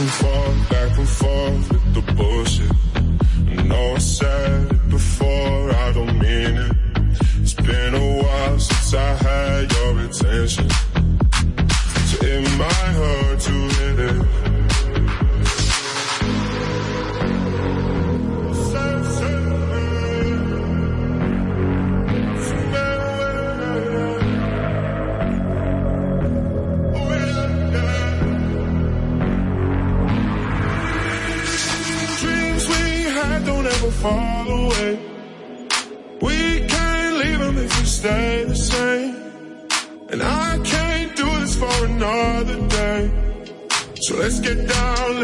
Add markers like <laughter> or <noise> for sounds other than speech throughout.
too far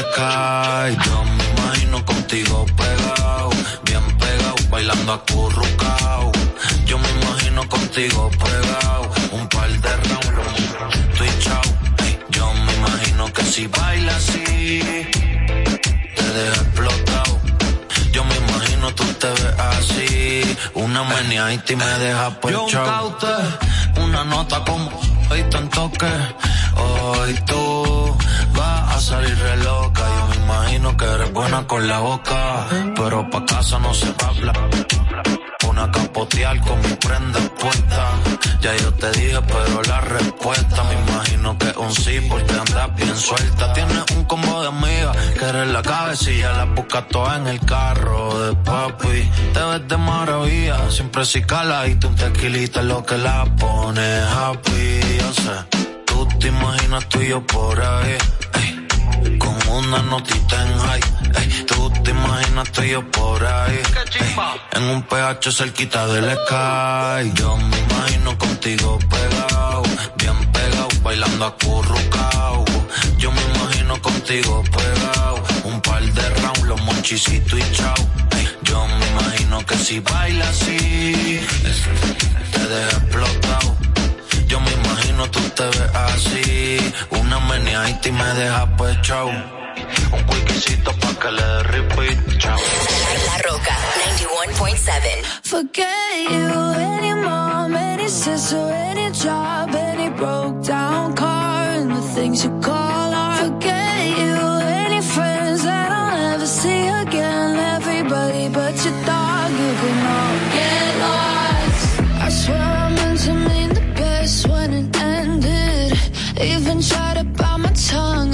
Yo me imagino contigo pegado, bien pegado, bailando acurrucao. Yo me imagino contigo pegado, un par de rounds, tú y chao. Yo me imagino que si bailas así, te deja explotado. Yo me imagino tú te ves así, una meneadita y me deja pues Yo un caute. Una nota como hoy te toque. Hoy tú salir re loca. Yo me imagino que eres buena con la boca, pero pa' casa no se va a hablar. Una capotear con mi prenda puesta. Ya yo te dije, pero la respuesta me imagino que es un sí porque andas bien suelta. Tienes un combo de amigas que eres la cabecilla, la buscas todas en el carro de papi. Te ves de maravilla, siempre si cala y tú un tequilita es lo que la pone happy. Yo sé, tú te imaginas tú y yo por ahí. Una notita en high. ey, tú te imaginas tú y yo por ahí. ey, en un PH cerquita del sky. Yo me imagino contigo pegado, bien pegado, bailando acurrucao. Yo me imagino contigo pegado, un par de rounds, los monchicitos y chao. ey, yo me imagino que si bailas así, te deja explotado. Imagino tú te ves así, una meneadita y me deja pues chao. Un wikisito pa' que le dé repeat, chao. La Roca 91.7. Forget you, any mom, any sister, any job, any broke down car, and the things you call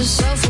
Yourself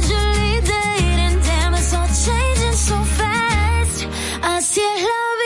To love.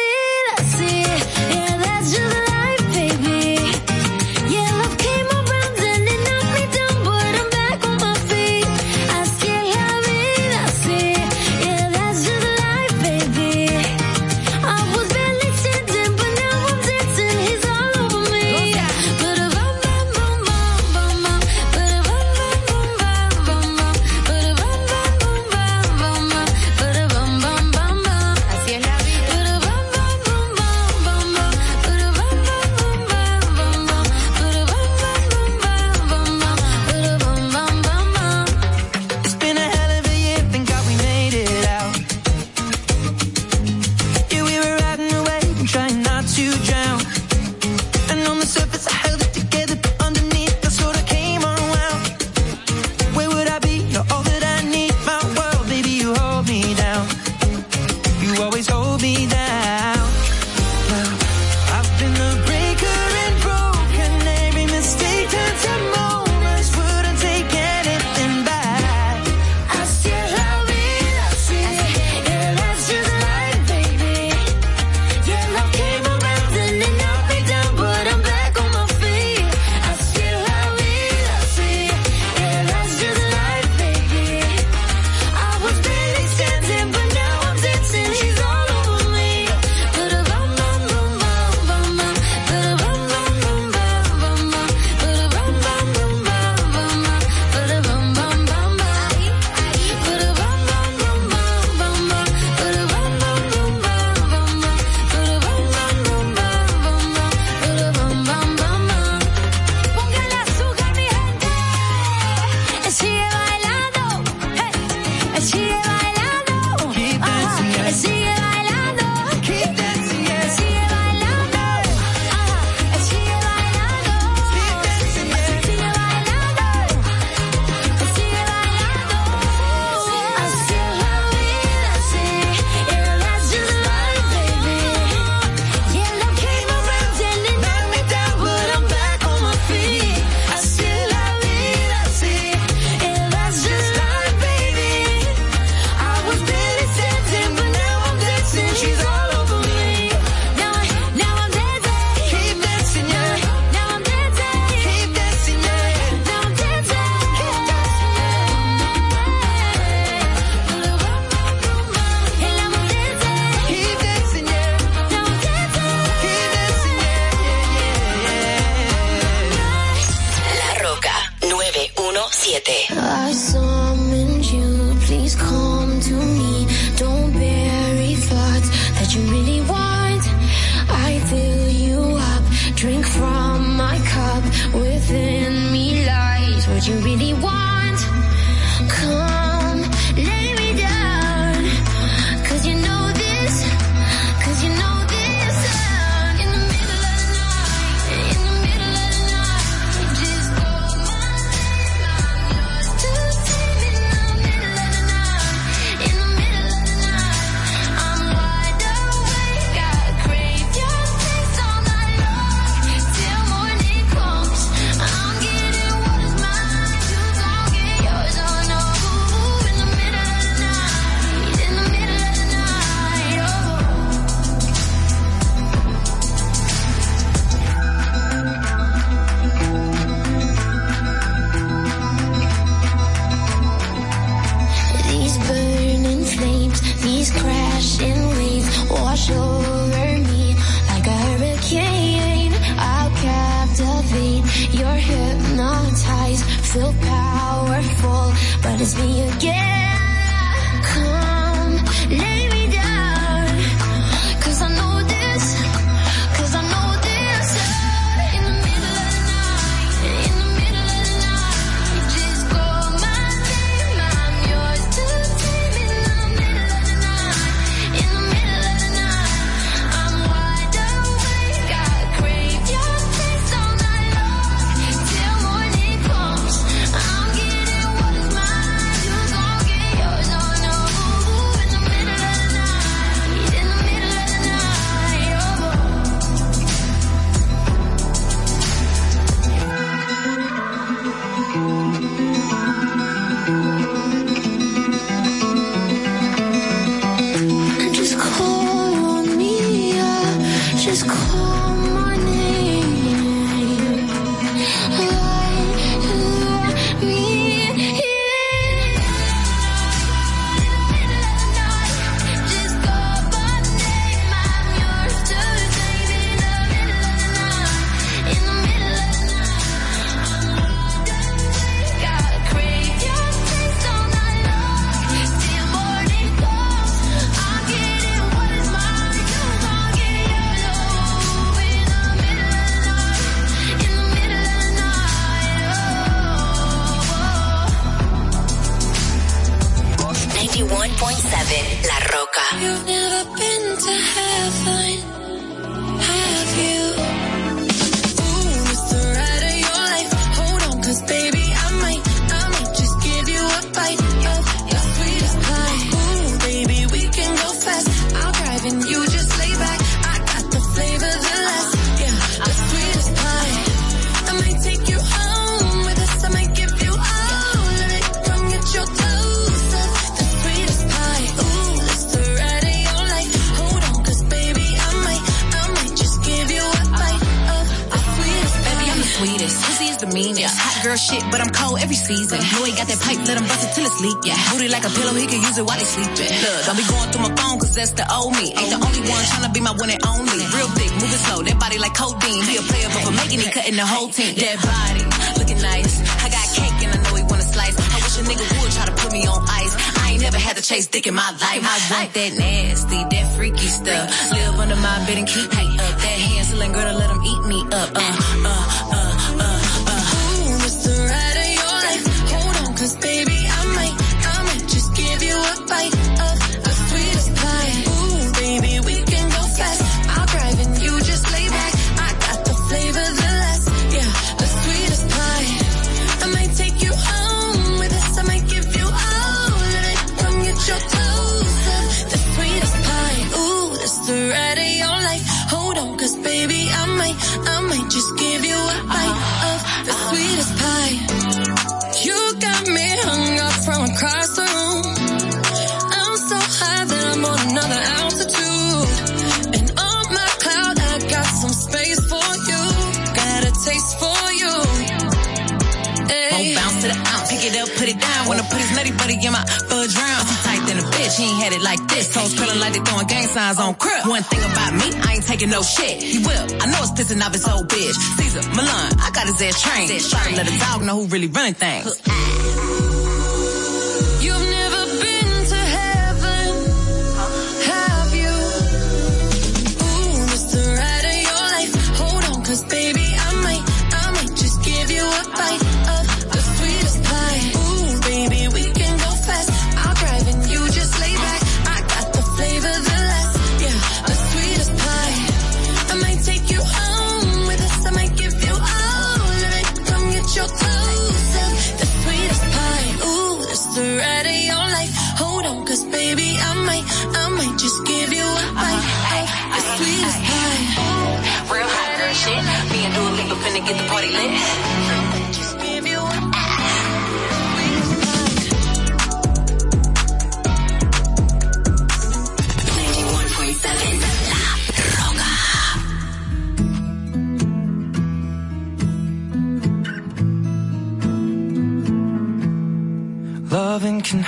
Machine had it like this. Toes curling like they throwing gang signs on crib. One thing about me, I ain't taking no shit. He will. I know it's pissing off his old bitch. Caesar, Milan, I got his ass trained. Try to let a dog know who really running things.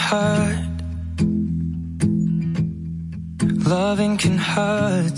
hurt. Loving can hurt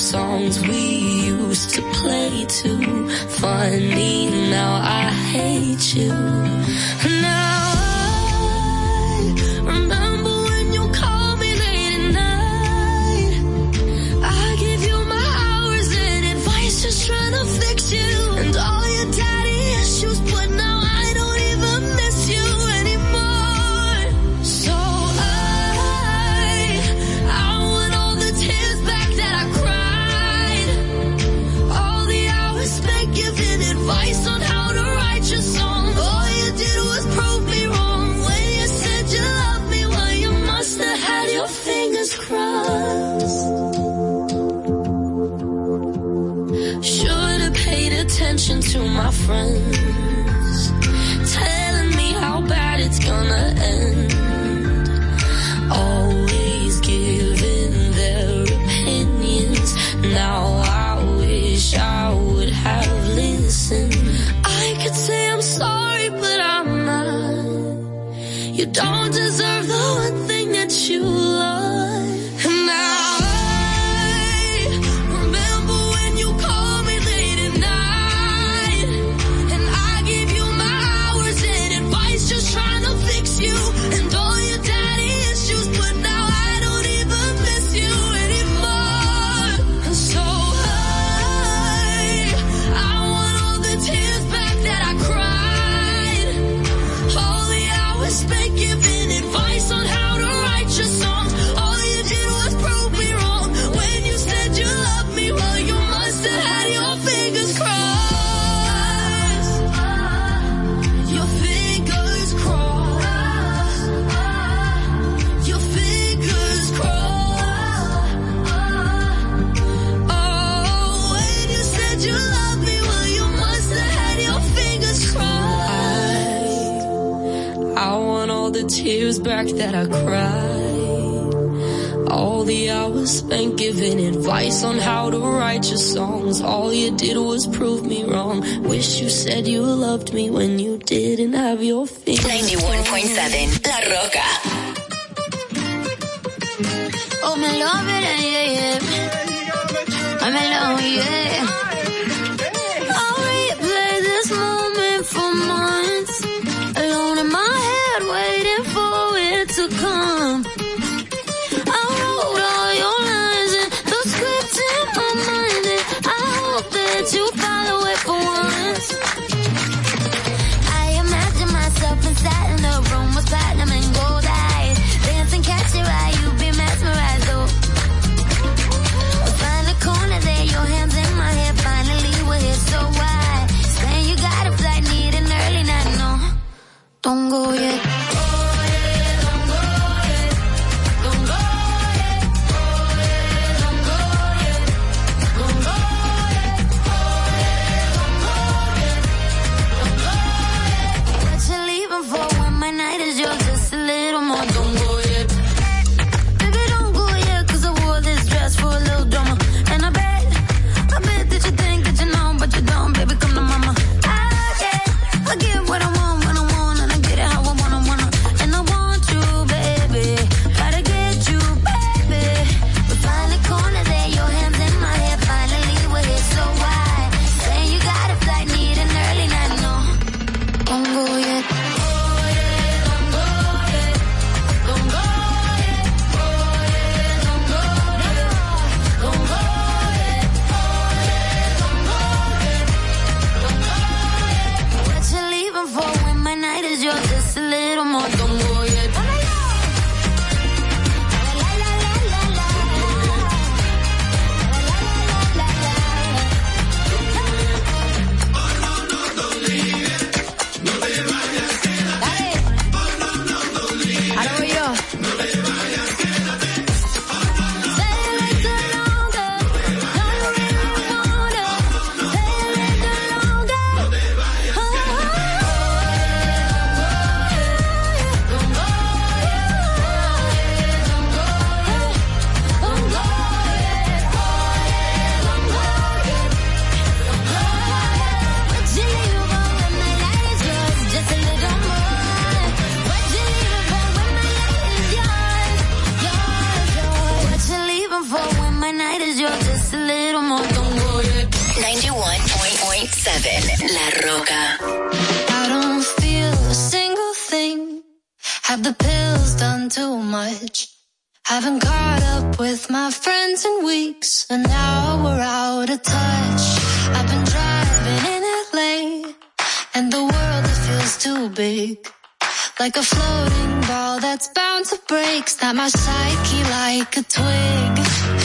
songs we used to play too. Funny now I hate you. friends. years back that I cried. All the hours spent giving advice on how to write your songs. All you did was prove me wrong. Wish you said you loved me when you didn't have your feelings. 91.7 La Roca. Oh, my love yeah, yeah, yeah. I'm alone, yeah. like a twig.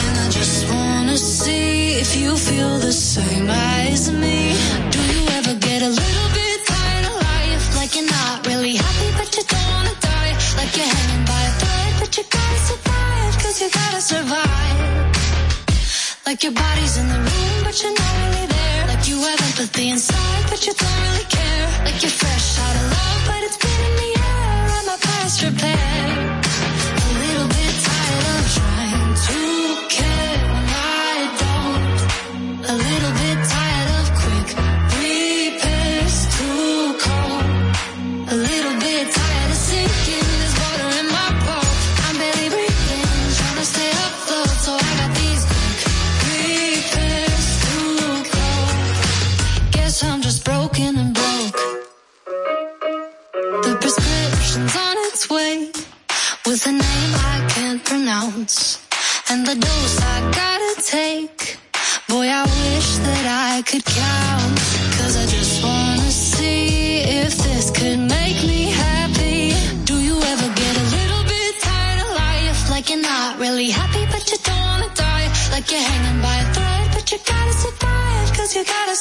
And I just wanna see if you feel the same as me. Do you ever get a little bit tired of life? Like you're not really happy, but you don't wanna die. Like you're hanging by a thread, but you gotta survive, cause you gotta survive. Like your body's in the room, but you're not really there. Like you have empathy inside, but you don't really care. Like you're fresh out of love, but it's been in the air. Am I past repair?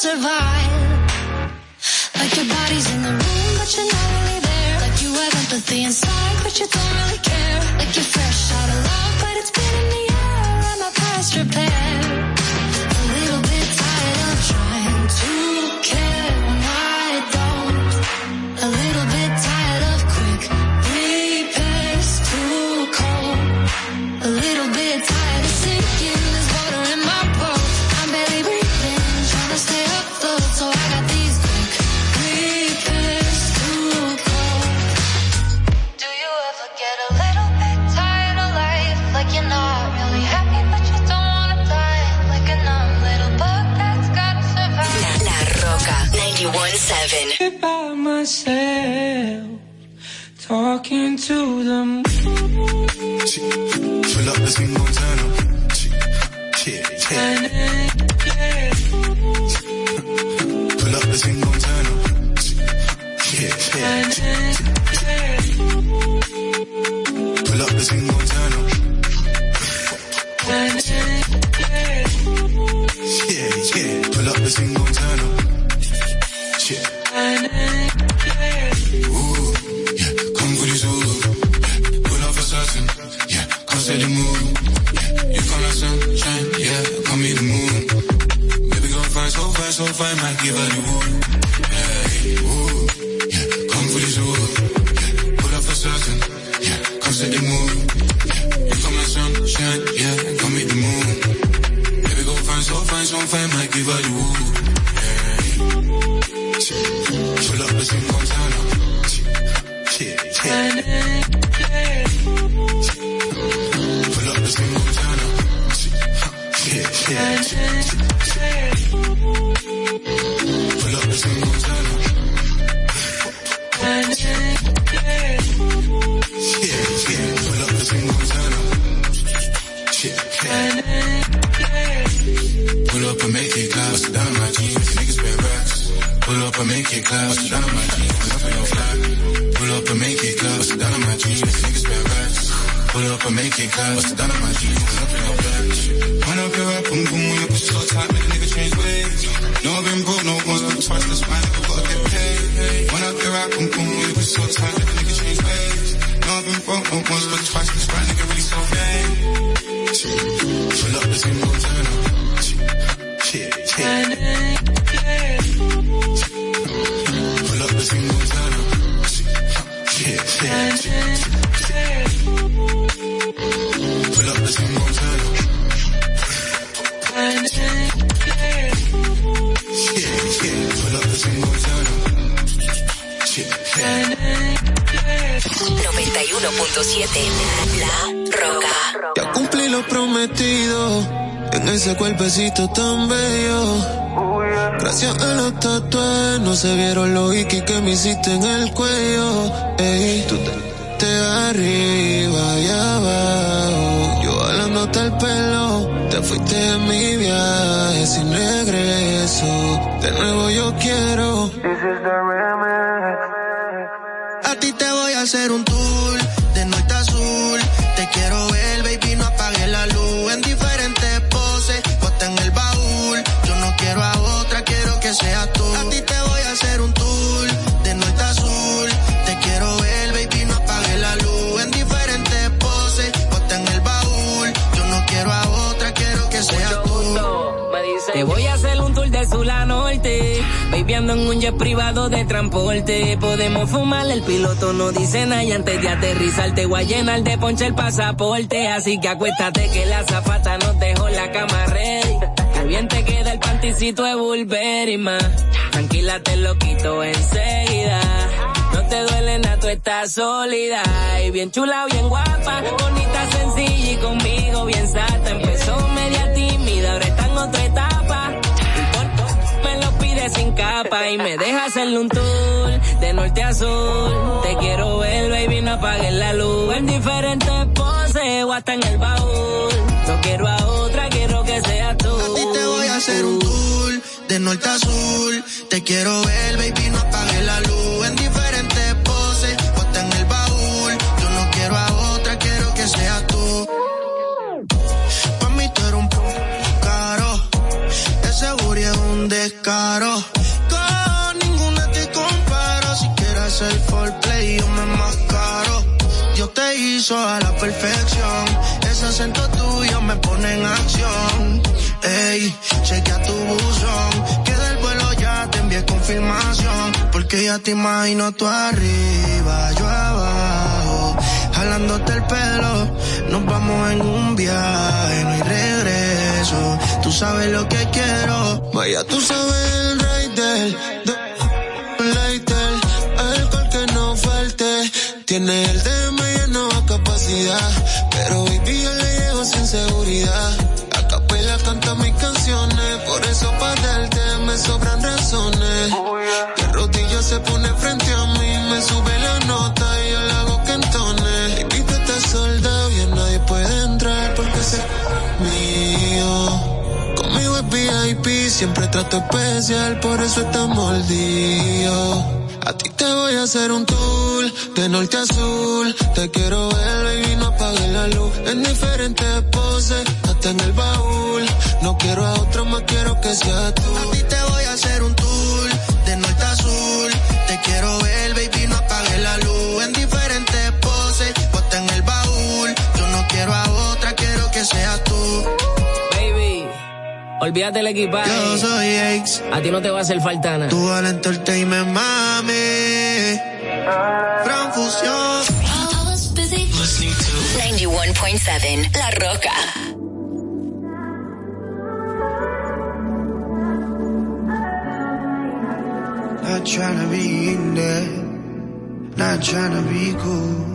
survive. Like your body's in the room, but you're not really there. Like you have empathy inside, but you don't really care. Like you myself talking to the moon. Pull up, this thing gon' turn up. Yeah, yeah. Pull up, this thing gon' turn up. Yeah, yeah. Pull up, this thing gon' turn up. Yeah, yeah. Pull up, this thing gon' turn up. I might give her the. se vieron los ikis que me hiciste en el cuello. privado de transporte. Podemos fumar, el piloto no dice nada y antes de aterrizar te voy a llenar de ponche el pasaporte. Así que acuéstate que la zapata nos dejó la cama ready. Que bien te queda el panticito de Bulberima. Tranquila, te lo quito enseguida. No te duele nada, tú estás sólida. Y bien chula, bien guapa, bonita, sencilla y conmigo bien sana mapa y me deja hacerle un tour de norte a sur. Te quiero ver, baby, no apagues la luz. En diferentes poses o hasta en el baúl. No quiero a otra, quiero que seas tú. A ti te voy a hacer un tour de norte a sur. Te quiero ver, baby te imagino tú arriba, yo abajo, jalándote el pelo, nos vamos en un viaje, no hay regreso, tú sabes lo que quiero, vaya tú sabes el rey del, lighter, alcohol que no falte, tiene el DM lleno a capacidad, pero hoy día le llevo sin seguridad, a capela canta mis canciones, por eso para darte me sobran razones pone frente a mí, me sube la nota y yo la hago que entone. Baby, tú estás soldado y nadie puede entrar porque es mío. Conmigo es VIP, siempre trato especial, por eso está mordido. A ti te voy a hacer un tour de norte a sur. Te quiero ver, baby, no apagues la luz. En diferentes poses, hasta en el baúl. No quiero a otro, más quiero que sea tú. A ti te voy a hacer un tour seas tú. Baby, olvídate el equipaje. Yo soy ex. A ti no te va a hacer falta nada. Tú al entertainment, mami. Fran Fusión. 91.7 La Roca. Not trying to be in there, not trying to be cool.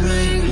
me.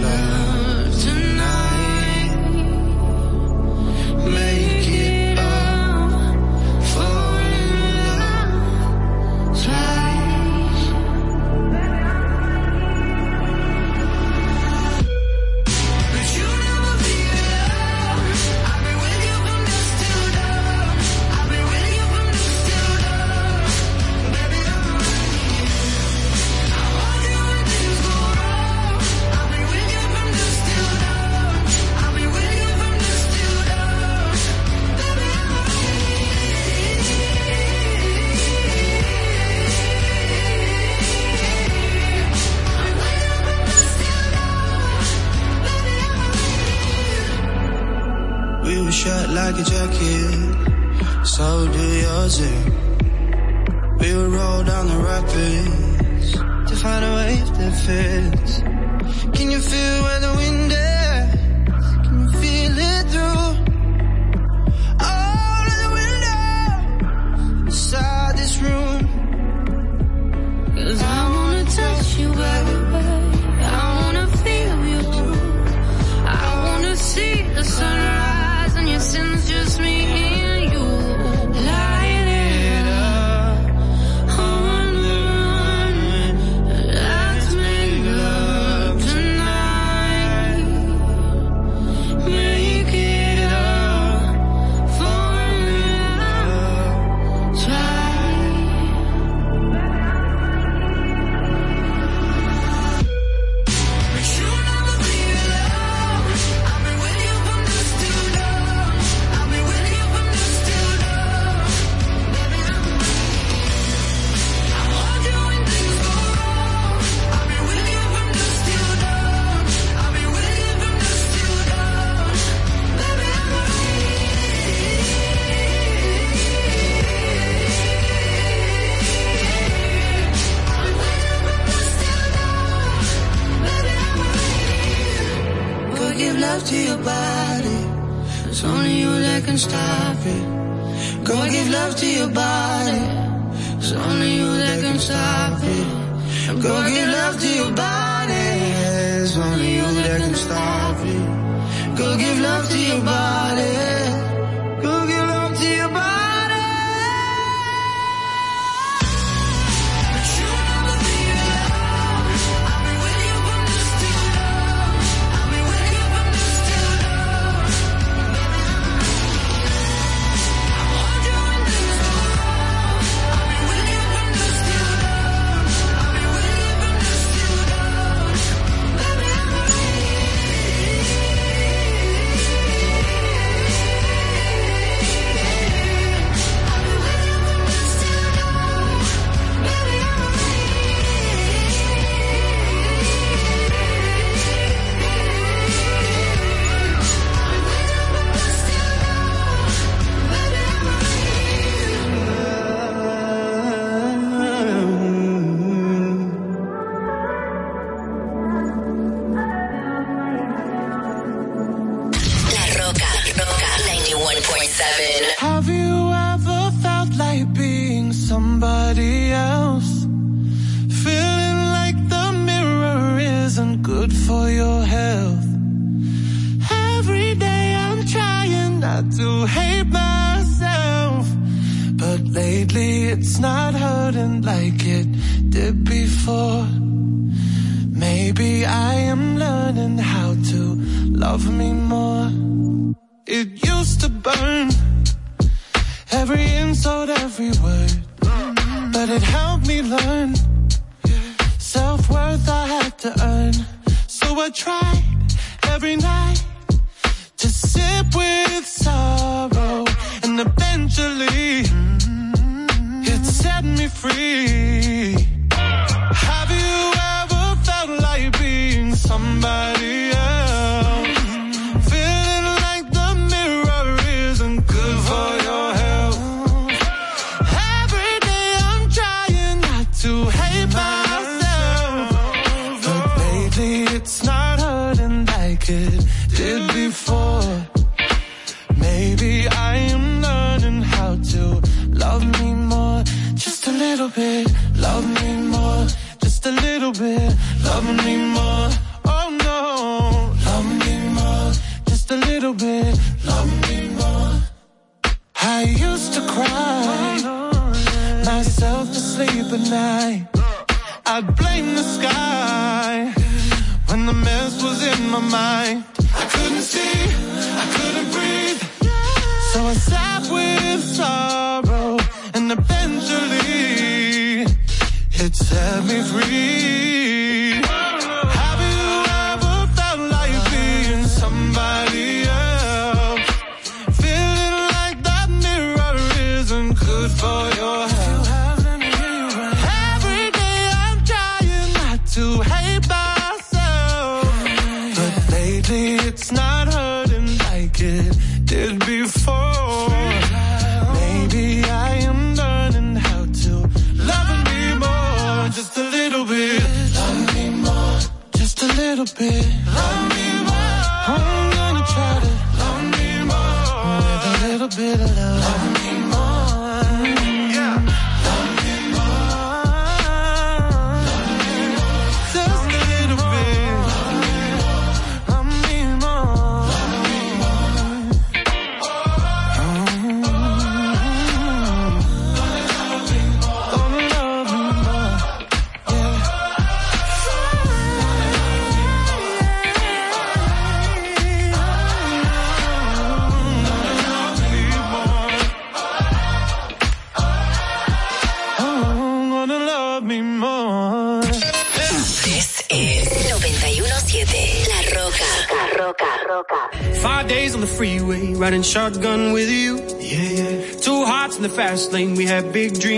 shotgun with you. Yeah, yeah. Two hearts in the fast lane, we had big dreams.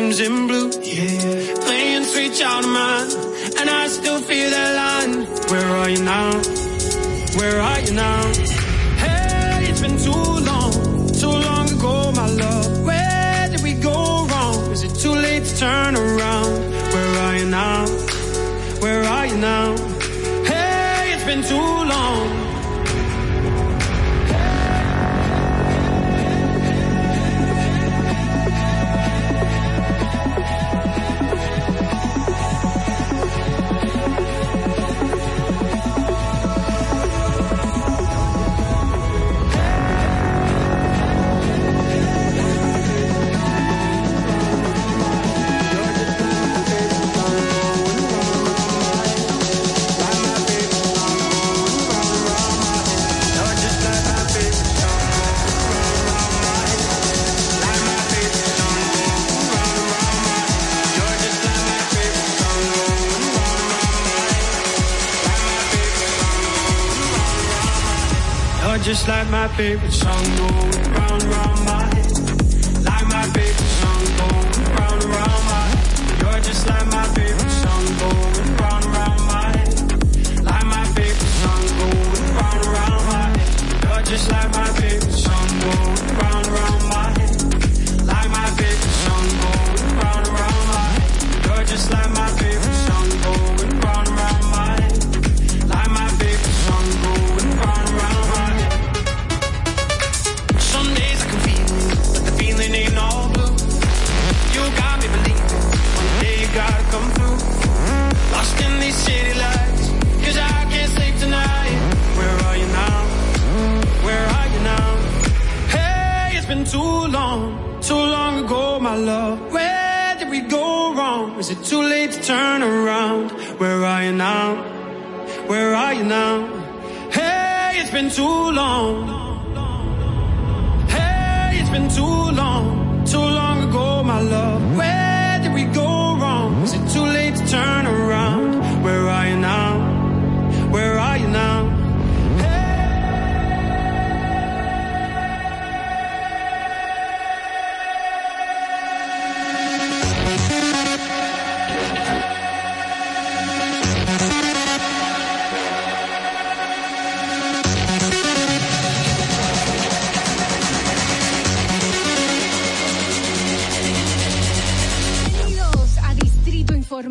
It's been too long. Hey, it's been too long,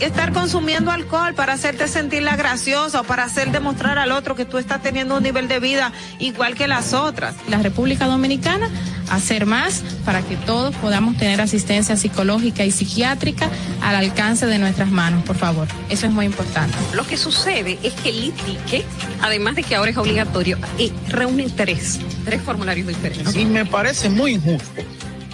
Estar consumiendo alcohol para hacerte sentirla graciosa o para hacer demostrar al otro que tú estás teniendo un nivel de vida igual que las otras. la República Dominicana hacer más para que todos podamos tener asistencia psicológica y psiquiátrica al alcance de nuestras manos, por favor. Eso es muy importante. Lo que sucede es que el ITIQUE, además de que ahora es obligatorio, eh, reúne tres, tres formularios diferentes. Y me parece muy injusto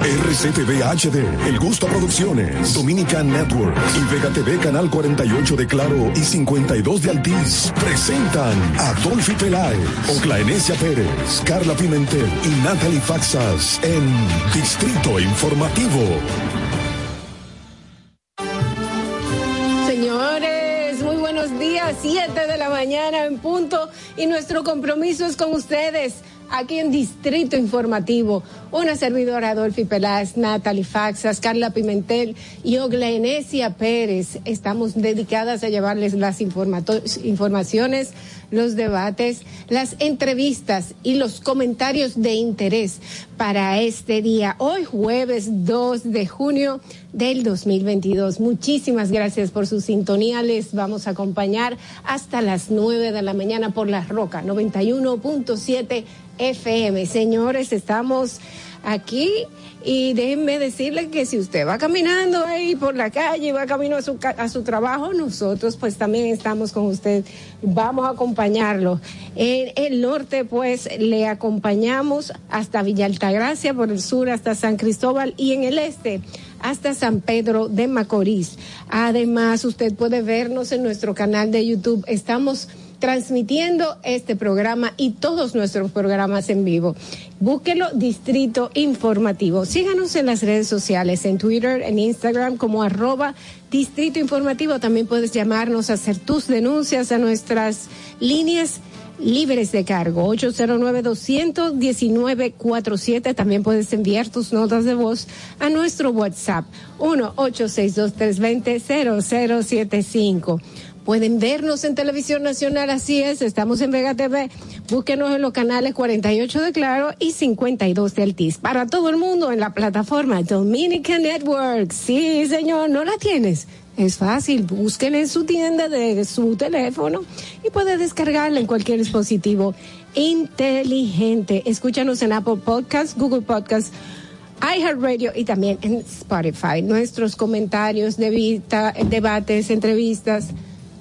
RCTV HD, El Gusto Producciones, Dominican Network y Vega TV Canal 48 de Claro y 52 de Altiz. Presentan a Dolphy Peláez, Oclaenecia Pérez, Carla Pimentel y Natalie Faxas en Distrito Informativo. Señores, muy buenos días, 7 de la mañana en punto y nuestro compromiso es con ustedes aquí en Distrito Informativo. Una servidora Adolfi Peláez, Natalie Faxas, Carla Pimentel y Oglenesia Pérez. Estamos dedicadas a llevarles las informaciones, los debates, las entrevistas y los comentarios de interés para este día. Hoy jueves 2 de junio del 2022. Muchísimas gracias por su sintonía. Les vamos a acompañar hasta las 9 de la mañana por La Roca 91.7 FM. Señores, estamos aquí y déjenme decirle que si usted va caminando ahí por la calle, va camino a su, a su trabajo, nosotros pues también estamos con usted. Vamos a acompañarlo. En el norte pues le acompañamos hasta Villa Altagracia, por el sur hasta San Cristóbal y en el este hasta San Pedro de Macorís. Además, usted puede vernos en nuestro canal de YouTube. Estamos transmitiendo este programa y todos nuestros programas en vivo. Búsquelo Distrito Informativo. Síganos en las redes sociales, en Twitter, en Instagram como arroba Distrito Informativo. También puedes llamarnos a hacer tus denuncias a nuestras líneas libres de cargo. 809-219-47. También puedes enviar tus notas de voz a nuestro WhatsApp 1-862-320-0075. Pueden vernos en Televisión Nacional, así es, estamos en Vega TV. Búsquenos en los canales 48 de Claro y 52 de Altiz. Para todo el mundo en la plataforma Dominican Network. Sí, señor, ¿no la tienes? Es fácil, busquen en su tienda de su teléfono y puede descargarla en cualquier dispositivo inteligente. Escúchanos en Apple Podcasts, Google Podcasts, iHeartRadio y también en Spotify. Nuestros comentarios, de debates, entrevistas,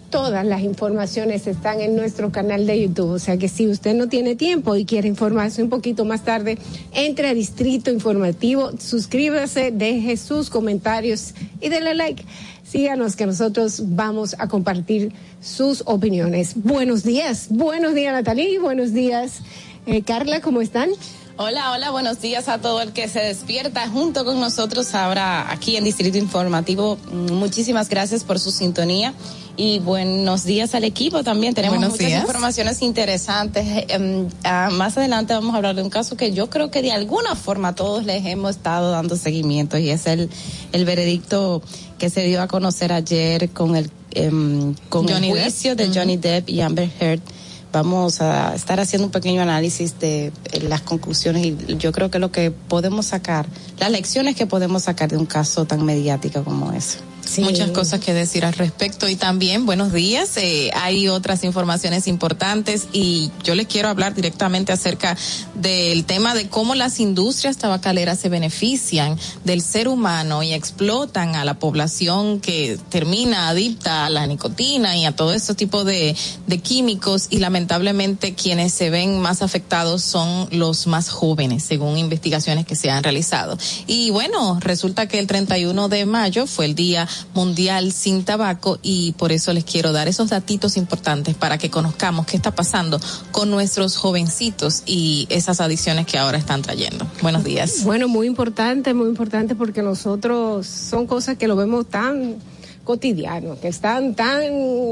todas las informaciones están en nuestro canal de YouTube. O sea que si usted no tiene tiempo y quiere informarse un poquito más tarde, entre a Distrito Informativo, suscríbase, deje sus comentarios y denle like. Síganos que nosotros vamos a compartir sus opiniones. Buenos días, buenos días Natalie, buenos días eh, Carla, ¿cómo están? Hola, hola, buenos días a todo el que se despierta junto con nosotros ahora aquí en Distrito Informativo. Muchísimas gracias por su sintonía y buenos días al equipo también. Tenemos Buenos muchas días. informaciones interesantes. Eh, em, ah, más adelante vamos a hablar de un caso que yo creo que de alguna forma todos les hemos estado dando seguimiento y es el, el veredicto que se dio a conocer ayer con el, em, con Johnny el Depp. juicio de Johnny Depp y Amber Heard vamos a estar haciendo un pequeño análisis de eh, las conclusiones y yo creo que lo que podemos sacar, las lecciones que podemos sacar de un caso tan mediático como ese. Muchas cosas que decir al respecto y también buenos días. eh, hay otras informaciones importantes y yo les quiero hablar directamente acerca del tema de cómo las industrias tabacaleras se benefician del ser humano y explotan a la población que termina adicta a la nicotina y a todo ese tipo de, de químicos y lamentablemente quienes se ven más afectados son los más jóvenes según investigaciones que se han realizado. Y bueno, resulta que el 31 de mayo fue el Día Mundial sin Tabaco y por eso les quiero dar esos datitos importantes para que conozcamos qué está pasando con nuestros jovencitos y esas adicciones que ahora están trayendo. Buenos días. Bueno, muy importante, muy importante porque nosotros son cosas que lo vemos tan cotidiano, que están tan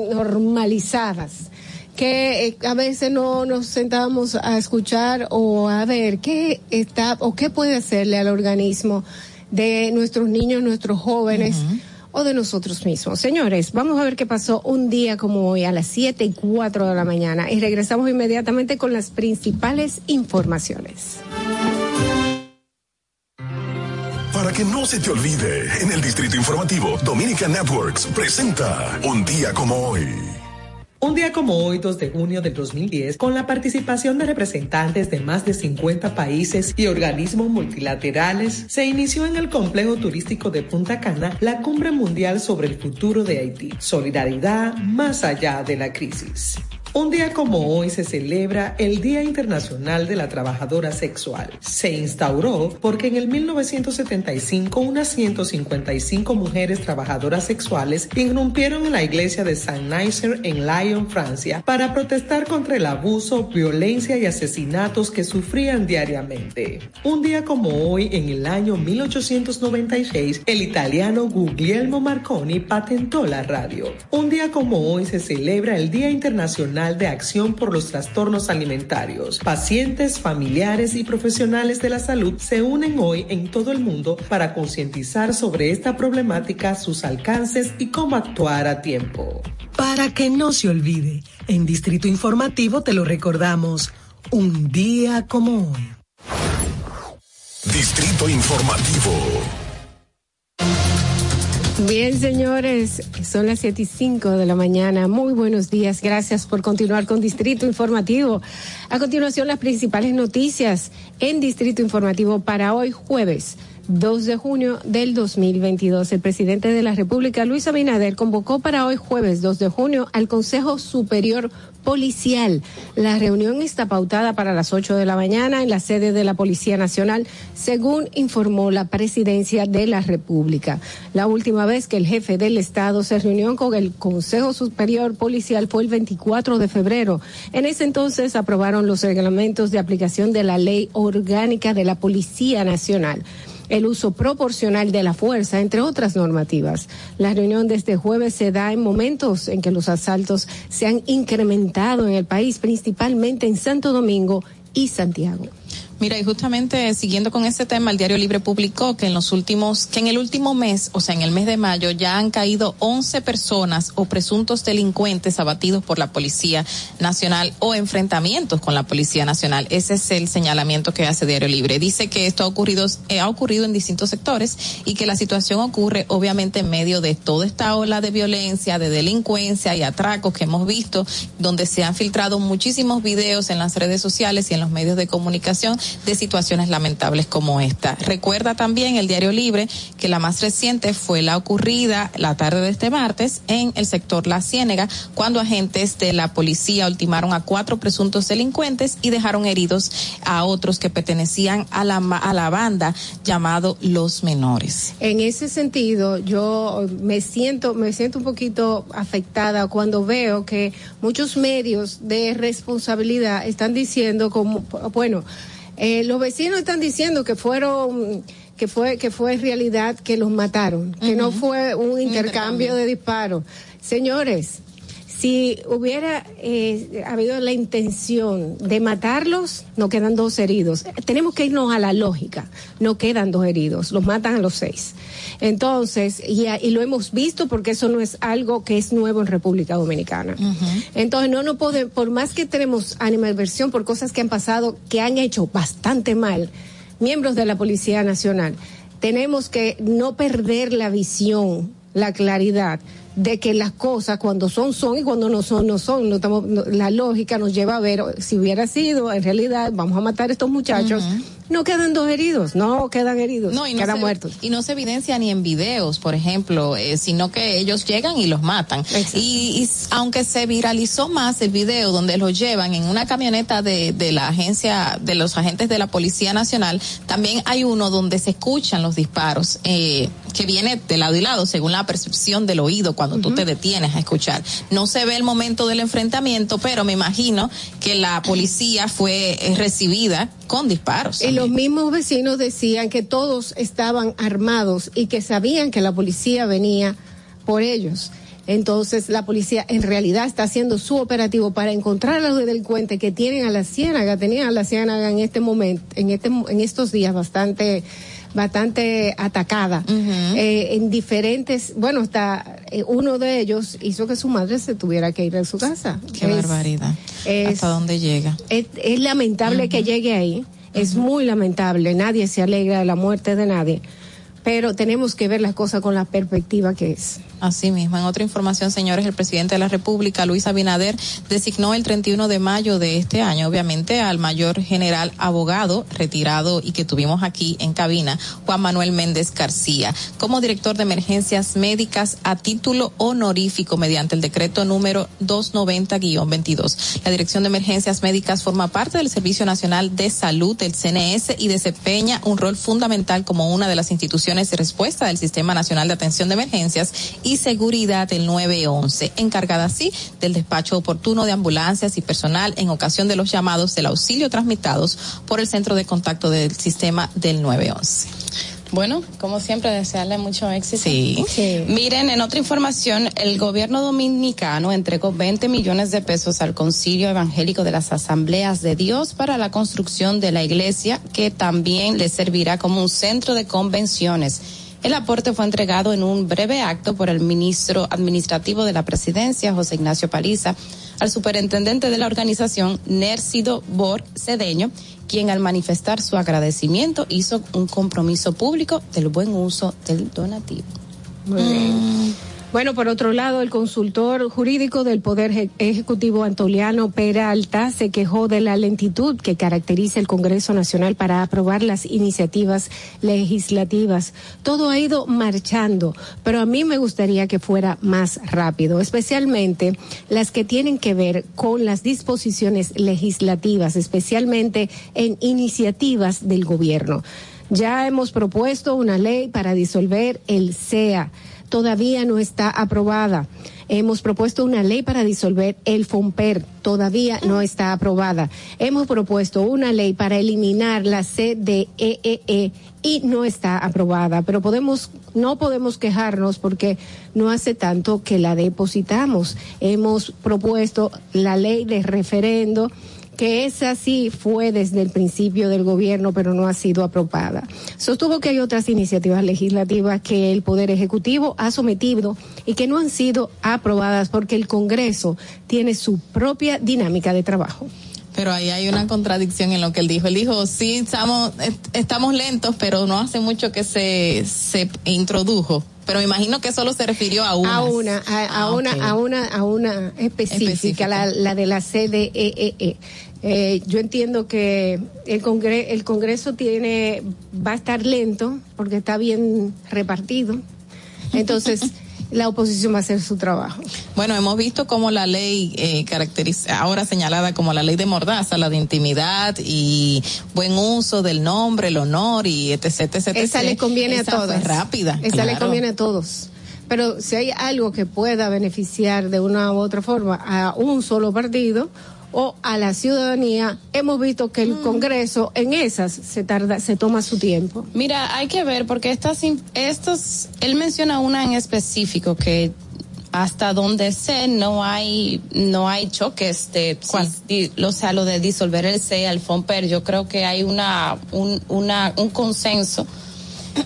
normalizadas que eh, a veces no nos sentábamos a escuchar o a ver qué está o qué puede hacerle al organismo de nuestros niños, nuestros jóvenes o de nosotros mismos. Señores, vamos a ver qué pasó un día como hoy a las 7 y 4 de la mañana y regresamos inmediatamente con las principales informaciones. Para que no se te olvide, en el Distrito Informativo, Dominica Networks presenta Un día como hoy. Un día como hoy, 2 de junio del 2010, con la participación de representantes de más de 50 países y organismos multilaterales, se inició en el complejo turístico de Punta Cana la Cumbre Mundial sobre el futuro de Haití, solidaridad más allá de la crisis. Un día como hoy se celebra el Día Internacional de la Trabajadora Sexual. Se instauró porque en el 1975 unas 155 mujeres trabajadoras sexuales irrumpieron en la iglesia de Saint-Nicer en Lyon, Francia, para protestar contra el abuso, violencia y asesinatos que sufrían diariamente. Un día como hoy, en el año 1896, el italiano Guglielmo Marconi patentó la radio. Un día como hoy se celebra el Día Internacional de Acción por los Trastornos Alimentarios. Pacientes, familiares y profesionales de la salud se unen hoy en todo el mundo para concientizar sobre esta problemática, sus alcances y cómo actuar a tiempo. Para que no se olvide, en Distrito Informativo te lo recordamos, un día como hoy. Distrito Informativo. Bien, señores, son las 7 y 5 de la mañana. Muy buenos días. Gracias por continuar con Distrito Informativo. A continuación, las principales noticias en Distrito Informativo para hoy, jueves. 2 de junio del 2022. El presidente de la República, Luis Abinader, convocó para hoy jueves 2 de junio al Consejo Superior Policial. La reunión está pautada para las 8 de la mañana en la sede de la Policía Nacional, según informó la Presidencia de la República. La última vez que el jefe del Estado se reunió con el Consejo Superior Policial fue el 24 de febrero. En ese entonces aprobaron los reglamentos de aplicación de la Ley Orgánica de la Policía Nacional el uso proporcional de la fuerza, entre otras normativas. La reunión de este jueves se da en momentos en que los asaltos se han incrementado en el país, principalmente en Santo Domingo y Santiago. Mira, y justamente siguiendo con ese tema, el Diario Libre publicó que en los últimos, que en el último mes, o sea, en el mes de mayo, ya han caído 11 personas o presuntos delincuentes abatidos por la Policía Nacional o enfrentamientos con la Policía Nacional. Ese es el señalamiento que hace Diario Libre. Dice que esto ha ocurrido, eh, ha ocurrido en distintos sectores y que la situación ocurre obviamente en medio de toda esta ola de violencia, de delincuencia y atracos que hemos visto, donde se han filtrado muchísimos videos en las redes sociales y en los medios de comunicación de situaciones lamentables como esta. Recuerda también el Diario Libre que la más reciente fue la ocurrida la tarde de este martes en el sector La Ciénega, cuando agentes de la policía ultimaron a cuatro presuntos delincuentes y dejaron heridos a otros que pertenecían a la, a la banda llamado Los Menores. En ese sentido, yo me siento, me siento un poquito afectada cuando veo que muchos medios de responsabilidad están diciendo como, bueno, eh, los vecinos están diciendo que fueron que fue que fue realidad que los mataron, que no fue un intercambio de disparos. Señores, si hubiera eh, habido la intención de matarlos, no quedan dos heridos. Tenemos que irnos a la lógica. No quedan dos heridos, los matan a los seis. Entonces, y, y lo hemos visto porque eso no es algo que es nuevo en República Dominicana. Entonces, no, no podemos, por más que tenemos animadversión por cosas que han pasado, que han hecho bastante mal, miembros de la Policía Nacional, tenemos que no perder la visión, la claridad de que las cosas cuando son son y cuando no son no son. No estamos, no- la lógica nos lleva a ver si hubiera sido en realidad vamos a matar a estos muchachos. No quedan dos heridos, no quedan heridos, No, y no quedan se, muertos. Y no se evidencia ni en videos, por ejemplo, eh, sino que ellos llegan y los matan. Y, y aunque se viralizó más el video donde los llevan en una camioneta de, de la agencia, de los agentes de la Policía Nacional, también hay uno donde se escuchan los disparos, eh, que viene de lado y lado, según la percepción del oído cuando tú te detienes a escuchar. No se ve el momento del enfrentamiento, pero me imagino que la policía fue eh, recibida con disparos. Y los mismos vecinos decían que todos estaban armados y que sabían que la policía venía por ellos. Entonces la policía en realidad está haciendo su operativo para encontrar a los delincuentes que tienen a la ciénaga, tenían a la ciénaga en este momento, en este, en estos días bastante bastante atacada eh, en diferentes bueno hasta eh, uno de ellos hizo que su madre se tuviera que ir de su casa. Qué Es- barbaridad. es- ¿Hasta dónde llega? es, es lamentable que llegue ahí, es muy lamentable, nadie se alegra de la muerte de nadie, pero tenemos que ver las cosas con la perspectiva que es. Así mismo, en otra información, señores, el presidente de la República, Luis Abinader, designó el 31 de mayo de este año, obviamente, al mayor general abogado retirado y que tuvimos aquí en cabina, Juan Manuel Méndez García, como director de emergencias médicas a título honorífico mediante el decreto número 290-22. La Dirección de Emergencias Médicas forma parte del Servicio Nacional de Salud del CNS y desempeña un rol fundamental como una de las instituciones de respuesta del Sistema Nacional de Atención de Emergencias y Seguridad del 911, encargada así del despacho oportuno de ambulancias y personal en ocasión de los llamados del auxilio transmitidos por el centro de contacto del sistema del 911. Bueno, como siempre, desearle mucho éxito. Sí. Miren, en otra información, el gobierno dominicano entregó 20 millones de pesos al Concilio Evangélico de las Asambleas de Dios para la construcción de la iglesia, que también le servirá como un centro de convenciones. El aporte fue entregado en un breve acto por el ministro administrativo de la presidencia, José Ignacio Paliza, al superintendente de la organización, Nércido Bor Cedeño, quien al manifestar su agradecimiento hizo un compromiso público del buen uso del donativo. Muy bien. Bueno, por otro lado, el consultor jurídico del Poder Eje- Ejecutivo Antoliano Peralta se quejó de la lentitud que caracteriza el Congreso Nacional para aprobar las iniciativas legislativas. Todo ha ido marchando, pero a mí me gustaría que fuera más rápido, especialmente las que tienen que ver con las disposiciones legislativas, especialmente en iniciativas del gobierno. Ya hemos propuesto una ley para disolver el CEA todavía no está aprobada. Hemos propuesto una ley para disolver el FOMPER, todavía no está aprobada. Hemos propuesto una ley para eliminar la CDEE y no está aprobada, pero podemos no podemos quejarnos porque no hace tanto que la depositamos. Hemos propuesto la ley de referendo que esa sí fue desde el principio del gobierno, pero no ha sido aprobada. Sostuvo que hay otras iniciativas legislativas que el Poder Ejecutivo ha sometido y que no han sido aprobadas porque el Congreso tiene su propia dinámica de trabajo. Pero ahí hay una contradicción en lo que él dijo. Él dijo, sí, estamos, est- estamos lentos, pero no hace mucho que se, se introdujo. Pero me imagino que solo se refirió a una. A una, a, a Ah, una, a una, a una específica, Específica. La, la de la CDEE. Eh, yo entiendo que el, congre- el Congreso tiene va a estar lento porque está bien repartido. Entonces, <laughs> la oposición va a hacer su trabajo. Bueno, hemos visto cómo la ley eh, caracteriza, ahora señalada como la ley de mordaza, la de intimidad y buen uso del nombre, el honor y etc. etc, Esa le conviene Esa a todos. fue rápida. Esa le conviene a todos. Pero si hay algo que pueda beneficiar de una u otra forma a un solo partido o a la ciudadanía, hemos visto que el Mm. Congreso en esas se tarda, se toma su tiempo. Mira, hay que ver porque estas, estos, él menciona una en específico que hasta donde sé no hay no hay choques de di- o sea lo de disolver el CEA, el FOMPER, yo creo que hay una un, una un consenso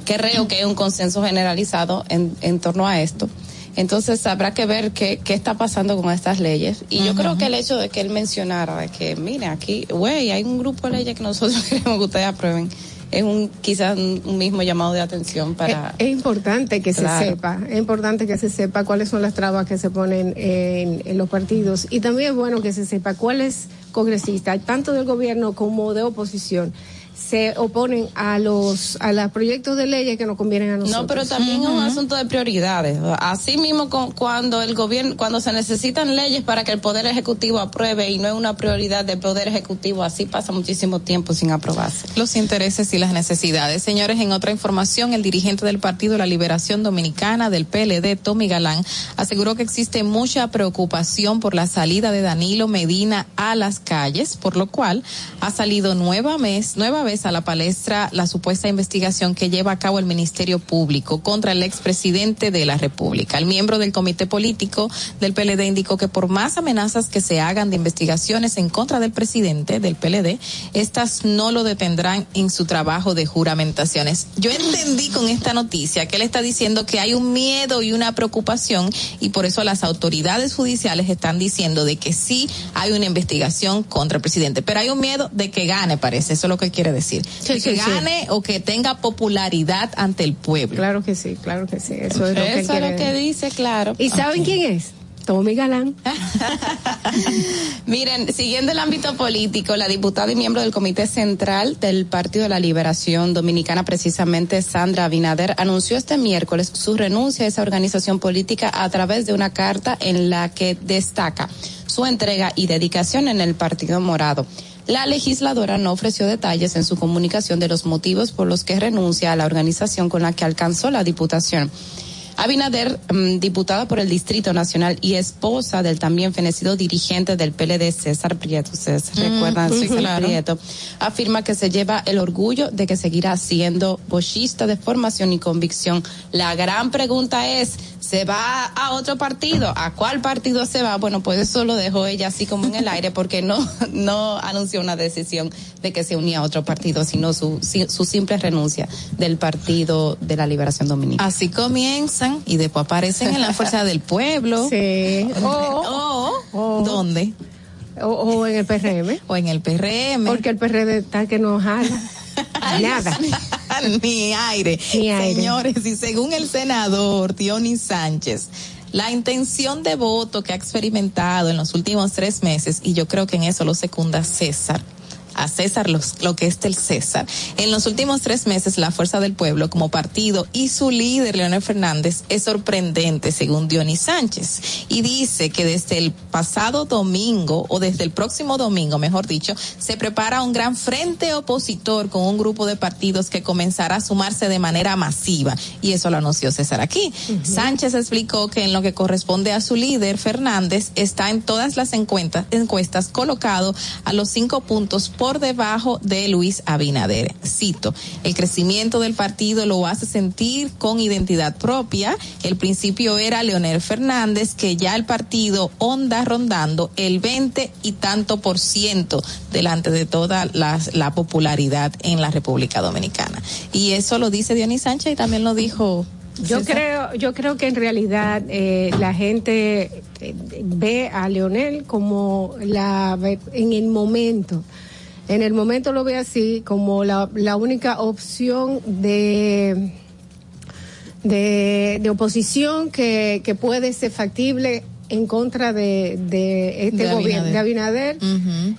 que creo que hay un consenso generalizado en, en torno a esto. Entonces habrá que ver qué, qué está pasando con estas leyes. Y yo creo que el hecho de que él mencionara de que, mire, aquí, güey, hay un grupo de leyes que nosotros <laughs> queremos que ustedes aprueben, es un quizás un, mismo llamado de atención para... Es importante que Claro. se sepa, es importante que se sepa cuáles son las trabas que se ponen en, en los partidos y también es bueno que se sepa cuáles congresistas, tanto del gobierno como de oposición, se oponen a los a los proyectos de leyes que nos convienen a nosotros. No, pero también es un asunto de prioridades. Así mismo con, cuando el gobierno, cuando se necesitan leyes para que el Poder Ejecutivo apruebe y no es una prioridad del Poder Ejecutivo, así pasa muchísimo tiempo sin aprobarse. Los intereses y las necesidades. Señores, en otra información, el dirigente del Partido de la Liberación Dominicana del PLD, Tommy Galán, aseguró que existe mucha preocupación por la salida de Danilo Medina a las calles, por lo cual ha salido nueva vez, nueva vez a la palestra la supuesta investigación que lleva a cabo el Ministerio Público contra el expresidente de la República. El miembro del comité político del PLD indicó que por más amenazas que se hagan de investigaciones en contra del presidente del PLD, estas no lo detendrán en su trabajo de juramentaciones. Yo entendí con esta noticia que él está diciendo que hay un miedo y una preocupación y por eso las autoridades judiciales están diciendo de que sí hay una investigación contra el presidente, pero hay un miedo de que gane, parece, eso es lo que quiere decir, Sí, de sí, que sí. gane o que tenga popularidad ante el pueblo. Claro que sí, claro que sí, eso es lo que, Eso es lo que dice, claro. ¿Y saben quién es? Tommy Galán. <laughs> Miren, siguiendo el ámbito político, la diputada y miembro del Comité Central del Partido de la Liberación Dominicana, precisamente Sandra Abinader, anunció este miércoles su renuncia a esa organización política a través de una carta en la que destaca su entrega y dedicación en el Partido Morado. La legisladora no ofreció detalles en su comunicación de los motivos por los que renuncia a la organización con la que alcanzó la diputación. Abinader, mm, diputada por el Distrito Nacional y esposa del también fenecido dirigente del PLD, César Prieto, ustedes se Mm, recuerdan, sí, César claro. Prieto, afirma que se lleva el orgullo de que seguirá siendo bochista de formación y convicción. La gran pregunta es, ¿se va a otro partido? ¿A cuál partido se va? Bueno, pues eso lo dejó ella así como en el aire porque no, no anunció una decisión de que se unía a otro partido, sino su, su simple renuncia del Partido de la Liberación Dominicana. Así comienzan y después aparecen en la fuerza del pueblo. <laughs> Sí. O, ¿dónde? O, o en el PRM. <laughs> O en el PRM. Porque el PRD está que no jala. <laughs> Nada. Ni aire. Ni aire. Señores, y según el senador Diony Sánchez, la intención de voto que ha experimentado en los últimos tres meses, y yo creo que en eso lo secunda César, a César los- lo que es del César. En los últimos tres meses, la Fuerza del Pueblo como partido y su líder, Leonel Fernández, es sorprendente, según Dionis Sánchez. Y dice que desde el pasado domingo, o desde el próximo domingo, mejor dicho, se prepara un gran frente opositor con un grupo de partidos que comenzará a sumarse de manera masiva. Y eso lo anunció César aquí. Sánchez explicó que en lo que corresponde a su líder, Fernández, está en todas las encuestas, encuestas colocado a los cinco puntos por debajo de Luis Abinader. Cito, el crecimiento del partido lo hace sentir con identidad propia. El principio era Leonel Fernández, que ya el partido onda rondando el 20 y tanto por ciento delante de toda la, la popularidad en la República Dominicana. Y eso lo dice Dionis Sánchez y también lo dijo Yo creo, yo creo que en realidad eh, la gente eh, ve a Leonel como la en el momento. En el momento lo ve así como la, la única opción de de, de oposición que, que puede ser factible en contra de, de este De gobierno de Abinader.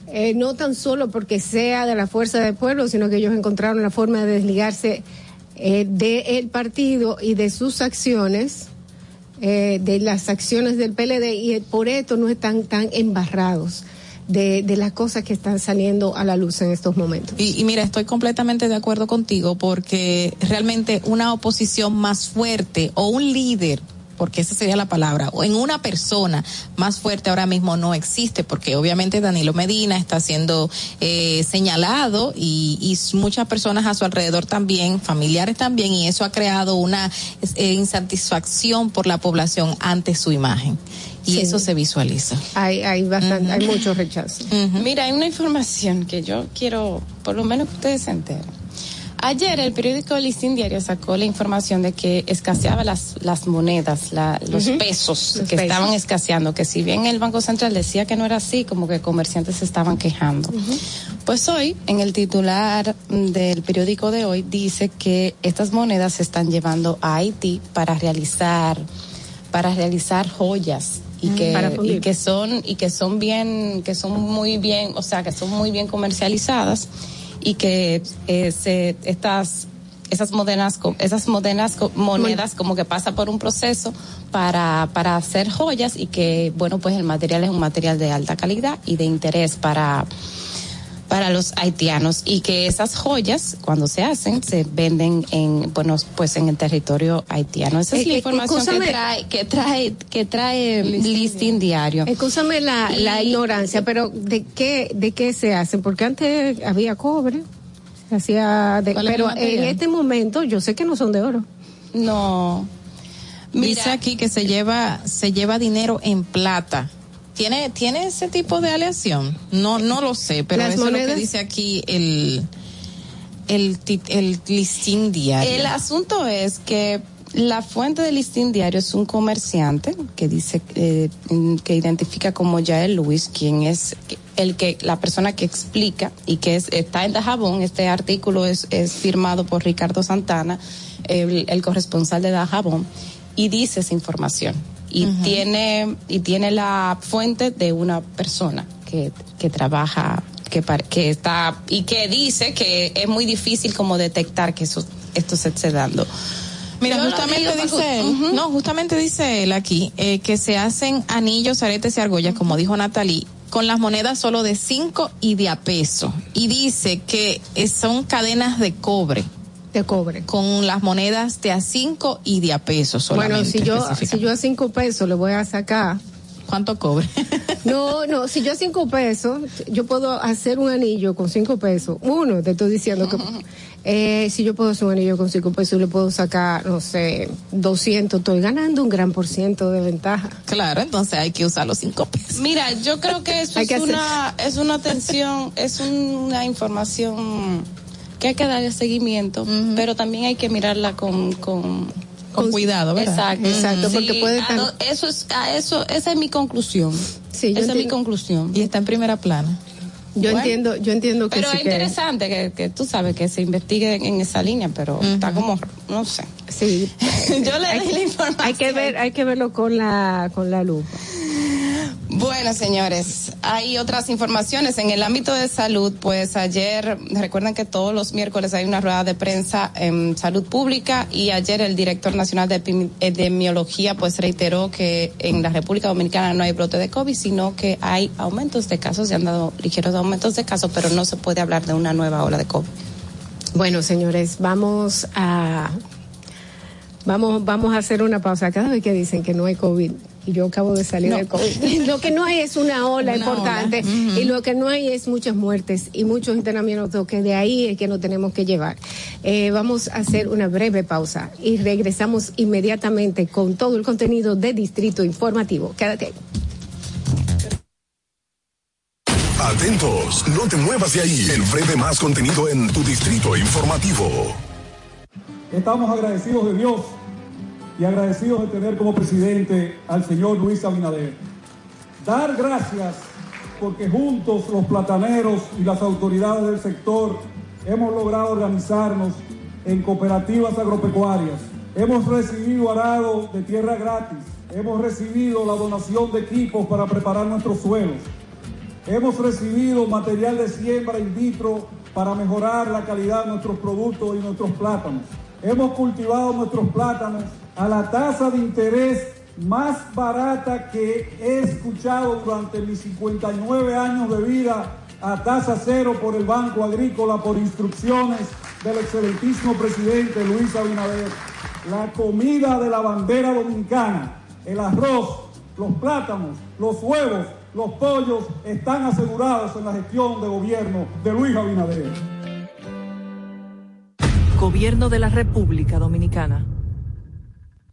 Eh, no tan solo porque sea de la fuerza del pueblo, sino que ellos encontraron la forma de desligarse eh, del partido y de sus acciones, eh, de las acciones del PLD, y por esto no están tan embarrados de, de las cosas que están saliendo a la luz en estos momentos. Y, mira, estoy completamente de acuerdo contigo porque realmente una oposición más fuerte o un líder porque esa sería la palabra, o en una persona más fuerte ahora mismo no existe, porque obviamente Danilo Medina está siendo eh, señalado y, y muchas personas a su alrededor también, familiares también, y eso ha creado una eh, insatisfacción por la población ante su imagen. Y Sí. eso se visualiza. Hay, hay bastante, hay mucho rechazo. Mira, hay una información que yo quiero, por lo menos que ustedes se enteren. Ayer el periódico Listín Diario sacó la información de que escaseaba las, las monedas, la- los pesos Los que pesos. estaban escaseando, que si bien el Banco Central decía que no era así, como que comerciantes se estaban quejando. Pues hoy, en el titular del periódico de hoy, dice que estas monedas se están llevando a Haití para realizar, para realizar joyas y Mm, que, y que son, y que son bien, que son muy bien, o sea, que son muy bien comercializadas y que eh, se, estas, esas co- esas monedas, co- monedas como que pasa por un proceso para, para hacer joyas y que, bueno, pues el material es un material de alta calidad y de interés para, para los haitianos y que esas joyas cuando se hacen se venden en bueno pues en el territorio haitiano. Esa es Eh, la eh, información que trae que trae que trae listín diario. Escúchame la, la Y- ignorancia, pero ¿de qué, de qué se hacen? Porque antes había cobre, se hacía de, ¿Cuál es el pero en este momento yo sé que no son de oro. no. Dice aquí que se lleva, se lleva dinero en plata. ¿Tiene, tiene ese tipo de aleación? No, no lo sé, pero Las eso es lo que dice aquí el, el, el listín diario. El asunto es que la fuente del listín diario es un comerciante que dice eh, que identifica como Yael Luis, quien es el que la persona que explica y que es, está en Dajabón. Este artículo es, es firmado por Ricardo Santana, el, el corresponsal de Dajabón, y dice esa información. Y tiene y tiene la fuente de una persona que, que trabaja que, que está y que dice que es muy difícil como detectar que eso esto se esté dando. Mira, Yo justamente digo dice él, no, justamente dice él aquí, eh, que se hacen anillos, aretes y argollas, como dijo Natalie, con las monedas solo de 5 y de a peso. Y dice que eh, son cadenas de cobre. De cobre. Con las monedas de a 5 y de a peso solamente. Bueno, si yo, si yo a cinco pesos le voy a sacar. ¿Cuánto cobre? <laughs> No, no, si yo a cinco pesos, yo puedo hacer un anillo con cinco pesos. Uno, te estoy diciendo que. <laughs> eh, si yo puedo hacer un anillo con cinco pesos, le puedo sacar, no sé, 200, estoy ganando un gran por ciento de ventaja. Claro, entonces hay que usar los 5 pesos. Mira, yo creo que <laughs> eso es que hacer- una es una atención, es una información que hay que darle seguimiento, pero también hay que mirarla con con Con cuidado, ¿verdad? Exacto, Exacto, Sí, porque puede estar- do- eso es a eso esa es mi conclusión. Sí, esa es mi conclusión. Y está en primera plana. Yo Bueno. entiendo, yo entiendo que Pero sí es que- interesante que, que tú sabes que se investigue en, en esa línea, pero está como, no sé. Sí. <laughs> Yo le doy la información. Hay que ver, hay que verlo con la, con la lupa. Bueno, señores, hay otras informaciones en el ámbito de salud. Pues ayer, recuerden que todos los miércoles hay una rueda de prensa en salud pública y ayer el director nacional de Epidemi- epidemiología pues reiteró que en la República Dominicana no hay brote de COVID, sino que hay aumentos de casos, se han dado ligeros aumentos de casos, pero no se puede hablar de una nueva ola de COVID. Bueno, señores, vamos a vamos vamos a hacer una pausa. Cada vez que dicen que no hay COVID y yo acabo de salir No. del COVID, <laughs> lo que no hay es una ola Una importante ola. Y lo que no hay es muchas muertes y muchos internamientos que de ahí es que nos tenemos que llevar. Eh, vamos a hacer una breve pausa y regresamos inmediatamente con todo el contenido de Distrito Informativo. Quédate ahí. Atentos, no te muevas de ahí. El breve más contenido en tu distrito informativo. Estamos agradecidos de Dios y agradecidos de tener como presidente al señor Luis Abinader. Dar gracias porque juntos los plataneros y las autoridades del sector hemos logrado organizarnos en cooperativas agropecuarias. Hemos recibido arado de tierra gratis Hemos recibido la donación de equipos para preparar nuestros suelos. Hemos recibido material de siembra in vitro para mejorar la calidad de nuestros productos y nuestros plátanos. Hemos cultivado nuestros plátanos a la tasa de interés más barata que he escuchado durante mis 59 años de vida a tasa cero por el Banco Agrícola por instrucciones del excelentísimo presidente Luis Abinader. La comida de la bandera dominicana, el arroz, los plátanos, los huevos, los pollos están asegurados en la gestión de gobierno de Luis Abinader. Gobierno de la República Dominicana.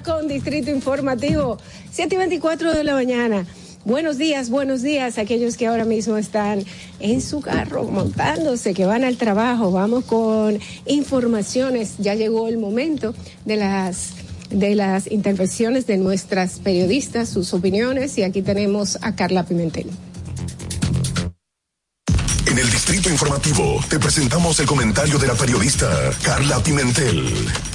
con Distrito Informativo, 7 y 24 de la mañana. Buenos días, buenos días a aquellos que ahora mismo están en su carro montándose, que van al trabajo. Vamos con informaciones. Ya llegó el momento de las de las intervenciones de nuestras periodistas, sus opiniones y aquí tenemos a Carla Pimentel. En el distrito informativo te presentamos el comentario de la periodista Carla Pimentel.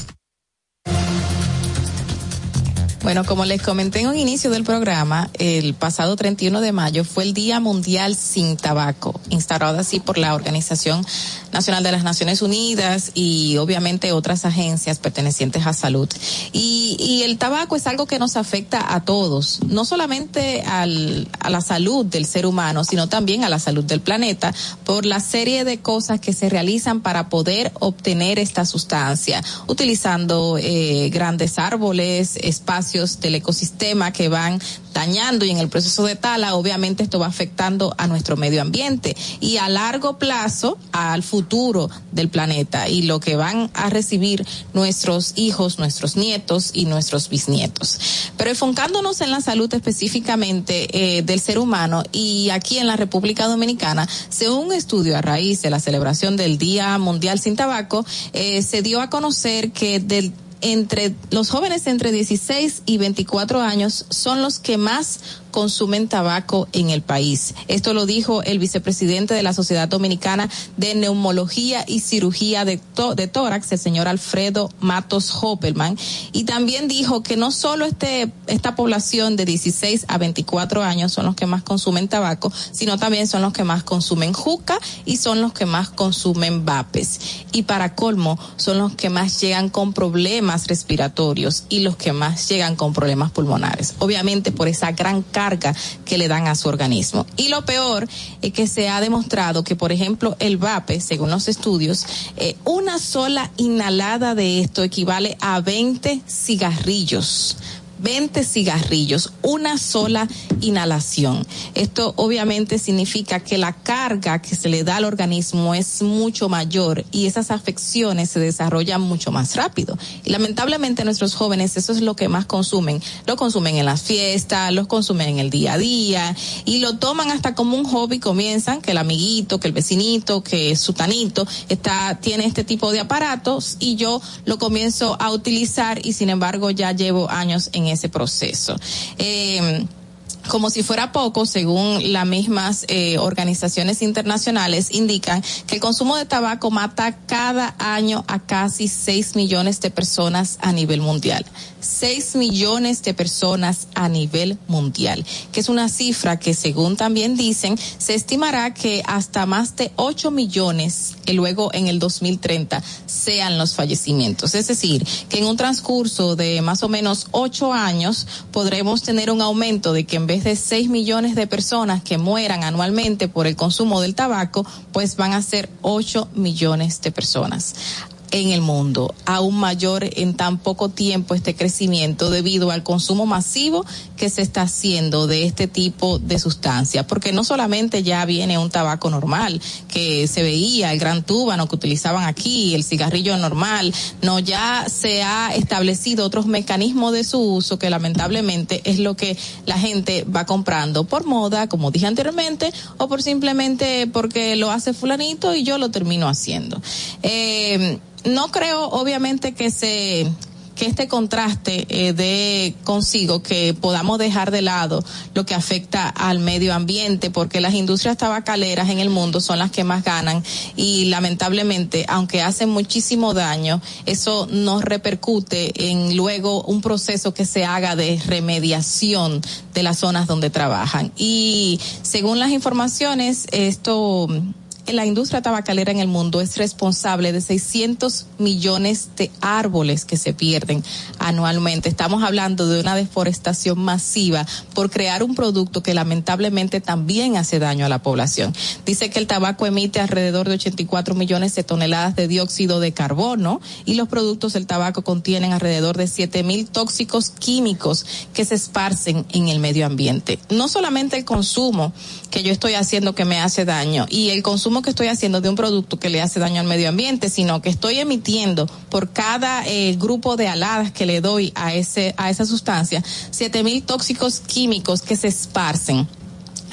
Bueno, como les comenté en un inicio del programa, el pasado 31 de mayo fue el Día Mundial sin Tabaco, instaurado así por la Organización Nacional de las Naciones Unidas y obviamente otras agencias pertenecientes a salud. Y, y el tabaco es algo que nos afecta a todos, no solamente al, a la salud del ser humano, sino también a la salud del planeta, por la serie de cosas que se realizan para poder obtener esta sustancia, utilizando eh, grandes árboles, espacios del ecosistema que van dañando y en el proceso de tala, obviamente esto va afectando a nuestro medio ambiente y a largo plazo al futuro del planeta y lo que van a recibir nuestros hijos, nuestros nietos y nuestros bisnietos. Pero enfocándonos en la salud específicamente eh, del ser humano y aquí en la República Dominicana, según un estudio a raíz de la celebración del Día Mundial sin Tabaco, eh, se dio a conocer que del entre los jóvenes entre 16 y 24 años son los que más consumen tabaco en el país. Esto lo dijo el vicepresidente de la Sociedad Dominicana de Neumología y Cirugía de, de Tórax, el señor Alfredo Matos Hoppelman, y también dijo que no solo este, esta población de 16 a 24 años son los que más consumen tabaco, sino también son los que más consumen juca y son los que más consumen vapes. Y para colmo, son los que más llegan con problemas respiratorios y los que más llegan con problemas pulmonares. Obviamente por esa gran carga que le dan a su organismo. Y lo peor es que se ha demostrado que, por ejemplo, el VAPE, según los estudios, eh, una sola inhalada de esto equivale a 20 cigarrillos 20 cigarrillos, una sola inhalación. Esto obviamente significa que la carga que se le da al organismo es mucho mayor y esas afecciones se desarrollan mucho más rápido. Y lamentablemente nuestros jóvenes eso es lo que más consumen. Lo consumen en las fiestas, los consumen en el día a día y lo toman hasta como un hobby. Comienzan que el amiguito, que el vecinito, que su tanito está, tiene este tipo de aparatos y yo lo comienzo a utilizar y sin embargo ya llevo años en ese proceso. Eh, como si fuera poco, según las mismas eh, organizaciones internacionales, indican que el consumo de tabaco mata cada año a casi 6 millones de personas a nivel mundial. 6 millones de personas a nivel mundial, que es una cifra que según también dicen, se estimará que hasta más de 8 millones que luego en el 2030 sean los fallecimientos. Es decir, que en un transcurso de más o menos 8 años podremos tener un aumento de que en vez de 6 millones de personas que mueran anualmente por el consumo del tabaco, pues van a ser 8 millones de personas en el mundo, aún mayor en tan poco tiempo este crecimiento debido al consumo masivo que se está haciendo de este tipo de sustancias, porque no solamente ya viene un tabaco normal que se veía, el gran túbano que utilizaban aquí, el cigarrillo normal, no ya se ha establecido otros mecanismos de su uso que lamentablemente es lo que la gente va comprando por moda, como dije anteriormente, o por simplemente porque lo hace fulanito y yo lo termino haciendo. Eh, no creo, obviamente, que se que este contraste eh, de consigo que podamos dejar de lado lo que afecta al medio ambiente, porque las industrias tabacaleras en el mundo son las que más ganan y lamentablemente, aunque hacen muchísimo daño, eso no repercute en luego un proceso que se haga de remediación de las zonas donde trabajan. Y según las informaciones, esto la industria tabacalera en el mundo es responsable de 600 millones de árboles que se pierden anualmente. Estamos hablando de una deforestación masiva por crear un producto que lamentablemente también hace daño a la población. Dice que el tabaco emite alrededor de 84 millones de toneladas de dióxido de carbono y los productos del tabaco contienen alrededor de 7 mil tóxicos químicos que se esparcen en el medio ambiente. No solamente el consumo que yo estoy haciendo que me hace daño y el consumo que estoy haciendo de un producto que le hace daño al medio ambiente, sino que estoy emitiendo por cada eh, grupo de aladas que le doy a ese a esa sustancia siete mil tóxicos químicos que se esparcen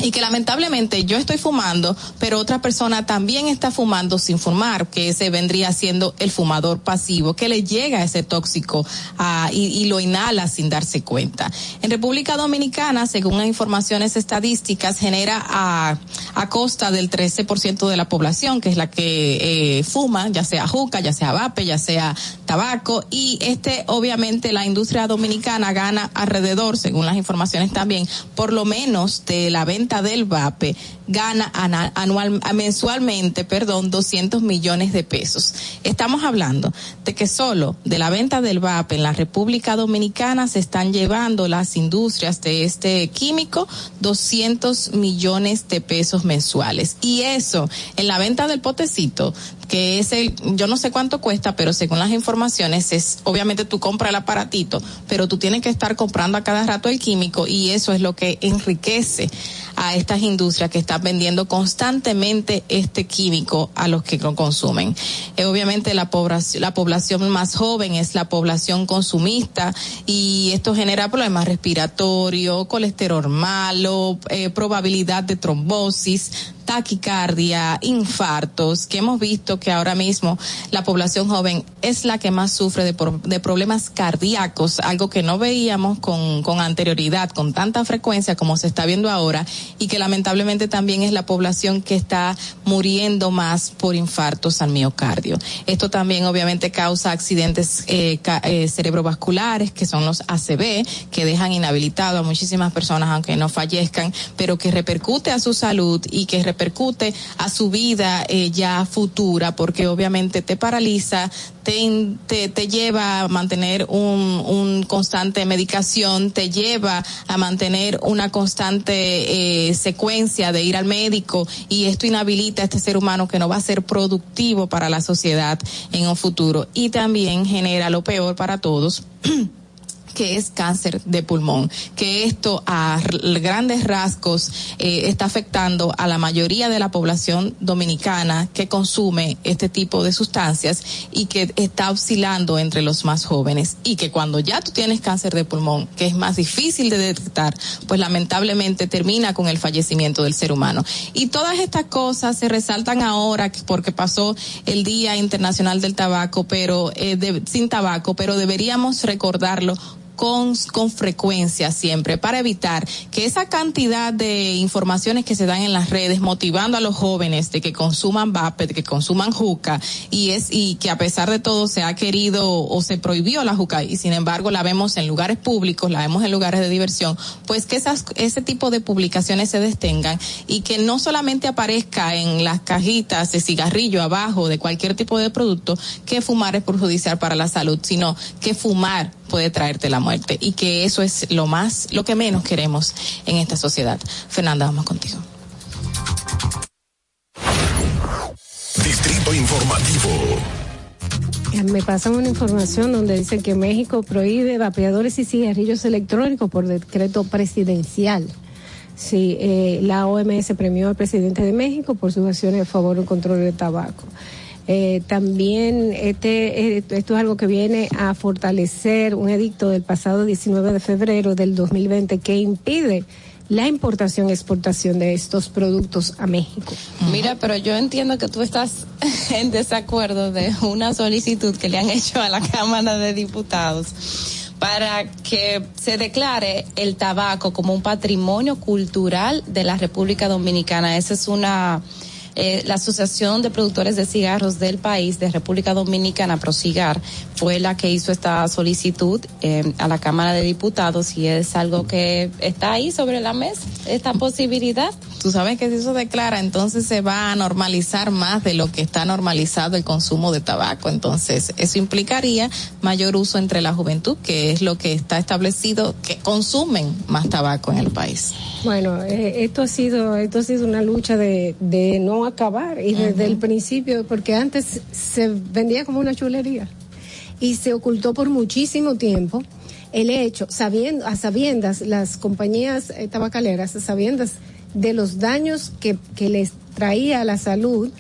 y que lamentablemente yo estoy fumando, pero otra persona también está fumando sin fumar, que ese vendría siendo el fumador pasivo, que le llega ese tóxico ah, y, lo inhala sin darse cuenta. En República Dominicana, según las informaciones estadísticas, genera a, a costa del 13% de la población, que es la que eh, fuma, ya sea juca, ya sea vape, ya sea tabaco, y este obviamente la industria dominicana gana alrededor, según las informaciones también, por lo menos de la venta del VAPE gana anual, mensualmente, perdón, 200 millones de pesos. Estamos hablando de que solo de la venta del VAPE en la República Dominicana se están llevando las industrias de este químico 200 millones de pesos mensuales. Y eso en la venta del potecito que es el, yo no sé cuánto cuesta, pero según las informaciones es, obviamente tú compras el aparatito, pero tú tienes que estar comprando a cada rato el químico y eso es lo que enriquece a estas industrias que están vendiendo constantemente este químico a los que lo consumen. Eh, obviamente la población, la población más joven es la población consumista y esto genera problemas respiratorios, colesterol malo, eh, probabilidad de trombosis, taquicardia, infartos, que hemos visto que ahora mismo la población joven es la que más sufre de, de problemas cardíacos, algo que no veíamos con, anterioridad, con tanta frecuencia como se está viendo ahora, y que lamentablemente también es la población que está muriendo más por infartos al miocardio. Esto también obviamente causa accidentes eh, eh, cerebrovasculares, que son los ACV, que dejan inhabilitado a muchísimas personas, aunque no fallezcan, pero que repercute a su salud y que repercute a su vida eh, ya futura, porque obviamente te paraliza, te, te, lleva a mantener un, un, constante medicación, te lleva a mantener una constante eh, secuencia de ir al médico y esto inhabilita a este ser humano que no va a ser productivo para la sociedad en un futuro. Y también genera lo peor para todos <clears throat> que es cáncer de pulmón, que esto a grandes rasgos eh, está afectando a la mayoría de la población dominicana que consume este tipo de sustancias y que está oscilando entre los más jóvenes y que cuando ya tú tienes cáncer de pulmón, que es más difícil de detectar, pues lamentablemente termina con el fallecimiento del ser humano. Y todas estas cosas se resaltan ahora que- porque pasó el Día Internacional del Tabaco, pero eh, de- sin tabaco, pero deberíamos recordarlo con, con frecuencia siempre para evitar que esa cantidad de informaciones que se dan en las redes motivando a los jóvenes de que consuman vape, de que consuman juca y es y que a pesar de todo se ha querido o se prohibió la juca y sin embargo la vemos en lugares públicos, la vemos en lugares de diversión, pues que esas ese tipo de publicaciones se detengan y que no solamente aparezca en las cajitas de cigarrillo abajo de cualquier tipo de producto que fumar es perjudicial para la salud, sino que fumar puede traerte la muerte y que eso es lo más, lo que menos queremos en esta sociedad. Fernanda, vamos contigo. Distrito Informativo. Me pasan una información donde dice que México prohíbe vapeadores y cigarrillos electrónicos por decreto presidencial. Sí, eh, la OMS premió al presidente de México por sus acciones a favor del control del tabaco. Eh, también este, eh, esto es algo que viene a fortalecer un edicto del pasado 19 de febrero del 2020 que impide la importación y exportación de estos productos a México. Mira, pero yo entiendo que tú estás <laughs> en desacuerdo de una solicitud que le han hecho a la Cámara de Diputados para que se declare el tabaco como un patrimonio cultural de la República Dominicana. Esa es una eh, la Asociación de Productores de Cigarros del país, de República Dominicana, Prosigar, fue la que hizo esta solicitud eh, a la Cámara de Diputados y es algo que está ahí sobre la mesa, esta posibilidad. Tú sabes que si eso declara, entonces se va a normalizar más de lo que está normalizado el consumo de tabaco. Entonces, eso implicaría mayor uso entre la juventud, que es lo que está establecido, que consumen más tabaco en el país. Bueno, eh, esto ha sido esto ha sido una lucha de, de no acabar y desde el principio, porque antes se vendía como una chulería y se ocultó por muchísimo tiempo el hecho, sabiendo, a sabiendas las compañías eh, tabacaleras, a sabiendas de los daños que, que les traía a la salud,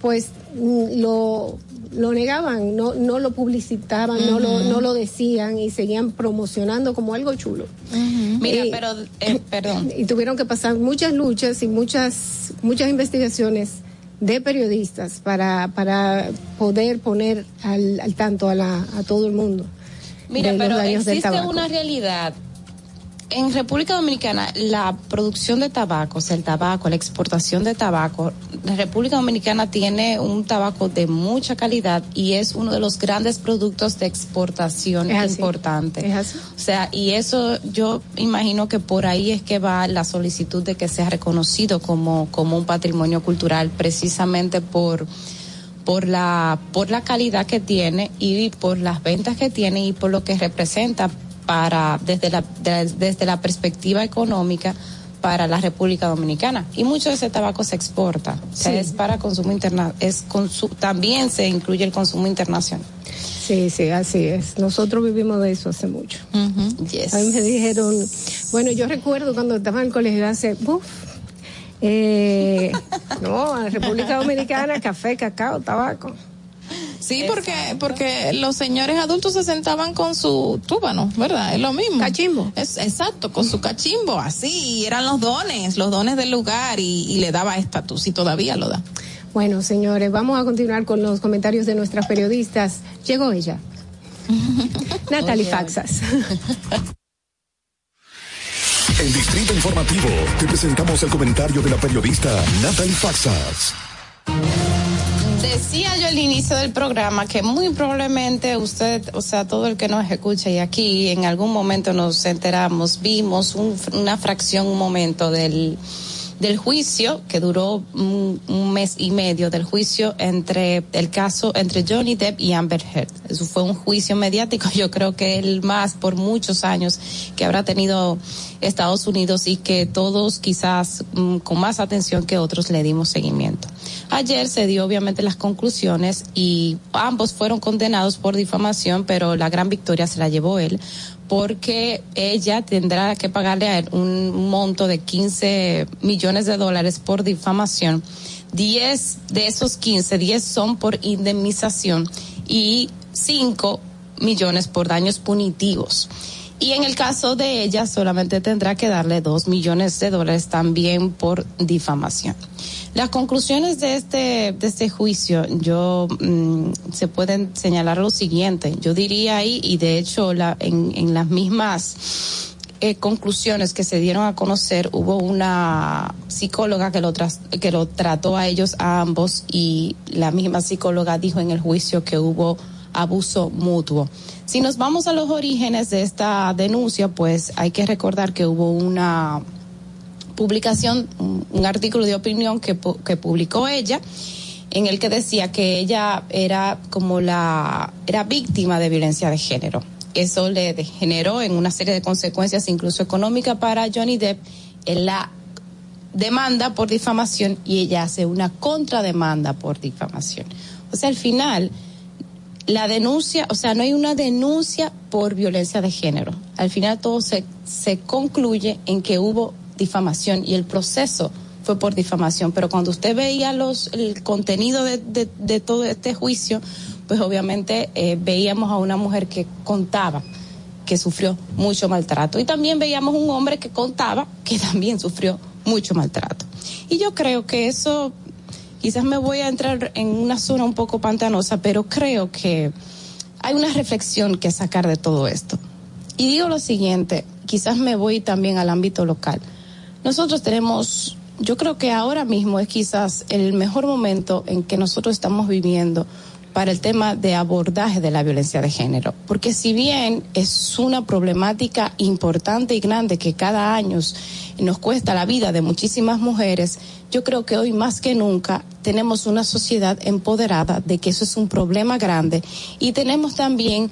pues mm, lo, lo negaban, no, no lo publicitaban, no, lo, no lo decían y seguían promocionando como algo chulo. Mira, Y- pero, eh, <clears throat> perdón. y tuvieron que pasar muchas luchas y muchas muchas investigaciones de periodistas para para poder poner al, al tanto a la a todo el mundo Mira, pero existe una realidad. En República Dominicana, la producción de tabaco, o sea, el tabaco, la exportación de tabaco, la República Dominicana tiene un tabaco de mucha calidad y es uno de los grandes productos de exportación Es importante. Es así. O sea, y eso yo imagino que por ahí es que va la solicitud de que sea reconocido como, como un patrimonio cultural, precisamente por por la por la calidad que tiene y por las ventas que tiene y por lo que representa para desde la de- desde la perspectiva económica para la República Dominicana y mucho de ese tabaco se exporta, o sea, Sí. es para consumo interna es consu- también se incluye el consumo internacional. Sí, sí, así es. Nosotros vivimos de eso hace mucho. Yes. A mí me dijeron, bueno, yo recuerdo cuando estaba en el colegio hace, uf, eh, <laughs> no, en República Dominicana, café, cacao, tabaco. Sí, porque porque los señores adultos se sentaban con su túbano, ¿verdad? Es lo mismo. Cachimbo. Es, exacto, con su cachimbo, así, y eran los dones, los dones del lugar y, y le daba estatus y todavía lo da. Bueno, señores, vamos a continuar con los comentarios de nuestras periodistas. Llegó ella. <laughs> Natalie Faxas. En Distrito Informativo te presentamos el comentario de la periodista Natalie Faxas. Decía yo al inicio del programa que muy probablemente usted, o sea, todo el que nos escucha y aquí en algún momento nos enteramos, vimos un- una fracción, un momento del, del juicio que duró un, mes y medio del juicio entre el caso entre Johnny Depp y Amber Heard. Eso fue un juicio mediático, <laughs> yo creo que el más por muchos años que habrá tenido Estados Unidos y que todos quizás mm, con más atención que otros le dimos seguimiento. Ayer se dio obviamente las conclusiones y ambos fueron condenados por difamación, pero la gran victoria se la llevó él porque ella tendrá que pagarle a él un monto de 15 millones de dólares por difamación. 10 de esos 15, 10 son por indemnización y 5 millones por daños punitivos. Y en el caso de ella solamente tendrá que darle dos millones de dólares también por difamación. Las conclusiones de este, de este juicio, yo mm, se pueden señalar lo siguiente. Yo diría ahí, y de hecho la, en, en las mismas eh, conclusiones que se dieron a conocer, hubo una psicóloga que lo, tras, que lo trató a ellos, a ambos, y la misma psicóloga dijo en el juicio que hubo abuso mutuo. Si nos vamos a los orígenes de esta denuncia, pues hay que recordar que hubo una publicación, un, artículo de opinión que, que publicó ella en el que decía que ella era como la era víctima de violencia de género. Eso le generó en una serie de consecuencias incluso económicas para Johnny Depp en la demanda por difamación y ella hace una contrademanda por difamación. O sea, al final la denuncia, o sea, no hay una denuncia por violencia de género. Al final todo se, se concluye en que hubo difamación y el proceso fue por difamación. Pero cuando usted veía los, el contenido de, de, todo este juicio, pues obviamente eh, veíamos a una mujer que contaba que sufrió mucho maltrato. Y también veíamos un hombre que contaba que también sufrió mucho maltrato. Y yo creo que eso quizás me voy a entrar en una zona un poco pantanosa, pero creo que hay una reflexión que sacar de todo esto. Y digo lo siguiente, quizás me voy también al ámbito local. Nosotros tenemos, yo creo que ahora mismo es quizás el mejor momento en que nosotros estamos viviendo para el tema de abordaje de la violencia de género. Porque si bien es una problemática importante y grande que cada año nos cuesta la vida de muchísimas mujeres, yo creo que hoy más que nunca tenemos una sociedad empoderada de que eso es un problema grande y tenemos también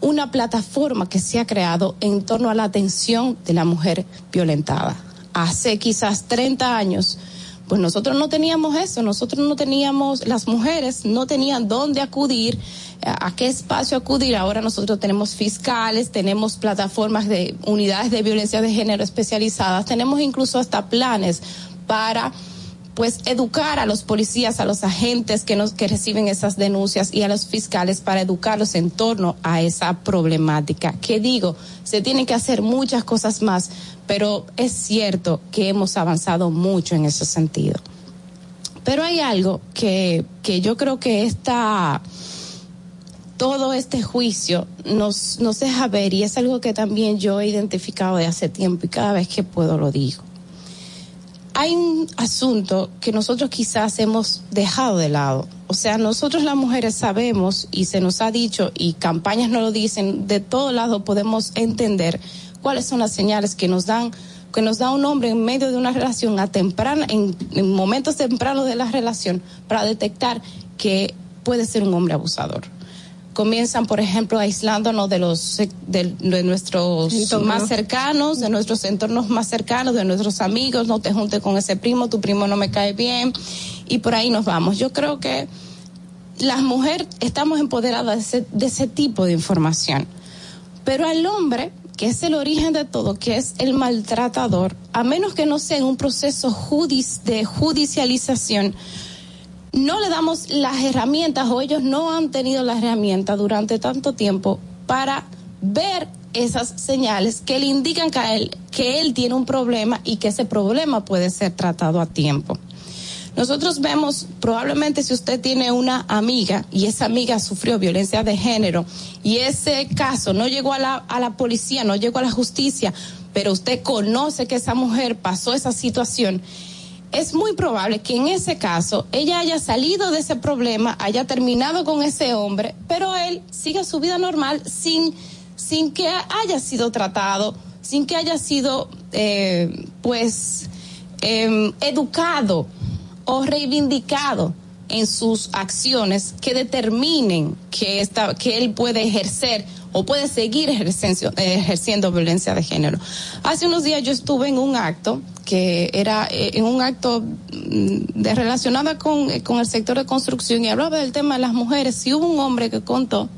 una plataforma que se ha creado en torno a la atención de la mujer violentada. Hace quizás 30 años, pues nosotros no teníamos eso, nosotros no teníamos, las mujeres no tenían dónde acudir, a, qué espacio acudir. Ahora nosotros tenemos fiscales, tenemos plataformas de unidades de violencia de género especializadas, tenemos incluso hasta planes para pues educar a los policías, a los agentes que nos que reciben esas denuncias y a los fiscales para educarlos en torno a esa problemática. Que digo, se tienen que hacer muchas cosas más, pero es cierto que hemos avanzado mucho en ese sentido. Pero hay algo que, que yo creo que esta todo este juicio nos, nos deja ver y es algo que también yo he identificado de hace tiempo y cada vez que puedo lo digo hay un asunto que nosotros quizás hemos dejado de lado. O sea, nosotros las mujeres sabemos y se nos ha dicho y campañas nos lo dicen, de todo lado podemos entender cuáles son las señales que nos dan que nos da un hombre en medio de una relación a temprana en, en momentos tempranos de la relación para detectar que puede ser un hombre abusador comienzan, por ejemplo, aislándonos de los de, de nuestros Entorno. más cercanos, de nuestros entornos más cercanos, de nuestros amigos, no te juntes con ese primo, tu primo no me cae bien, y por ahí nos vamos. Yo creo que las mujeres estamos empoderadas de ese, de ese tipo de información. Pero al hombre, que es el origen de todo, que es el maltratador, a menos que no sea en un proceso de judicialización, no le damos las herramientas o ellos no han tenido las herramientas durante tanto tiempo para ver esas señales que le indican que, él, que él tiene un problema y que ese problema puede ser tratado a tiempo. Nosotros vemos, probablemente si usted tiene una amiga y esa amiga sufrió violencia de género y ese caso no llegó a la, a la policía, no llegó a la justicia, pero usted conoce que esa mujer pasó esa situación, es muy probable que en ese caso ella haya salido de ese problema, haya terminado con ese hombre, pero él siga su vida normal sin, sin que haya sido tratado, sin que haya sido, eh, pues, eh, educado o reivindicado en sus acciones que determinen que, esta, que él puede ejercer o puede seguir ejerciendo, ejerciendo violencia de género. Hace unos días yo estuve en un acto que era eh, en un acto mm, de relacionada con, eh, con el sector de construcción y hablaba del tema de las mujeres. Si hubo un hombre que contó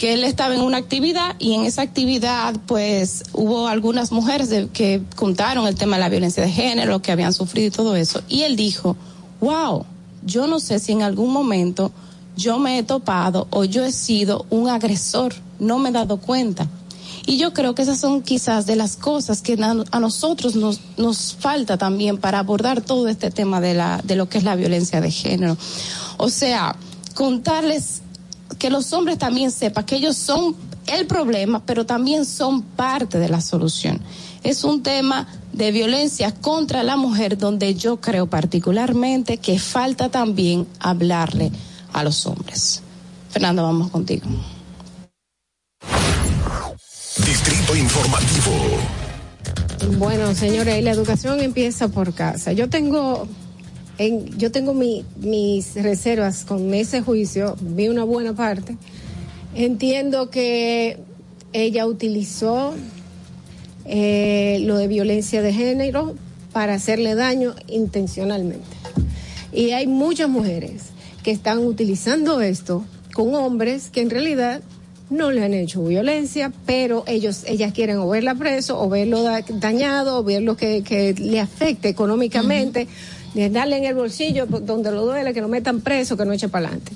que él estaba en una actividad y en esa actividad pues hubo algunas mujeres de- que contaron el tema de la violencia de género, que habían sufrido y todo eso. Y él dijo, wow, yo no sé si en algún momento yo me he topado o yo he sido un agresor, no me he dado cuenta. Y yo creo que esas son quizás de las cosas que a nosotros nos, nos falta también para abordar todo este tema de, la, de lo que es la violencia de género. O sea, contarles que los hombres también sepan que ellos son el problema, pero también son parte de la solución. Es un tema de violencia contra la mujer donde yo creo particularmente que falta también hablarle a los hombres. Fernando, vamos contigo. Distrito Informativo. Bueno, señores, y la educación empieza por casa. Yo tengo, yo tengo mi- mis reservas con ese juicio, vi una buena parte. Entiendo que ella utilizó eh, lo de violencia de género para hacerle daño intencionalmente. Y hay muchas mujeres que están utilizando esto con hombres que en realidad no le han hecho violencia, pero ellos, ellas quieren o verla preso, o verlo da- dañado, o verlo que, que le afecte económicamente, de darle en el bolsillo donde lo duele, que lo metan preso, que no eche para adelante.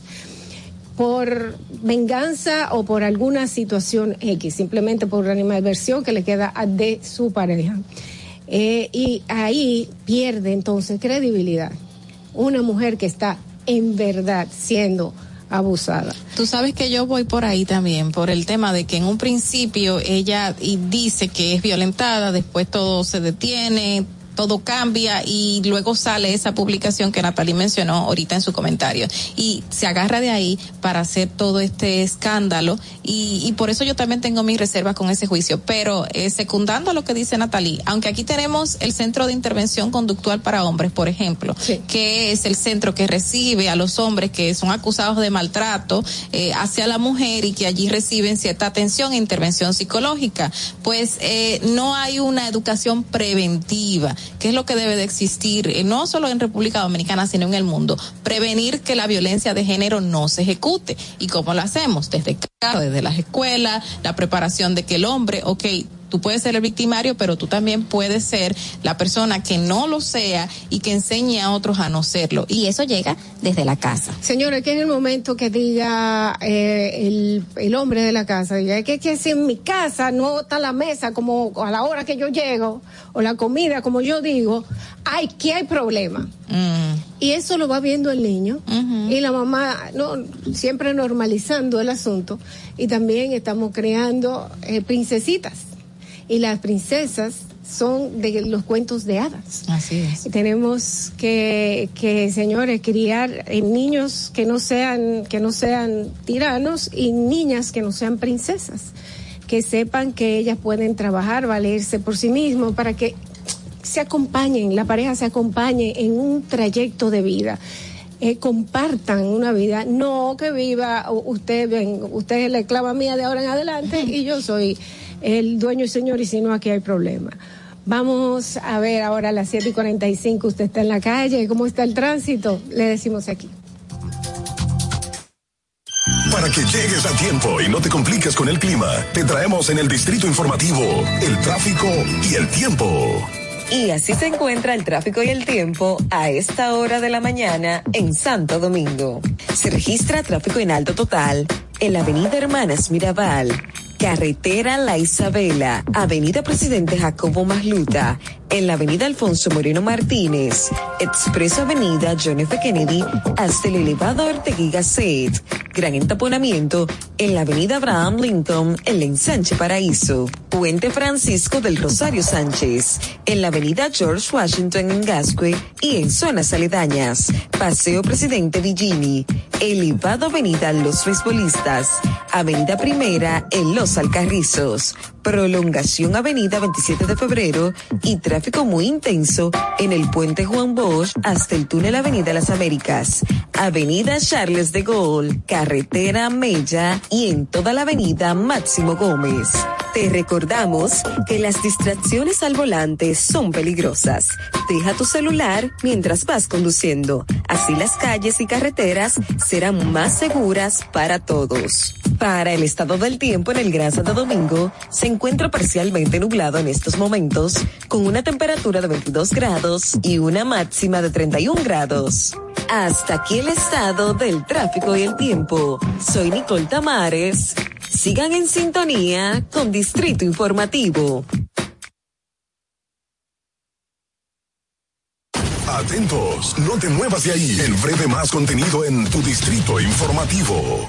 Por venganza o por alguna situación X, simplemente por una animadversión que le queda de su pareja. Eh, y ahí pierde entonces credibilidad una mujer que está en verdad siendo abusada. Tú sabes que yo voy por ahí también, por el tema de que en un principio ella dice que es violentada, después todo se detiene, todo cambia y luego sale esa publicación que Natalie mencionó ahorita en su comentario. Y se agarra de ahí para hacer todo este escándalo. Y, y por eso yo también tengo mis reservas con ese juicio, pero eh, secundando lo que dice Natalie, aunque aquí tenemos el Centro de Intervención Conductual para Hombres, por ejemplo, que es el centro que recibe a los hombres que son acusados de maltrato eh, hacia la mujer y que allí reciben cierta atención e intervención psicológica, pues eh, no hay una educación preventiva, que es lo que debe de existir, eh, no solo en República Dominicana, sino en el mundo, prevenir que la violencia de género no se ejecute. ¿Y cómo lo hacemos? Desde casa, desde las escuelas, la preparación de que el hombre, ok, tú puedes ser el victimario, pero tú también puedes ser la persona que no lo sea y que enseñe a otros a no serlo. Y eso llega desde la casa. Señores, que en el momento que diga eh, el, el hombre de la casa, diga que, que si en mi casa no está la mesa como a la hora que yo llego, o la comida como yo digo, hay que hay problema. Y eso lo va viendo el niño y la mamá no siempre normalizando el asunto y también estamos creando eh, princesitas y las princesas son de los cuentos de hadas. Así es. Tenemos que, que señores, criar eh, niños que no sean, que no sean tiranos y niñas que no sean princesas, que sepan que ellas pueden trabajar, valerse por sí mismos, para que se acompañen, la pareja se acompañe en un trayecto de vida. Eh, compartan una vida, no que viva usted, ven, usted es la esclava mía de ahora en adelante y yo soy el dueño y señor y si no aquí hay problema. Vamos a ver ahora a las 7 y 45, usted está en la calle, ¿cómo está el tránsito? Le decimos aquí. Para que llegues a tiempo y no te compliques con el clima, te traemos en el Distrito Informativo el tráfico y el tiempo. Y así se encuentra el tráfico y el tiempo a esta hora de la mañana en Santo Domingo. Se registra tráfico en alto total en la avenida Hermanas Mirabal, carretera La Isabela, avenida Presidente Jacobo Masluta, en la avenida Alfonso Moreno Martínez, expreso avenida John F. Kennedy hasta el elevado Ortegui Gasset, gran entaponamiento en la avenida Abraham Lincoln en la ensanche Paraíso, Puente Francisco del Rosario Sánchez, en la avenida George Washington en Gascue y en zonas aledañas, Paseo Presidente Villini, elevado avenida Los Beisbolistas, avenida Primera en Los Alcarrizos, prolongación avenida 27 de febrero y tráfico muy intenso en el puente Juan Bosch hasta el túnel Avenida Las Américas, Avenida Charles de Gaulle, Carretera Mella y en toda la avenida Máximo Gómez. Te recordamos que las distracciones al volante son peligrosas. Deja tu celular mientras vas conduciendo. Así las calles y carreteras serán más seguras para todos. Para el estado del tiempo en el Gran Santo Domingo, se encuentra parcialmente nublado en estos momentos, con una temperatura de 22 grados y una máxima de 31 grados. Hasta aquí el estado del tráfico y el tiempo. Soy Nicole Tamares. Sigan en sintonía con Distrito Informativo. Atentos, no te muevas de ahí. En breve más contenido en tu distrito informativo.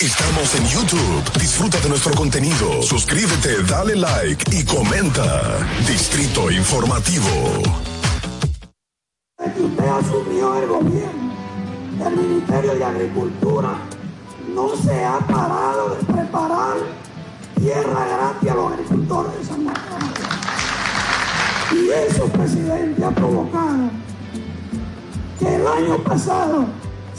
Estamos en YouTube. Disfruta de nuestro contenido. Suscríbete, dale like y comenta. Distrito Informativo. Usted asumió el gobierno, el Ministerio de Agricultura no se ha parado de preparar tierra gratis a los agricultores de San Marcos. Y eso, presidente, ha provocado que el año pasado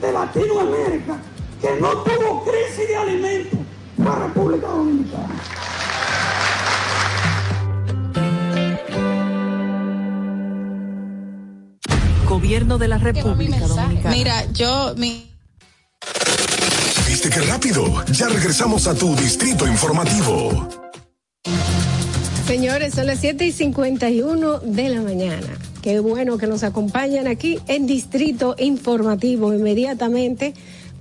de Latinoamérica que no tuvo crisis de alimentos fue la República Dominicana. Gobierno de la República Dominicana. Mira, yo mi ¿Viste qué rápido? Ya regresamos a tu Distrito Informativo. Señores, son las 7 y 51 de la mañana. Qué bueno que nos acompañan aquí en Distrito Informativo. Inmediatamente,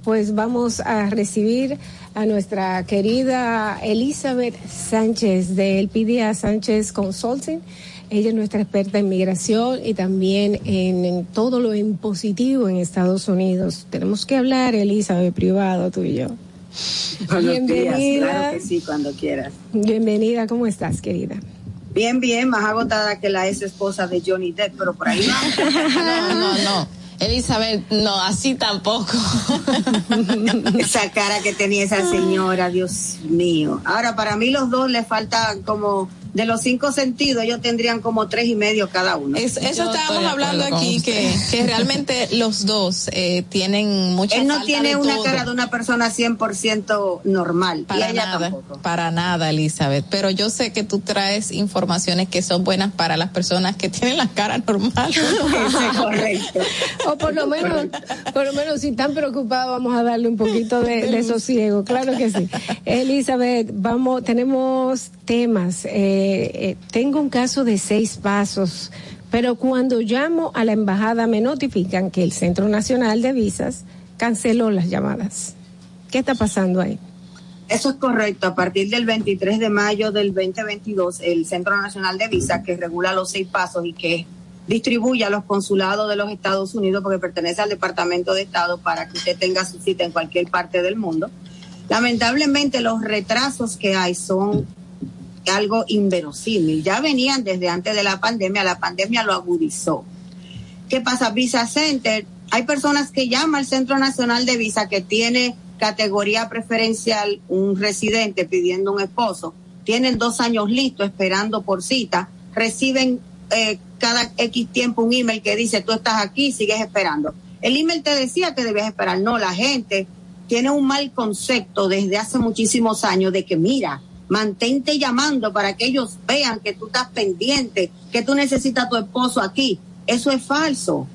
pues vamos a recibir a nuestra querida Elizabeth Sánchez de Elpidia Sánchez Consulting. Ella es nuestra experta en migración y también en, en todo lo impositivo en Estados Unidos. Tenemos que hablar, Elizabeth, privado, tú y yo. Buenos Bienvenida. días, claro que sí, cuando quieras. Bienvenida, ¿cómo estás, querida? Bien, bien, más agotada que la ex esposa de Johnny Depp, pero por ahí. <laughs> No, no, no. Elizabeth, no, así tampoco. <laughs> esa cara que tenía esa señora, Dios mío. Ahora, para mí los dos le falta como, de los cinco sentidos, ellos tendrían como tres y medio cada uno. Es- eso estábamos hablando aquí, que, que realmente los dos eh, tienen mucha Él no falta tiene de una todo. cara de una persona 100% normal. y Para ella nada, tampoco. para nada, Elizabeth. Pero yo sé que tú traes informaciones que son buenas para las personas que tienen la cara normal. <laughs> correcto. O por lo menos, por lo menos si están preocupados, vamos a darle un poquito de, de sosiego, claro que sí. <laughs> Elizabeth, vamos, tenemos temas. Eh, eh, tengo un caso de seis pasos, pero cuando llamo a la embajada me notifican que el Centro Nacional de Visas canceló las llamadas. ¿Qué está pasando ahí? Eso es correcto. A partir del 23 de mayo del 2022, el Centro Nacional de Visa, que regula los seis pasos y que distribuye a los consulados de los Estados Unidos, porque pertenece al Departamento de Estado, para que usted tenga su cita en cualquier parte del mundo. Lamentablemente, los retrasos que hay son algo inverosímil. Ya venían desde antes de la pandemia, la pandemia lo agudizó. ¿Qué pasa? Visa Center, hay personas que llaman al Centro Nacional de Visa que tiene categoría preferencial un residente pidiendo un esposo, tienen dos años listos esperando por cita, reciben eh, cada X tiempo un email que dice tú estás aquí, sigues esperando. El email te decía que debías esperar, no, la gente tiene un mal concepto desde hace muchísimos años de que mira, mantente llamando para que ellos vean que tú estás pendiente, que tú necesitas a tu esposo aquí. Eso es falso.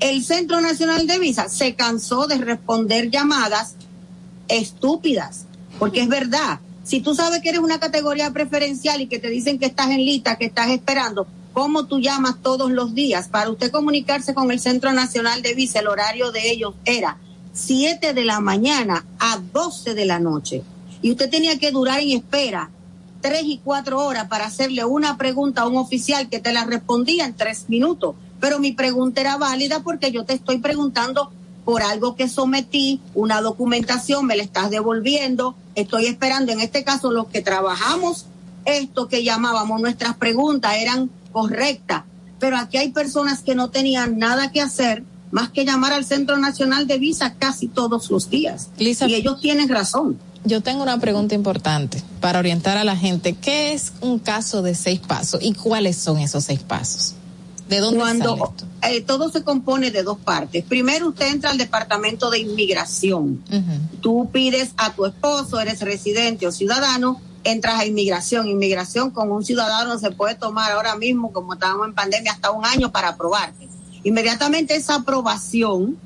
El Centro Nacional de Visa se cansó de responder llamadas estúpidas, porque es verdad. Si tú sabes que eres una categoría preferencial y que te dicen que estás en lista, que estás esperando, ¿cómo tú llamas todos los días? Para usted comunicarse con el Centro Nacional de Visa, el horario de ellos era 7 de la mañana a 12 de la noche. Y usted tenía que durar en espera tres y cuatro horas para hacerle una pregunta a un oficial que te la respondía en tres minutos. Pero mi pregunta era válida porque yo te estoy preguntando por algo que sometí, una documentación, me la estás devolviendo, estoy esperando, en este caso los que trabajamos esto que llamábamos nuestras preguntas eran correctas, pero aquí hay personas que no tenían nada que hacer más que llamar al Centro Nacional de Visa casi todos los días. y ellos tienen razón. Yo tengo una pregunta importante para orientar a la gente. ¿Qué es un caso de seis pasos y cuáles son esos seis pasos? ¿De dónde Cuando sale eh, todo se compone de dos partes. Primero usted entra al departamento de inmigración. Tú pides a tu esposo, eres residente o ciudadano, entras a inmigración. Inmigración con un ciudadano se puede tomar ahora mismo, como estamos en pandemia, hasta un año para aprobarte. Inmediatamente esa aprobación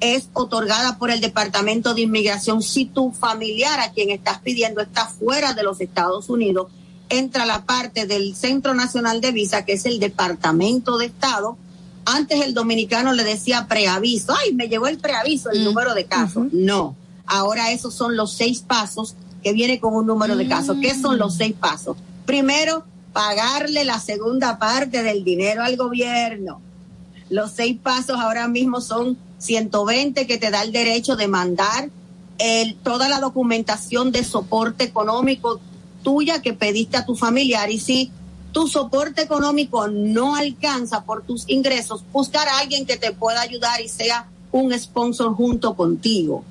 es otorgada por el Departamento de Inmigración si tu familiar a quien estás pidiendo está fuera de los Estados Unidos entra la parte del Centro Nacional de Visa, que es el Departamento de Estado. Antes el dominicano le decía preaviso. Ay, me llegó el preaviso, el número de casos. No, ahora esos son los seis pasos que viene con un número de casos. ¿Qué son los seis pasos? Primero, pagarle la segunda parte del dinero al gobierno. Los seis pasos ahora mismo son 120 que te da el derecho de mandar el, toda la documentación de soporte económico tuya que pediste a tu familiar y si tu soporte económico no alcanza por tus ingresos, buscar a alguien que te pueda ayudar y sea un sponsor junto contigo.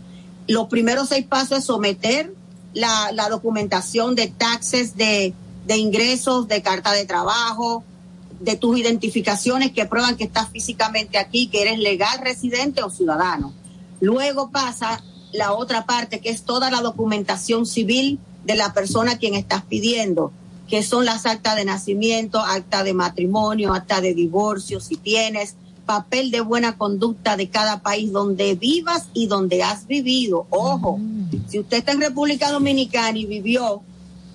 Los primeros seis pasos es someter la, la documentación de taxes, de, de ingresos, de carta de trabajo, de tus identificaciones que prueban que estás físicamente aquí, que eres legal residente o ciudadano. Luego pasa la otra parte, que es toda la documentación civil de la persona a quien estás pidiendo, que son las actas de nacimiento, acta de matrimonio, acta de divorcio, si tienes, papel de buena conducta de cada país donde vivas y donde has vivido. Ojo, si usted está en República Dominicana y vivió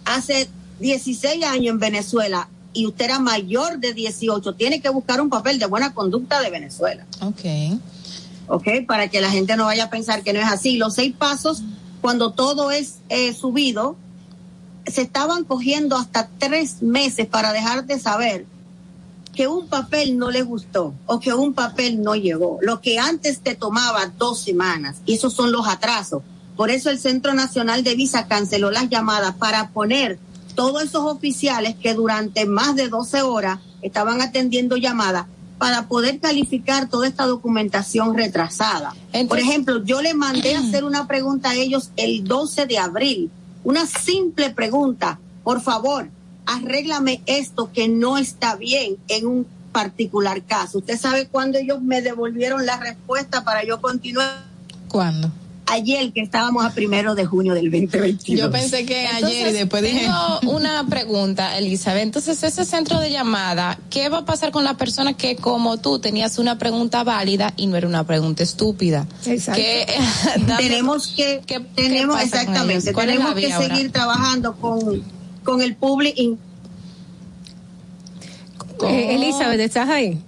hace 16 años en Venezuela y usted era mayor de 18, tiene que buscar un papel de buena conducta de Venezuela. Ok. ¿ok? Para que la gente no vaya a pensar que no es así. Los seis pasos, cuando todo es eh, subido, se estaban cogiendo hasta tres meses para dejar de saber que un papel no le gustó o que un papel no llegó. Lo que antes te tomaba dos semanas, y esos son los atrasos. Por eso el Centro Nacional de Visa canceló las llamadas para poner todos esos oficiales que durante más de 12 horas estaban atendiendo llamadas para poder calificar toda esta documentación retrasada. Por ejemplo, yo le mandé a hacer una pregunta a ellos el 12 de abril, una simple pregunta, por favor, arréglame esto que no está bien en un particular caso. ¿Usted sabe cuándo ellos me devolvieron la respuesta para yo continuar? ¿Cuándo? Ayer que estábamos a primero de junio del 2022. Yo pensé que ayer y después dije. Tengo una pregunta, Elizabeth. Entonces, ese centro de llamada, ¿qué va a pasar con la persona que, como tú, tenías una pregunta válida y no era una pregunta estúpida? Exacto. Que, <laughs> tenemos que, tenemos pasa con exactamente, tenemos que ahora? seguir trabajando con, con el público. Eh, Elizabeth, ¿estás ahí?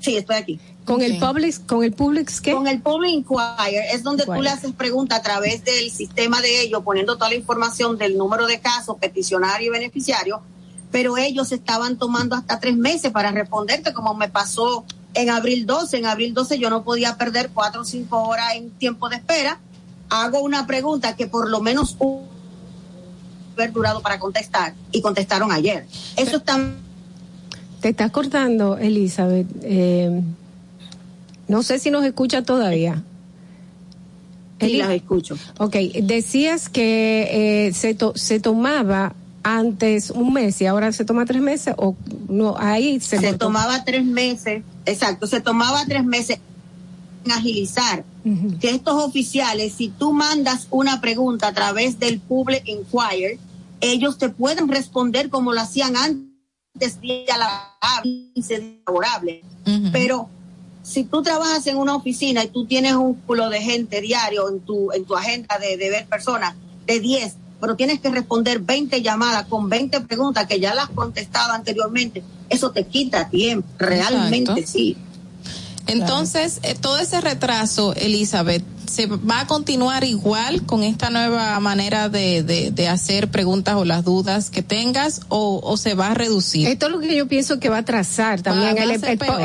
Sí, estoy aquí. Con el public, con el public, ¿qué? Con el Public Inquiry es donde tú le haces preguntas a través del sistema de ellos, poniendo toda la información del número de casos, peticionario y beneficiario, pero ellos estaban tomando hasta tres meses para responderte, como me pasó en abril 12. En abril 12 yo no podía perder cuatro o cinco horas en tiempo de espera. Hago una pregunta que por lo menos un haber durado para contestar y contestaron ayer. Eso está Te estás cortando, Elizabeth. Eh, no sé si nos escucha todavía. Sí, Eli- las escucho. Ok, decías que eh, se, to- se tomaba antes un mes y ahora se toma tres meses o no, ahí se, se cortó. tomaba tres meses, exacto, se tomaba tres meses en agilizar que estos oficiales, si tú mandas una pregunta a través del Public Inquiry, ellos te pueden responder como lo hacían antes vía la laborable. Pero si tú trabajas en una oficina y tú tienes un culo de gente diario en tu, en tu agenda de, de ver personas de 10, pero tienes que responder 20 llamadas con 20 preguntas que ya las has contestado anteriormente, eso te quita tiempo, realmente Exacto. sí. Entonces, eh, todo ese retraso, Elizabeth, ¿se va a continuar igual con esta nueva manera de, de, de hacer preguntas o las dudas que tengas o, o se va a reducir? Esto es lo que yo pienso que va a atrasar también Va- va el, a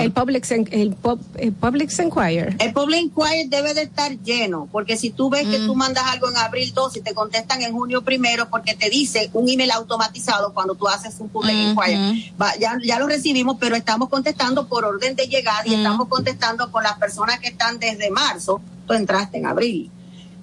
el, public, el, el public inquiry. El Public Inquiry debe de estar lleno, porque si tú ves que tú mandas algo en abril 2 y te contestan en junio primero, porque te dice un email automatizado cuando tú haces un Public Inquiry, va, ya, ya lo recibimos, pero estamos contestando por orden de llegada y estamos contestando con las personas que están desde marzo, tú entraste en abril.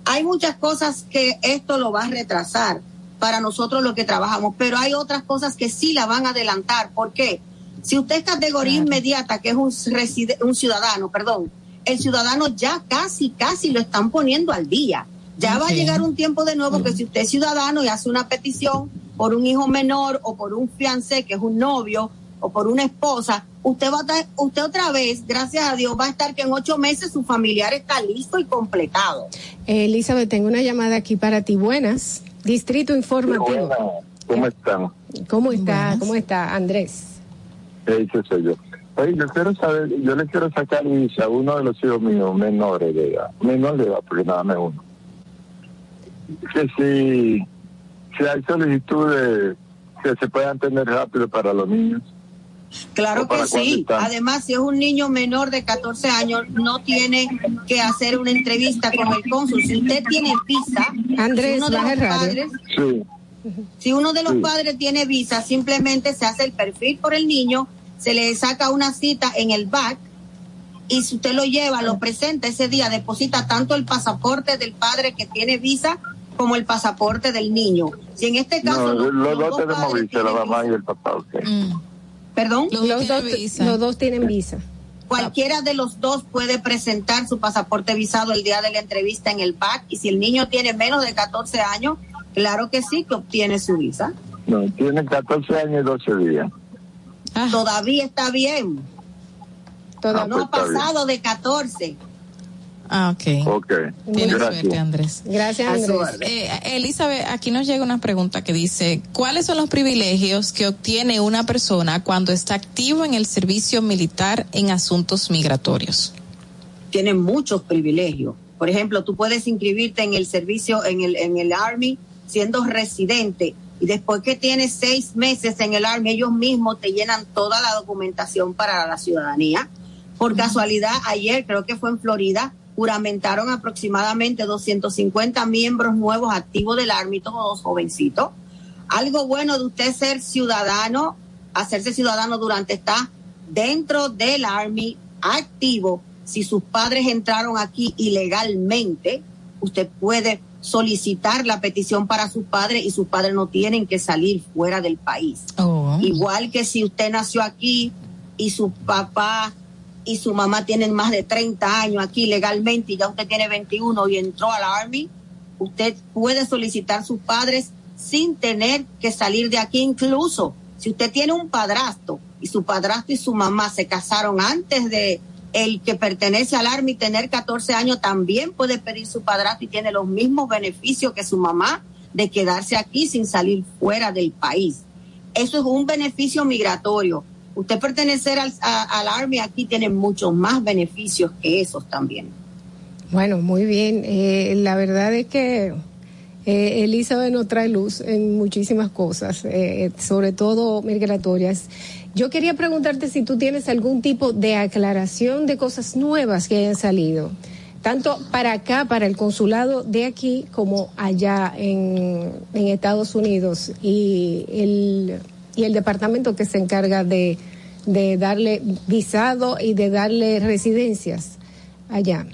Hay muchas cosas que esto lo va a retrasar para nosotros los que trabajamos, pero hay otras cosas que sí la van a adelantar. ¿Por qué? Si usted es categoría inmediata, que es un, reside- un ciudadano, perdón, el ciudadano ya casi, casi lo están poniendo al día. Ya va a llegar un tiempo de nuevo que si usted es ciudadano y hace una petición por un hijo menor o por un fiancé, que es un novio, o por una esposa, usted va a estar, usted otra vez, gracias a Dios, va a estar que en ocho meses su familiar está listo y completado. Eh, Elizabeth, tengo una llamada aquí para ti. Buenas. Distrito Informativo. ¿Cómo están? ¿Cómo está? ¿Cómo está Andrés? Ese soy yo. Oye, yo quiero saber, yo le quiero sacar a uno de los hijos míos menores de edad, menor de edad, porque nada más uno. Que si, si hay solicitudes que se puedan tener rápido para los niños. Claro ¿O para que sí. Además, si es un niño menor de 14 años, no tiene que hacer una entrevista con el cónsul. Si usted tiene visa, Andrés, si uno de los padres, Sí. si uno de los Sí. padres tiene visa, simplemente se hace el perfil por el niño, se le saca una cita en el BAC y si usted lo lleva, lo presenta ese día, deposita tanto el pasaporte del padre que tiene visa como el pasaporte del niño. Si en este caso No, los- los los dos dos tenemos visa, la mamá y el papá. ok. Perdón. Los, dos, los dos tienen visa. Cualquiera de los dos puede presentar su pasaporte visado el día de la entrevista en el BAC y si el niño tiene menos de 14 años, claro que sí que obtiene su visa. No, tiene 14 años y 12 días. Todavía está bien. Ah, no pues ha bien. pasado de 14. Ah, ok. Ok. Tienes Gracias. suerte, Andrés. Gracias, Andrés. Eh, Elizabeth, aquí nos llega una pregunta que dice, ¿cuáles son los privilegios que obtiene una persona cuando está activo en el servicio militar en asuntos migratorios? tienen muchos privilegios. Por ejemplo, tú puedes inscribirte en el servicio, en el, en el Army, siendo residente. Y después que tienes seis meses en el Army, ellos mismos te llenan toda la documentación para la ciudadanía. Por casualidad, ayer, creo que fue en Florida, juramentaron aproximadamente 250 miembros nuevos activos del Army, todos jovencitos. Algo bueno de usted ser ciudadano, hacerse ciudadano durante está dentro del Army activo. Si sus padres entraron aquí ilegalmente, usted puede solicitar la petición para sus padres y sus padres no tienen que salir fuera del país. Igual que si usted nació aquí y su papá y su mamá tienen más de 30 años aquí legalmente y ya usted tiene 21 y entró al Army, usted puede solicitar sus padres sin tener que salir de aquí incluso. Si usted tiene un padrastro y su padrastro y su mamá se casaron antes de el que pertenece al Army tener 14 años, también puede pedir su padrastro y tiene los mismos beneficios que su mamá de quedarse aquí sin salir fuera del país. Eso es un beneficio migratorio. Usted pertenecer al, a- al Army aquí tiene muchos más beneficios que esos también. Bueno, muy bien. Eh, la verdad es que eh, Elizabeth nos trae luz en muchísimas cosas, eh, sobre todo migratorias. Yo quería preguntarte si tú tienes algún tipo de aclaración de cosas nuevas que hayan salido, tanto para acá, para el consulado de aquí, como allá en, en Estados Unidos y el, y el departamento que se encarga de, de darle visado y de darle residencias allá.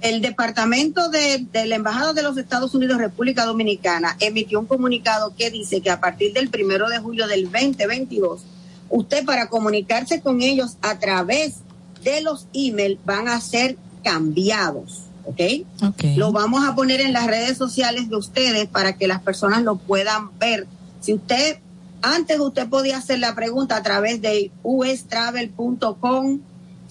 El Departamento de, de la Embajada de los Estados Unidos República Dominicana emitió un comunicado que dice que a partir del primero de julio del 2022, usted para comunicarse con ellos a través de los emails van a ser cambiados, ¿ok? Lo vamos a poner en las redes sociales de ustedes para que las personas lo puedan ver. Si usted, antes usted podía hacer la pregunta a través de ustravel.com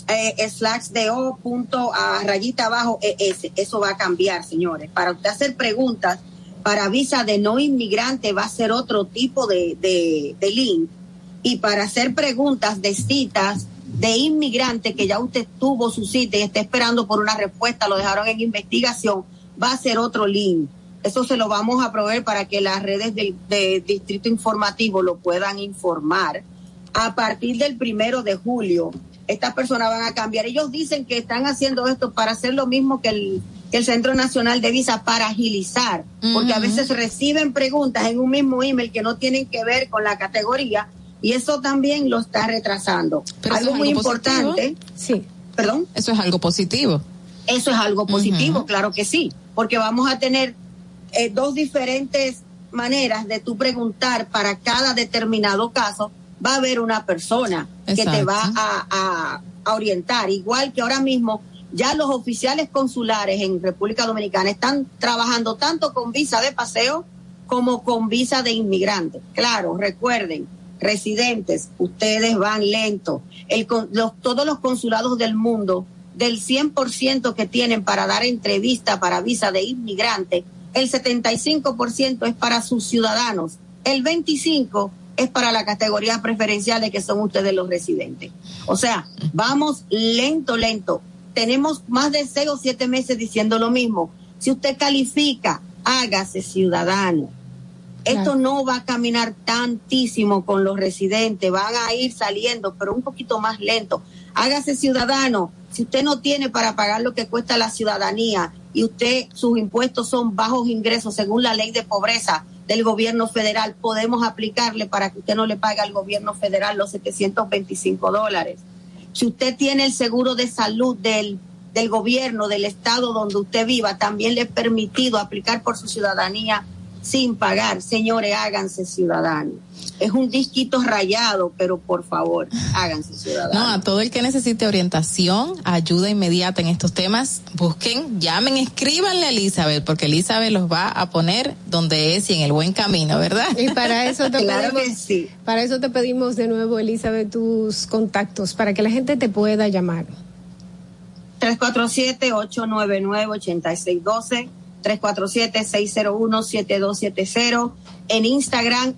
eh, slash de o punto a rayita abajo es eso va a cambiar señores. Para usted hacer preguntas para visa de no inmigrante va a ser otro tipo de, de, de link. Y para hacer preguntas de citas de inmigrante que ya usted tuvo su cita y está esperando por una respuesta lo dejaron en investigación va a ser otro link eso se lo vamos a proveer para que las redes del de distrito informativo lo puedan informar a partir del primero de julio estas personas van a cambiar. Ellos dicen que están haciendo esto para hacer lo mismo que el, que el Centro Nacional de Visa, para agilizar, porque a veces reciben preguntas en un mismo email que no tienen que ver con la categoría y eso también lo está retrasando. Pero algo es muy importante. Sí. Perdón. Eso es algo positivo. Eso es algo positivo, claro que sí, porque vamos a tener eh, dos diferentes maneras de tú preguntar para cada determinado caso. Va a haber una persona que te va a, a- a orientar, igual que ahora mismo ya los oficiales consulares en República Dominicana están trabajando tanto con visa de paseo como con visa de inmigrante. Claro, recuerden, residentes, ustedes van lento. El, los, todos los consulados del mundo, del 100% que tienen para dar entrevista para visa de inmigrante, el 75% es para sus ciudadanos, el 25% es para la categoría preferenciales que son ustedes los residentes. O sea, vamos lento, lento. Tenemos más de seis o siete meses diciendo lo mismo. Si usted califica, hágase ciudadano. Esto no va a caminar tantísimo con los residentes, van a ir saliendo, pero un poquito más lento. Hágase ciudadano. Si usted no tiene para pagar lo que cuesta la ciudadanía y usted, sus impuestos son bajos ingresos según la ley de pobreza del gobierno federal, podemos aplicarle para que usted no le pague al gobierno federal los 725 dólares. Si usted tiene el seguro de salud del, del gobierno, del estado donde usted viva, también le es permitido aplicar por su ciudadanía sin pagar. Señores, háganse ciudadanos. Es un disquito rayado, pero por favor, háganse ciudadanos. No, a todo el que necesite orientación, ayuda inmediata en estos temas, busquen, llamen, escríbanle a Elizabeth, porque Elizabeth los va a poner donde es y en el buen camino, ¿verdad? Y para eso te <laughs> Claro pedimos, sí. para eso te pedimos de nuevo, Elizabeth, tus contactos para que la gente te pueda llamar. 347-899-8612, 347-601-7270. En Instagram,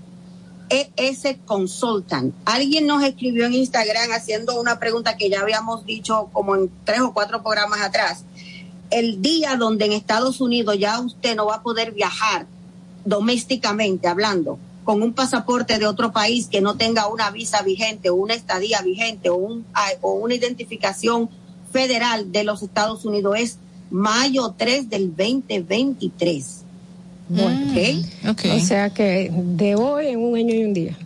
ES Consultant. Alguien nos escribió en Instagram haciendo una pregunta que ya habíamos dicho como en tres o cuatro programas atrás. El día donde en Estados Unidos ya usted no va a poder viajar domésticamente hablando con un pasaporte de otro país que no tenga una visa vigente o una estadía vigente o, un, o una identificación federal de los Estados Unidos es mayo 3 del 2023. Bueno, O sea que de hoy en un año y un día.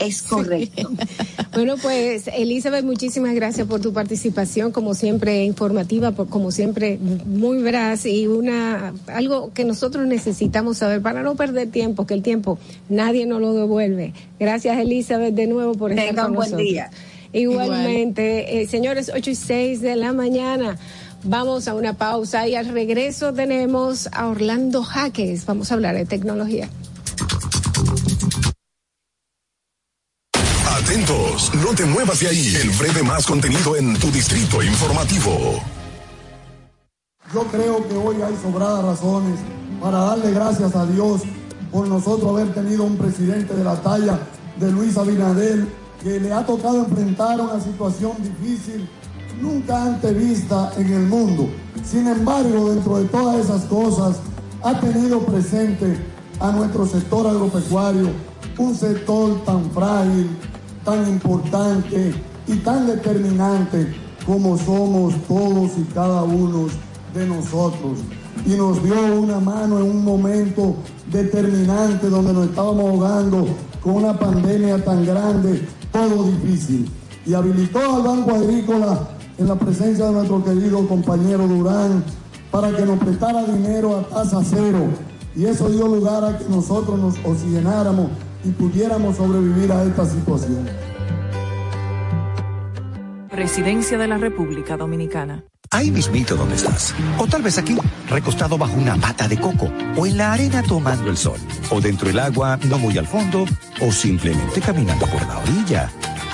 Es correcto. <laughs> bueno, pues Elizabeth, muchísimas gracias por tu participación, como siempre informativa, por, como siempre muy veraz y una algo que nosotros necesitamos saber para no perder tiempo, que el tiempo nadie nos lo devuelve. Gracias Elizabeth de nuevo por estar con buen nosotros. día. Igualmente, eh, señores, 8 y 6 de la mañana. Vamos a una pausa y al regreso tenemos a Orlando Jaques. Vamos a hablar de tecnología. Atentos, no te muevas de ahí. El breve más contenido en tu distrito informativo. Yo creo que hoy hay sobradas razones para darle gracias a Dios por nosotros haber tenido un presidente de la talla de Luis Abinader que le ha tocado enfrentar una situación difícil nunca antes vista en el mundo. Sin embargo, dentro de todas esas cosas, ha tenido presente a nuestro sector agropecuario, un sector tan frágil, tan importante y tan determinante como somos todos y cada uno de nosotros. Y nos dio una mano en un momento determinante donde nos estábamos ahogando con una pandemia tan grande, todo difícil. Y habilitó al Banco Agrícola en la presencia de nuestro querido compañero Durán para que nos prestara dinero a tasa cero. Y eso dio lugar a que nosotros nos oxigenáramos y pudiéramos sobrevivir a esta situación. Presidencia de la República Dominicana. Ahí mismito donde estás. O tal vez aquí, recostado bajo una mata de coco. O en la arena tomando el sol. O dentro del agua, no muy al fondo. O simplemente caminando por la orilla.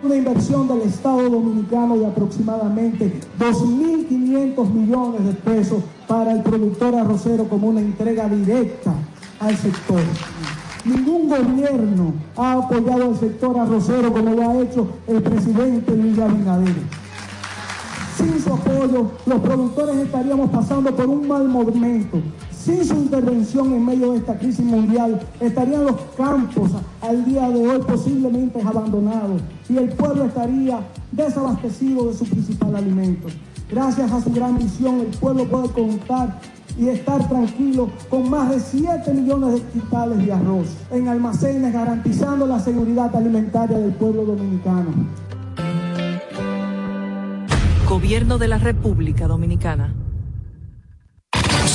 Una inversión del Estado Dominicano de aproximadamente 2.500 millones de pesos para el productor arrocero como una entrega directa al sector. Ningún gobierno ha apoyado al sector arrocero como lo ha hecho el presidente Luis Abinader. Sin su apoyo, los productores estaríamos pasando por un mal momento. Sin su intervención en medio de esta crisis mundial, estarían los campos al día de hoy posiblemente abandonados y el pueblo estaría desabastecido de su principal alimento. Gracias a su gran visión, el pueblo puede contar y estar tranquilo con más de 7 millones de quintales de arroz en almacenes, garantizando la seguridad alimentaria del pueblo dominicano. Gobierno de la República Dominicana.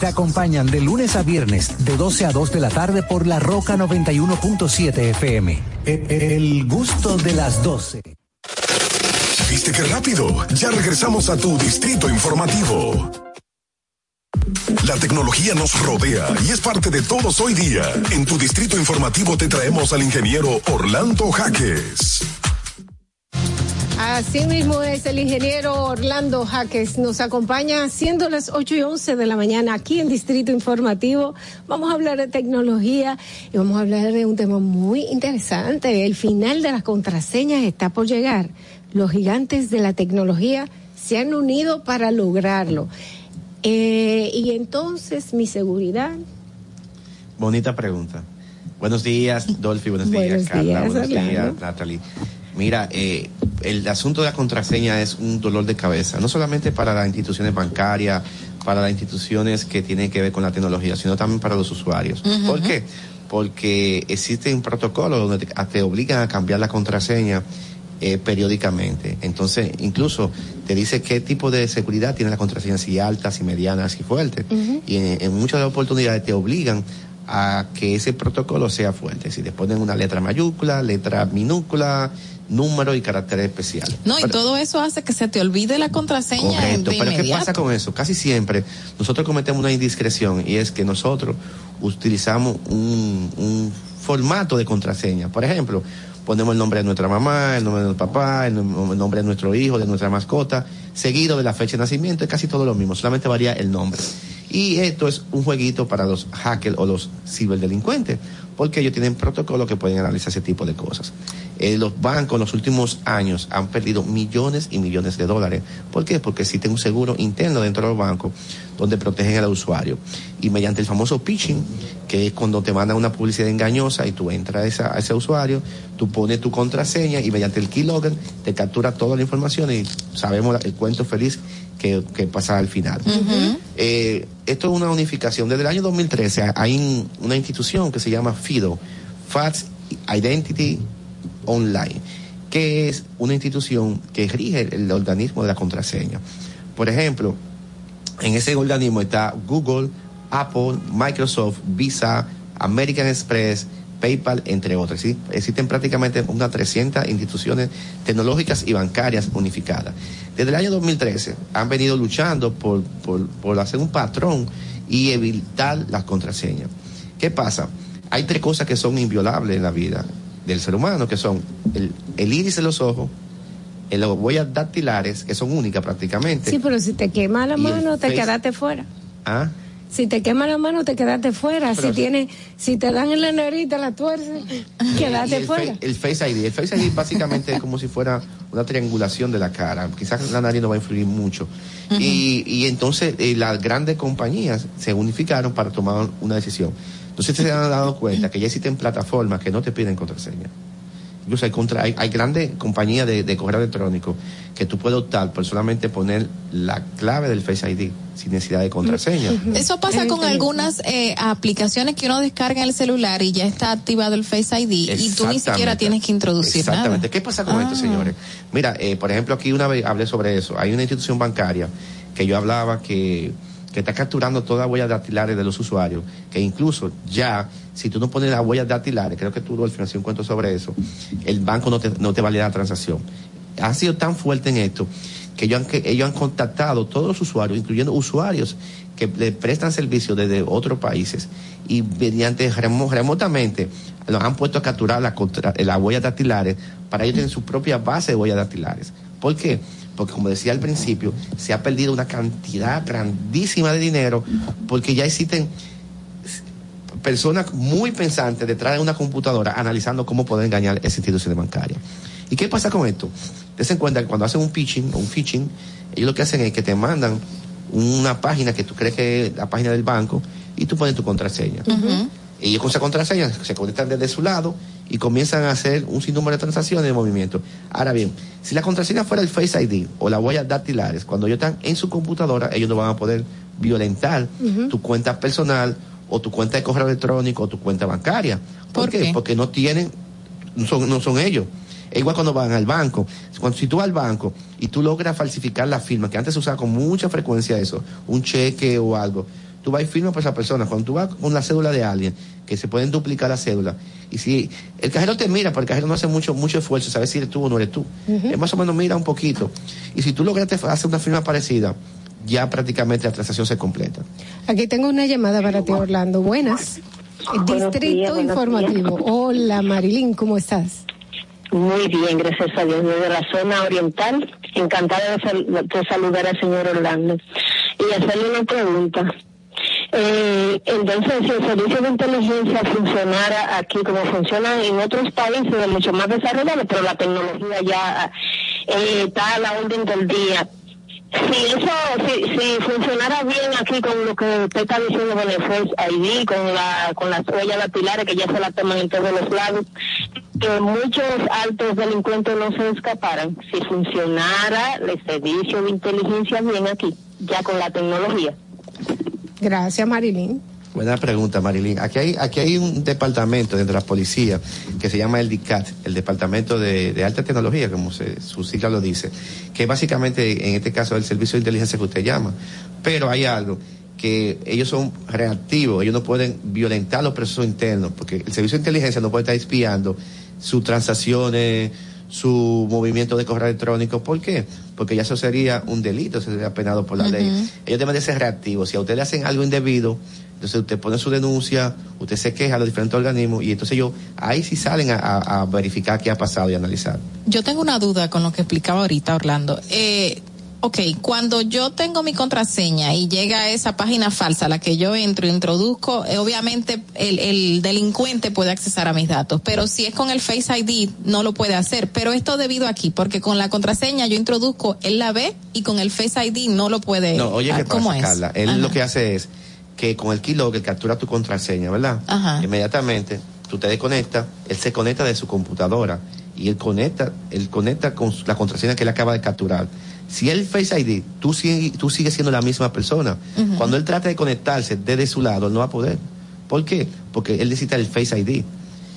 Te acompañan de lunes a viernes, de 12 a 2 de la tarde por La Roca 91.7 FM. E- El gusto de las 12. ¿Viste qué rápido? Ya regresamos a tu distrito informativo. La tecnología nos rodea y es parte de todos hoy día. En tu distrito informativo te traemos al ingeniero Orlando Jaques. Así mismo es el ingeniero Orlando Jaques. Nos acompaña siendo las 8 y 11 de la mañana aquí en Distrito Informativo. Vamos a hablar de tecnología y vamos a hablar de un tema muy interesante. El final de las contraseñas está por llegar. Los gigantes de la tecnología se han unido para lograrlo. Eh, y entonces mi seguridad. Bonita pregunta. Buenos días, Dolphy. Buenos días, Buenos Carla. días, buenos días. Natalie. Mira, eh, el asunto de la contraseña es un dolor de cabeza, no solamente para las instituciones bancarias, para las instituciones que tienen que ver con la tecnología, sino también para los usuarios. Ujú. ¿Por qué? Porque existe un protocolo donde te, te obligan a cambiar la contraseña eh, periódicamente. Entonces, incluso te dice qué tipo de seguridad tiene la contraseña, si alta, si mediana, si fuerte. Y en, en muchas oportunidades te obligan a que ese protocolo sea fuerte. Si te ponen una letra mayúscula, letra minúscula, número y carácter especial. No, y todo eso hace que se te olvide la contraseña Correcto, de pero ¿qué pasa con eso? Casi siempre nosotros cometemos una indiscreción y es que nosotros utilizamos un, un formato de contraseña. Por ejemplo, ponemos el nombre de nuestra mamá, el nombre de nuestro papá, el nombre de nuestro hijo, de nuestra mascota, seguido de la fecha de nacimiento, es casi todo lo mismo, solamente varía el nombre. Y esto es un jueguito para los hackers o los ciberdelincuentes, porque ellos tienen protocolos que pueden analizar ese tipo de cosas. Eh, los bancos en los últimos años han perdido millones y millones de dólares. ¿Por qué? Porque existe un seguro interno dentro de los bancos donde protegen al usuario. Y mediante el famoso phishing, que es cuando te mandan una publicidad engañosa y tú entras a, esa- a ese usuario, tú pones tu contraseña y mediante el keylogger te captura toda la información y sabemos el cuento feliz que, que pasa al final. Eh, esto es una unificación. Desde el año 2013 hay un- una institución que se llama FIDO, Fast Identity Online, que es una institución que rige el organismo de la contraseña. Por ejemplo, en ese organismo está Google, Apple, Microsoft, Visa, American Express, PayPal, entre otras. ¿sí? Existen prácticamente unas 300 instituciones tecnológicas y bancarias unificadas. Desde el año 2013 han venido luchando por, por, por hacer un patrón y evitar las contraseñas. ¿Qué pasa? Hay tres cosas que son inviolables en la vida del ser humano, que son el, el iris de los ojos, el- las huellas dactilares, que son únicas prácticamente. Sí, pero si te quema la mano, te face- quedaste fuera. ¿Ah? Si te quema la mano, te quedaste fuera. Pero si tiene, si te dan en la narita la tuerce, <laughs> Y quedaste el, fuera. el Face ID. El Face ID básicamente es <laughs> como si fuera una triangulación de la cara. Quizás la nariz no va a influir mucho. y, y entonces eh, las grandes compañías se unificaron para tomar una decisión. Entonces se han dado cuenta que ya existen plataformas que no te piden contraseña. Incluso hay, contra, hay, hay grandes compañías de, de correo electrónico que tú puedes optar por solamente poner la clave del Face ID sin necesidad de contraseña. Eso pasa con algunas eh, aplicaciones que uno descarga en el celular y ya está activado el Face ID y tú ni siquiera tienes que introducir Exactamente. nada. ¿Qué pasa con Ah. esto, señores? Mira, eh, por ejemplo, aquí una vez hablé sobre eso. Hay una institución bancaria que yo hablaba que, que está capturando todas las huellas dactilares de los usuarios, que incluso ya, si tú no pones las huellas dactilares, creo que tú al final un cuento sobre eso, el banco no te, no te valida la transacción. Han sido tan fuerte en esto que ellos han, que ellos han contactado todos los usuarios, incluyendo usuarios que le prestan servicios desde otros países y mediante remo- remotamente los han puesto a capturar las huellas dactilares para ellos tener su propia base de huellas dactilares. ¿Por qué? Porque como decía al principio, se ha perdido una cantidad grandísima de dinero porque ya existen personas muy pensantes detrás de una computadora analizando cómo poder engañar esa institución bancaria. ¿Y qué pasa con esto? Des en cuenta que cuando hacen un pitching o un phishing, ellos lo que hacen es que te mandan una página que tú crees que es la página del banco y tú pones tu contraseña. Ellos con esa contraseña se conectan desde su lado y comienzan a hacer un sinnúmero de transacciones de movimiento. Ahora bien, si la contraseña fuera el Face ID o las huellas dactilares, cuando ellos están en su computadora, ellos no van a poder violentar tu cuenta personal o tu cuenta de correo electrónico o tu cuenta bancaria. ¿Por, ¿Por qué? qué? Porque no tienen, no son, no son ellos. Es igual cuando van al banco. Cuando, si tú vas al banco y tú logras falsificar la firma, que antes se usaba con mucha frecuencia eso, un cheque o algo, tú vas y firmas por esa persona. Cuando tú vas con la cédula de alguien, que se pueden duplicar la cédula, y si el cajero te mira, porque el cajero no hace mucho, mucho esfuerzo, saber si eres tú o no eres tú. Él más o menos mira un poquito. Y si tú lograste hacer una firma parecida, ya prácticamente la transacción se completa. Aquí tengo una llamada para ti, Orlando. Buenas. Buenos Distrito días, Informativo. días. Hola, Marilyn, ¿cómo estás? Muy bien, gracias a Dios. Desde la zona oriental, encantada de, sal- de saludar al señor Orlando y hacerle una pregunta. Eh, entonces, si el servicio de inteligencia funcionara aquí como funciona en otros países mucho más desarrollados, pero la tecnología ya eh, está a la orden del día. Si eso, si, si funcionara bien aquí con lo que usted está diciendo con el Face ID, con la, con las huellas dactilares que ya se la toman en todos los lados, que muchos altos delincuentes no se escaparan. Si funcionara el servicio de inteligencia bien aquí, ya con la tecnología. Gracias, Marilyn. Buena pregunta, Marilyn. Aquí hay, aquí hay un departamento dentro de la policía que se llama el DICAT, el Departamento de, Alta Tecnología, como se, su sigla lo dice, que básicamente, en este caso, es el servicio de inteligencia que usted llama. Pero hay algo que ellos son reactivos, ellos no pueden violentar los procesos internos, porque el servicio de inteligencia no puede estar espiando sus transacciones, su movimiento de correo electrónico. ¿Por qué? Porque ya eso sería un delito, eso sería penado por la ley. Ellos deben de ser reactivos. Si a usted le hacen algo indebido, entonces usted pone su denuncia, usted se queja a los diferentes organismos y entonces ellos ahí sí salen a, a- a verificar qué ha pasado y analizar. Yo tengo una duda con lo que explicaba ahorita Orlando. Eh, ok, cuando yo tengo mi contraseña y llega a esa página falsa a la que yo entro, introduzco, eh, obviamente el, el delincuente puede accesar a mis datos, pero si es con el Face ID no lo puede hacer. Pero esto debido aquí, porque con la contraseña yo introduzco, él la ve y con el Face ID no lo puede. No, oye, ¿qué ¿Cómo pasa, es? Carla? Él Ajá. lo que hace es que con el keylogger captura tu contraseña, ¿verdad? Ajá. Inmediatamente tú te desconectas, él se conecta de su computadora y él conecta, él conecta con la contraseña que él acaba de capturar. Si el Face ID, tú, tú sigues siendo la misma persona. Cuando él trata de conectarse desde su lado, él no va a poder. ¿Por qué? Porque él necesita el Face ID.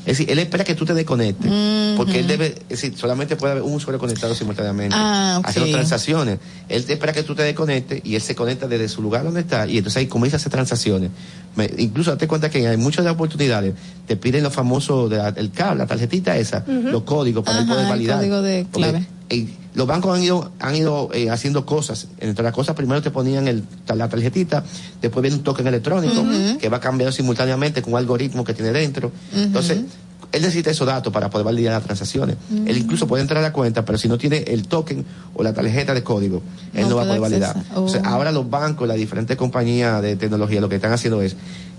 Es decir, él espera que tú te desconectes, porque él debe, es decir, solamente puede haber un usuario conectado simultáneamente, Ah, ok. haciendo transacciones. Él te espera que tú te desconectes y él se conecta desde su lugar donde está y entonces ahí comienza a hacer transacciones. Me- incluso date cuenta que hay muchas oportunidades, te piden los famosos, de la- el cable, la tarjetita esa, los códigos para él poder el validar. código de clave. Eh, los bancos han ido, han ido eh, haciendo cosas. Entre las cosas, primero te ponían el, la tarjetita, después viene un token electrónico que va cambiando simultáneamente con un algoritmo que tiene dentro. Entonces, él necesita esos datos para poder validar las transacciones. Él incluso puede entrar a la cuenta, pero si no tiene el token o la tarjeta de código, él No no, va a poder validar. Oh. ahora los bancos, las diferentes compañías de tecnología, lo que están haciendo es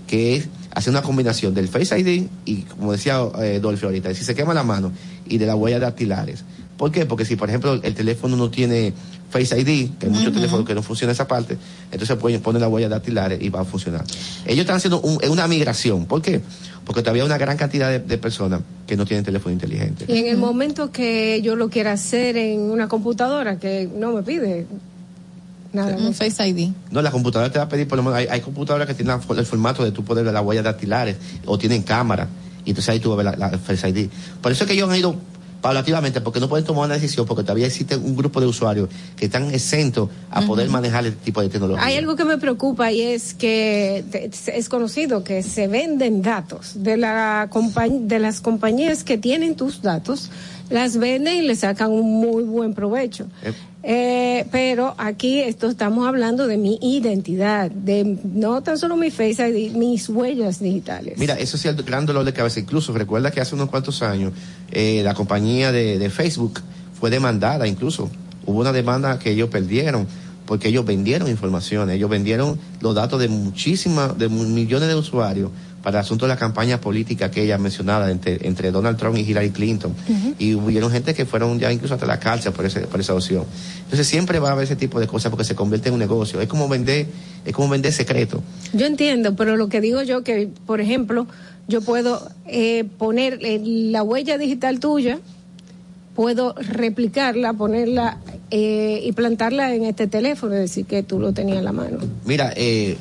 que es hacer una combinación del Face ID y, como decía eh, Dolphy ahorita, si se quema la mano y de las huellas dactilares. ¿Por qué? Porque si, por ejemplo, el teléfono no tiene Face ID, que hay muchos teléfonos que no funciona esa parte, entonces pueden poner las huellas dactilares y va a funcionar. Ellos están haciendo un- una migración. ¿Por qué? Porque todavía hay una gran cantidad de, de personas que no tienen teléfono inteligente. Y en el momento que yo lo quiera hacer en una computadora, que no me pide nada. Un Face ID. No, la computadora te va a pedir, por lo menos, hay, hay computadoras que tienen la- el formato de tu poder ver las huellas dactilares o tienen cámara. Y entonces ahí tú vas a ver la, la Face ID. Por eso es que ellos han ido paulativamente, porque no pueden tomar una decisión, porque todavía existe un grupo de usuarios que están exentos a poder manejar el tipo de tecnología. Hay algo que me preocupa y es que es conocido que se venden datos de, la de las compañías que tienen tus datos, las venden y le sacan un muy buen provecho. Eh. Eh, pero aquí esto estamos hablando de mi identidad, de no tan solo mi Face ID, mis huellas digitales. Mira, eso es el gran dolor de cabeza. Incluso recuerda que hace unos cuantos años eh, la compañía de, de Facebook fue demandada, incluso hubo una demanda que ellos perdieron porque ellos vendieron información, ellos vendieron los datos de muchísimas, de millones de usuarios para el asunto de la campaña política aquella mencionada entre, entre Donald Trump y Hillary Clinton. Y hubieron gente que fueron ya incluso hasta la cárcel por, ese, por esa opción. Entonces siempre va a haber ese tipo de cosas porque se convierte en un negocio. Es como vender, es como vender secreto. Yo entiendo, pero lo que digo yo que, por ejemplo, yo puedo eh, poner eh, la huella digital tuya, puedo replicarla, ponerla eh, y plantarla en este teléfono, decir, que tú lo tenías en la mano. Mira, eh,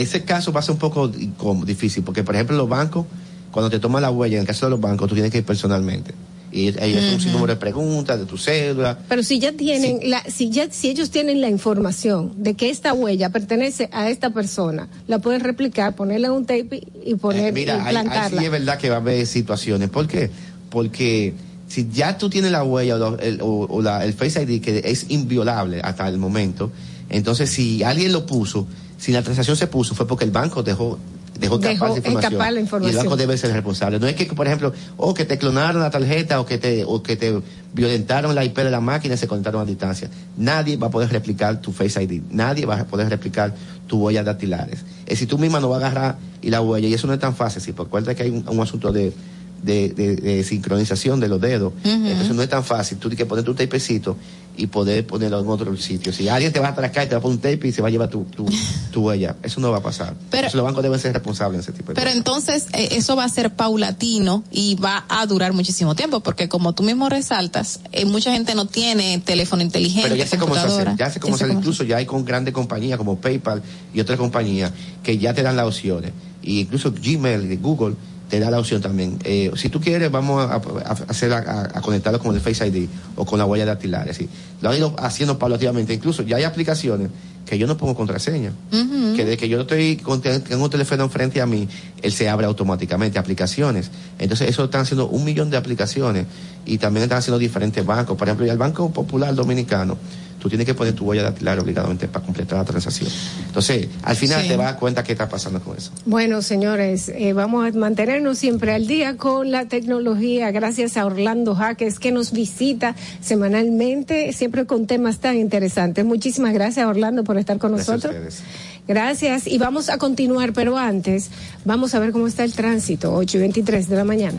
ese caso va a ser un poco difícil, porque por ejemplo los bancos, cuando te toman la huella, en el caso de los bancos, tú tienes que ir personalmente. Y ellos hacen un Ujú. sinnúmero de preguntas, de tu cédula. Pero si ya tienen, la, si ya, si ellos tienen la información de que esta huella pertenece a esta persona, la pueden replicar, ponerla en un tape y poner, Eh, Mira, y plantarla. sí es verdad que va a haber situaciones. ¿Por qué? Porque si ya tú tienes la huella o, el, o- o la- el Face ID que es inviolable hasta el momento, entonces si alguien lo puso, si la transacción se puso, fue porque el banco dejó dejó Dejó escapar esa información. escapar la Y el banco debe ser responsable. No es que, por ejemplo, o que te clonaron la tarjeta o que te, o que te violentaron la IP de la máquina y se conectaron a distancia. Nadie va a poder replicar tu Face ID. Nadie va a poder replicar tu huella dactilares. Es decir, tú misma no vas a agarrar y la huella, y eso no es tan fácil, sí, porque acuérdate que hay un, un asunto de, de, de- de sincronización de los dedos. Ujú. Entonces no es tan fácil. Tú tienes que poner tu tapecito y poder ponerlo en otro sitio. Si alguien te va a atracar y te va a poner un tape y se va a llevar tu, tu, <laughs> tu huella, eso no va a pasar. Pero- Entonces, los bancos deben ser responsables en ese tipo de Pero entonces eh, eso va a ser paulatino y va a durar muchísimo tiempo, porque como tú mismo resaltas, eh, mucha gente no tiene teléfono inteligente, Pero ya sé cómo se hace, ya sé cómo hacer, cómo incluso ya hay con grandes compañías como PayPal y otras compañías que ya te dan las opciones. Y incluso Gmail de Google te da la opción también. Eh, si tú quieres, vamos a, hacer a, conectarlo con el Face ID o con la huella dactilar. Así. Lo han ido haciendo paulativamente. Incluso ya hay aplicaciones que yo no pongo contraseña. Que de que yo estoy con tengo un teléfono enfrente a mí, él se abre automáticamente, aplicaciones. Entonces, eso están haciendo un millón de aplicaciones y también están haciendo diferentes bancos. Por ejemplo, el Banco Popular Dominicano, tú tienes que poner tu huella dactilar obligadamente para completar la transacción. Entonces, al final Sí. te vas a dar cuenta qué está pasando con eso. Bueno, señores, eh, vamos a mantenernos siempre al día con la tecnología, gracias a Orlando Jaques, que nos visita semanalmente, siempre con temas tan interesantes. Muchísimas gracias, Orlando, por estar con Gracias a nosotros. ustedes. Gracias, y vamos a continuar, pero antes, vamos a ver cómo está el tránsito, 8 y 23 de la mañana.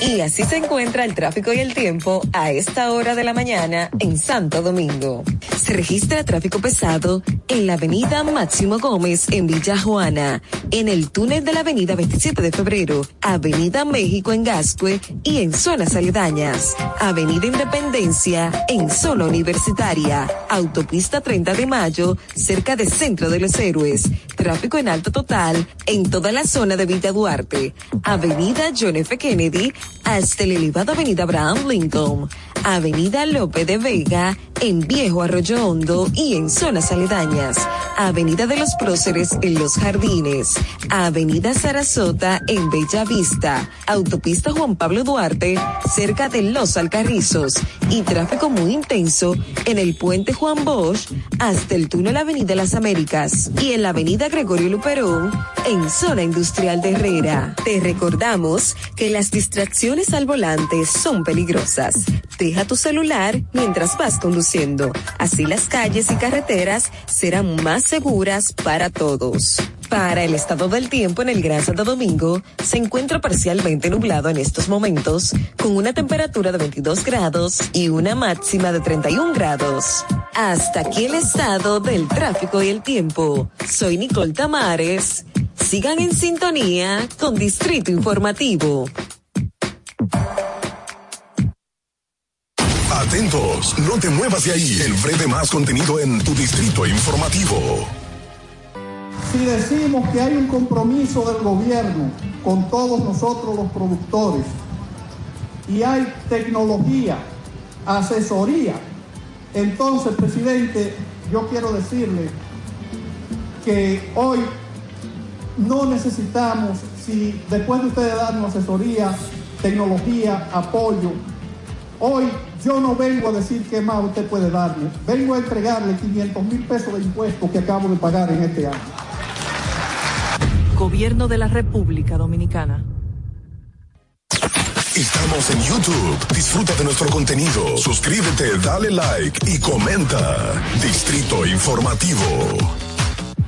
Y así se encuentra el tráfico y el tiempo a esta hora de la mañana en Santo Domingo. Se registra tráfico pesado en la avenida Máximo Gómez en Villa Juana, en el túnel de la avenida 27 de febrero, avenida México en Gascue y en zonas aledañas, avenida Independencia en zona universitaria, autopista 30 de mayo cerca del Centro de los Héroes, tráfico en alto total en toda la zona de Villa Duarte, avenida John F. Kennedy hasta el elevado avenida Abraham Lincoln, avenida Lope de Vega en Viejo Arroyo Hondo y en zonas aledañas, avenida de los Próceres en Los Jardines, avenida Sarasota en Bella Vista, autopista Juan Pablo Duarte cerca de Los Alcarrizos. Y tráfico muy intenso en el puente Juan Bosch hasta el túnel Avenida Las Américas y en la avenida Gregorio Luperón en zona industrial de Herrera. Te recordamos que las distracciones al volante son peligrosas. Deja tu celular mientras vas conduciendo. Así las calles y carreteras serán más seguras para todos. Para el estado del tiempo en el Gran Santo Domingo, se encuentra parcialmente nublado en estos momentos, con una temperatura de 22 grados y una máxima de 31 grados. Hasta aquí el estado del tráfico y el tiempo. Soy Nicole Tamares. Sigan en sintonía con Distrito Informativo. Atentos, no te muevas de ahí. El más contenido en tu distrito informativo. Si decimos que hay un compromiso del gobierno con todos nosotros los productores y hay tecnología, asesoría, entonces, presidente, yo quiero decirle que hoy no necesitamos, si después de ustedes darnos asesoría, tecnología, apoyo, hoy yo no vengo a decir qué más usted puede darme, vengo a entregarle 500 mil pesos de impuestos que acabo de pagar en este año. Gobierno de la República Dominicana. Estamos en YouTube. Disfruta de nuestro contenido. Suscríbete, dale like y comenta. Distrito Informativo.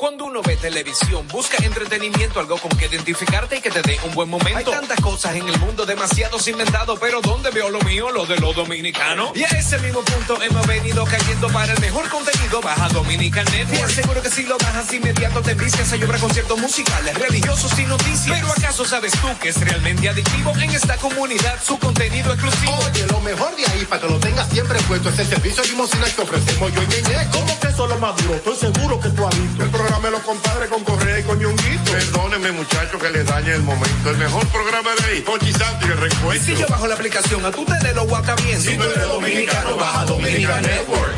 Cuando uno ve televisión, busca entretenimiento, algo con que identificarte y que te dé un buen momento. Hay tantas cosas en el mundo, demasiados inventados, pero ¿dónde veo lo mío? Lo de los dominicanos. Y a ese mismo punto hemos venido cayendo para el mejor contenido. Baja Dominican Network. Seguro que si lo bajas inmediato te vicias a llorar conciertos musicales, religiosos y noticias. Pero ¿acaso sabes tú que es realmente adictivo en esta comunidad su contenido exclusivo? Oye, lo mejor de ahí para que lo tengas siempre puesto es el servicio de limosina que ofrecemos yo y Ñeñe. ¿Cómo que eso es lo más duro? Estoy seguro que tú has visto. El de los compadres con Correa y con Ñonguito. Perdóneme, muchacho, que le dañe el momento. El mejor programa de ahí, Pochi Santo y el Y recuento. si yo bajo la aplicación, a tú te de lo guata bien. Si tú eres dominicano, baja Dominican Network.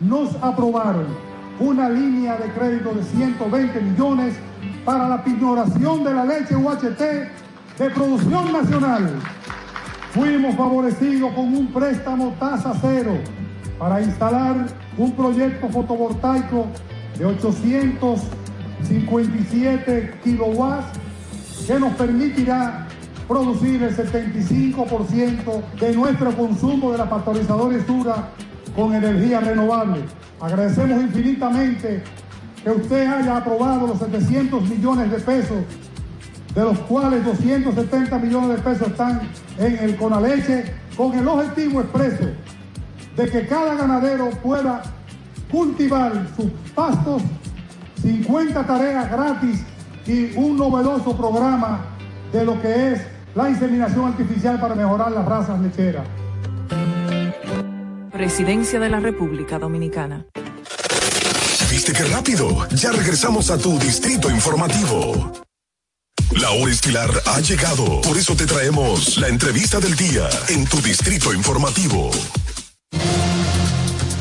nos aprobaron una línea de crédito de 120 millones para la pignoración de la leche UHT de producción nacional. Fuimos favorecidos con un préstamo tasa cero para instalar un proyecto fotovoltaico de 857 kilowatts que nos permitirá producir el 75% de nuestro consumo de la pasteurizadora Sura con energía renovable. Agradecemos infinitamente que usted haya aprobado los 700 millones de pesos, de los cuales 270 millones de pesos están en el Conaleche, con el objetivo expreso de que cada ganadero pueda cultivar sus pastos, 50 tareas gratis y un novedoso programa de lo que es la inseminación artificial para mejorar las razas lecheras. Presidencia de la República Dominicana. ¿Viste qué rápido? Ya regresamos a tu Distrito Informativo. La hora estilar ha llegado. Por eso te traemos la entrevista del día en tu Distrito Informativo.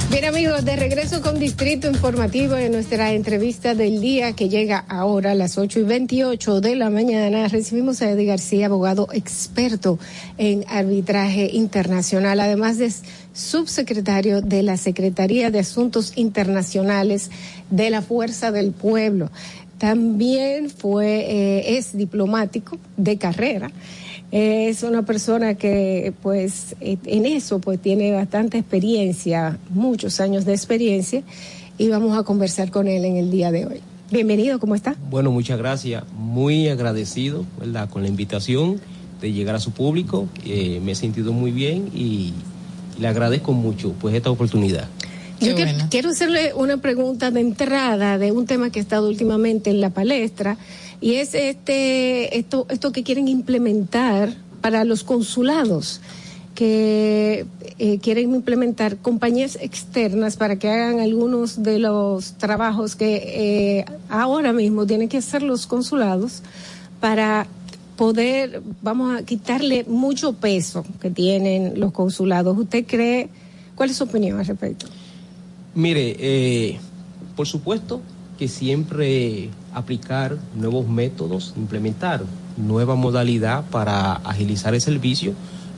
Bien amigos, de regreso con Distrito Informativo en nuestra entrevista del día que llega ahora a las 8 y 28 de la mañana. Recibimos a Eddie García, abogado experto en arbitraje internacional, además de subsecretario de la Secretaría de Asuntos Internacionales de la Fuerza del Pueblo. También fue, eh, es diplomático de carrera. Es una persona que, pues, en eso, pues, tiene bastante experiencia, muchos años de experiencia, y vamos a conversar con él en el día de hoy. Bienvenido, ¿cómo está? Bueno, muchas gracias. Muy agradecido, ¿verdad? Con la invitación de llegar a su público. Eh, me he sentido muy bien y le agradezco mucho, pues, esta oportunidad. Yo que- quiero hacerle una pregunta de entrada de un tema que ha estado últimamente en la palestra y es este esto esto que quieren implementar para los consulados que eh, quieren implementar compañías externas para que hagan algunos de los trabajos que eh, ahora mismo tienen que hacer los consulados para poder, vamos a quitarle mucho peso que tienen los consulados. ¿Usted cree, cuál es su opinión al respecto? Mire, eh, por supuesto que siempre aplicar nuevos métodos, implementar nueva modalidad para agilizar el servicio,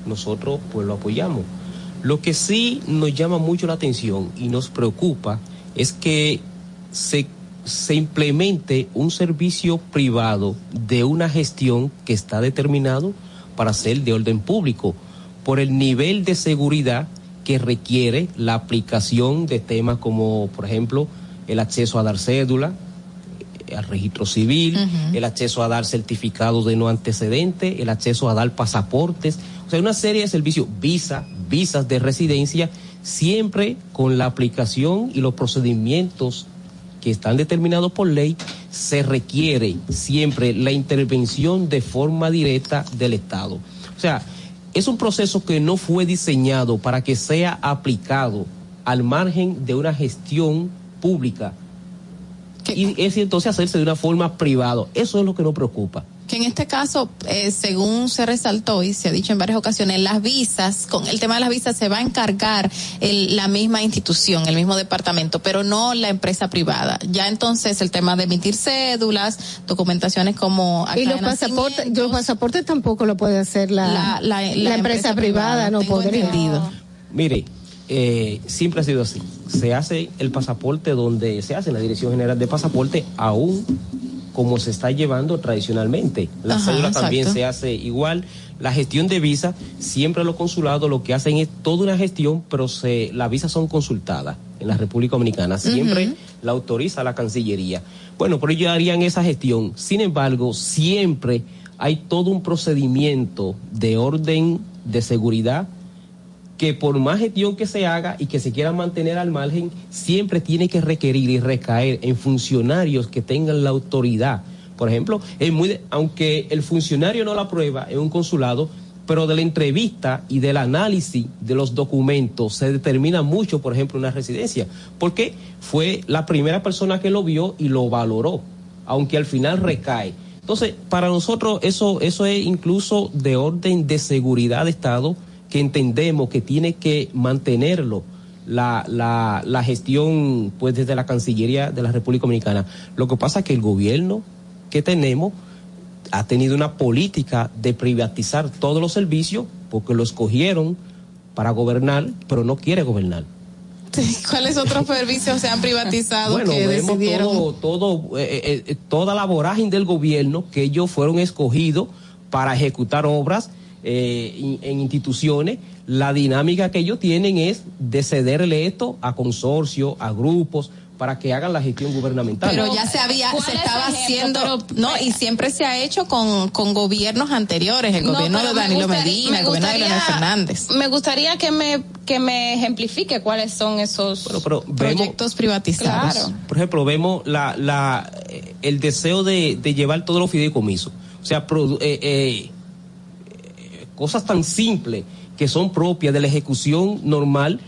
nosotros pues lo apoyamos. Lo que sí nos llama mucho la atención y nos preocupa es que se, se implemente un servicio privado de una gestión que está determinado para ser de orden público por el nivel de seguridad que requiere la aplicación de temas como, por ejemplo, el acceso a dar cédula, eh, al registro civil, el acceso a dar certificados de no antecedente, el acceso a dar pasaportes, o sea, una serie de servicios, visa, visas de residencia, siempre con la aplicación y los procedimientos que están determinados por ley, se requiere siempre la intervención de forma directa del Estado. O sea, es un proceso que no fue diseñado para que sea aplicado al margen de una gestión pública. Y es entonces hacerse de una forma privada. Eso es lo que nos preocupa. Que en este caso, eh, según se resaltó y se ha dicho en varias ocasiones, las visas, con el tema de las visas se va a encargar el, la misma institución, el mismo departamento, pero no la empresa privada. Ya entonces el tema de emitir cédulas, documentaciones como y los pasaportes, los pasaportes tampoco lo puede hacer la, la, empresa, privada, no podría. Entendido. Mire, eh, siempre ha sido así. Se hace el pasaporte donde se hace en la Dirección General de Pasaporte, aún como se está llevando tradicionalmente. La cédula también se hace igual. La gestión de visa, siempre los consulados lo que hacen es toda una gestión, pero se, las visas son consultadas en la República Dominicana. Siempre la autoriza la Cancillería. Bueno, pero ellos harían esa gestión. Sin embargo, siempre hay todo un procedimiento de orden de seguridad que por más gestión que se haga y que se quiera mantener al margen, siempre tiene que requerir y recaer en funcionarios que tengan la autoridad. Por ejemplo, es muy aunque el funcionario no la aprueba en un consulado, pero de la entrevista y del análisis de los documentos se determina mucho, por ejemplo, una residencia, porque fue la primera persona que lo vio y lo valoró, aunque al final recae. Entonces, para nosotros eso, eso es incluso de orden de seguridad de Estado, que entendemos que tiene que mantenerlo la, la, la gestión pues desde la Cancillería de la República Dominicana. Lo que pasa es que el gobierno que tenemos ha tenido una política de privatizar todos los servicios porque lo escogieron para gobernar, pero no quiere gobernar. ¿Cuáles otros servicios se han privatizado bueno, que vemos decidieron? Todo, todo, eh, eh, toda la vorágine del gobierno que ellos fueron escogidos para ejecutar obras eh, en instituciones, la dinámica que ellos tienen es de cederle esto a consorcios, a grupos, para que hagan la gestión gubernamental. Pero ya se había, se estaba haciendo, no, y siempre se ha hecho con, con gobiernos anteriores, el No, gobierno de me Danilo gustaría- Medina, me el gobierno de Leonel Fernández. Me gustaría que me, que me ejemplifique cuáles son esos pero proyectos privatizados. Claro. Por ejemplo, vemos la, la, eh, el deseo de, de llevar todos los fideicomisos. O sea, produ- eh, eh, eh, cosas tan simples que son propias de la ejecución normal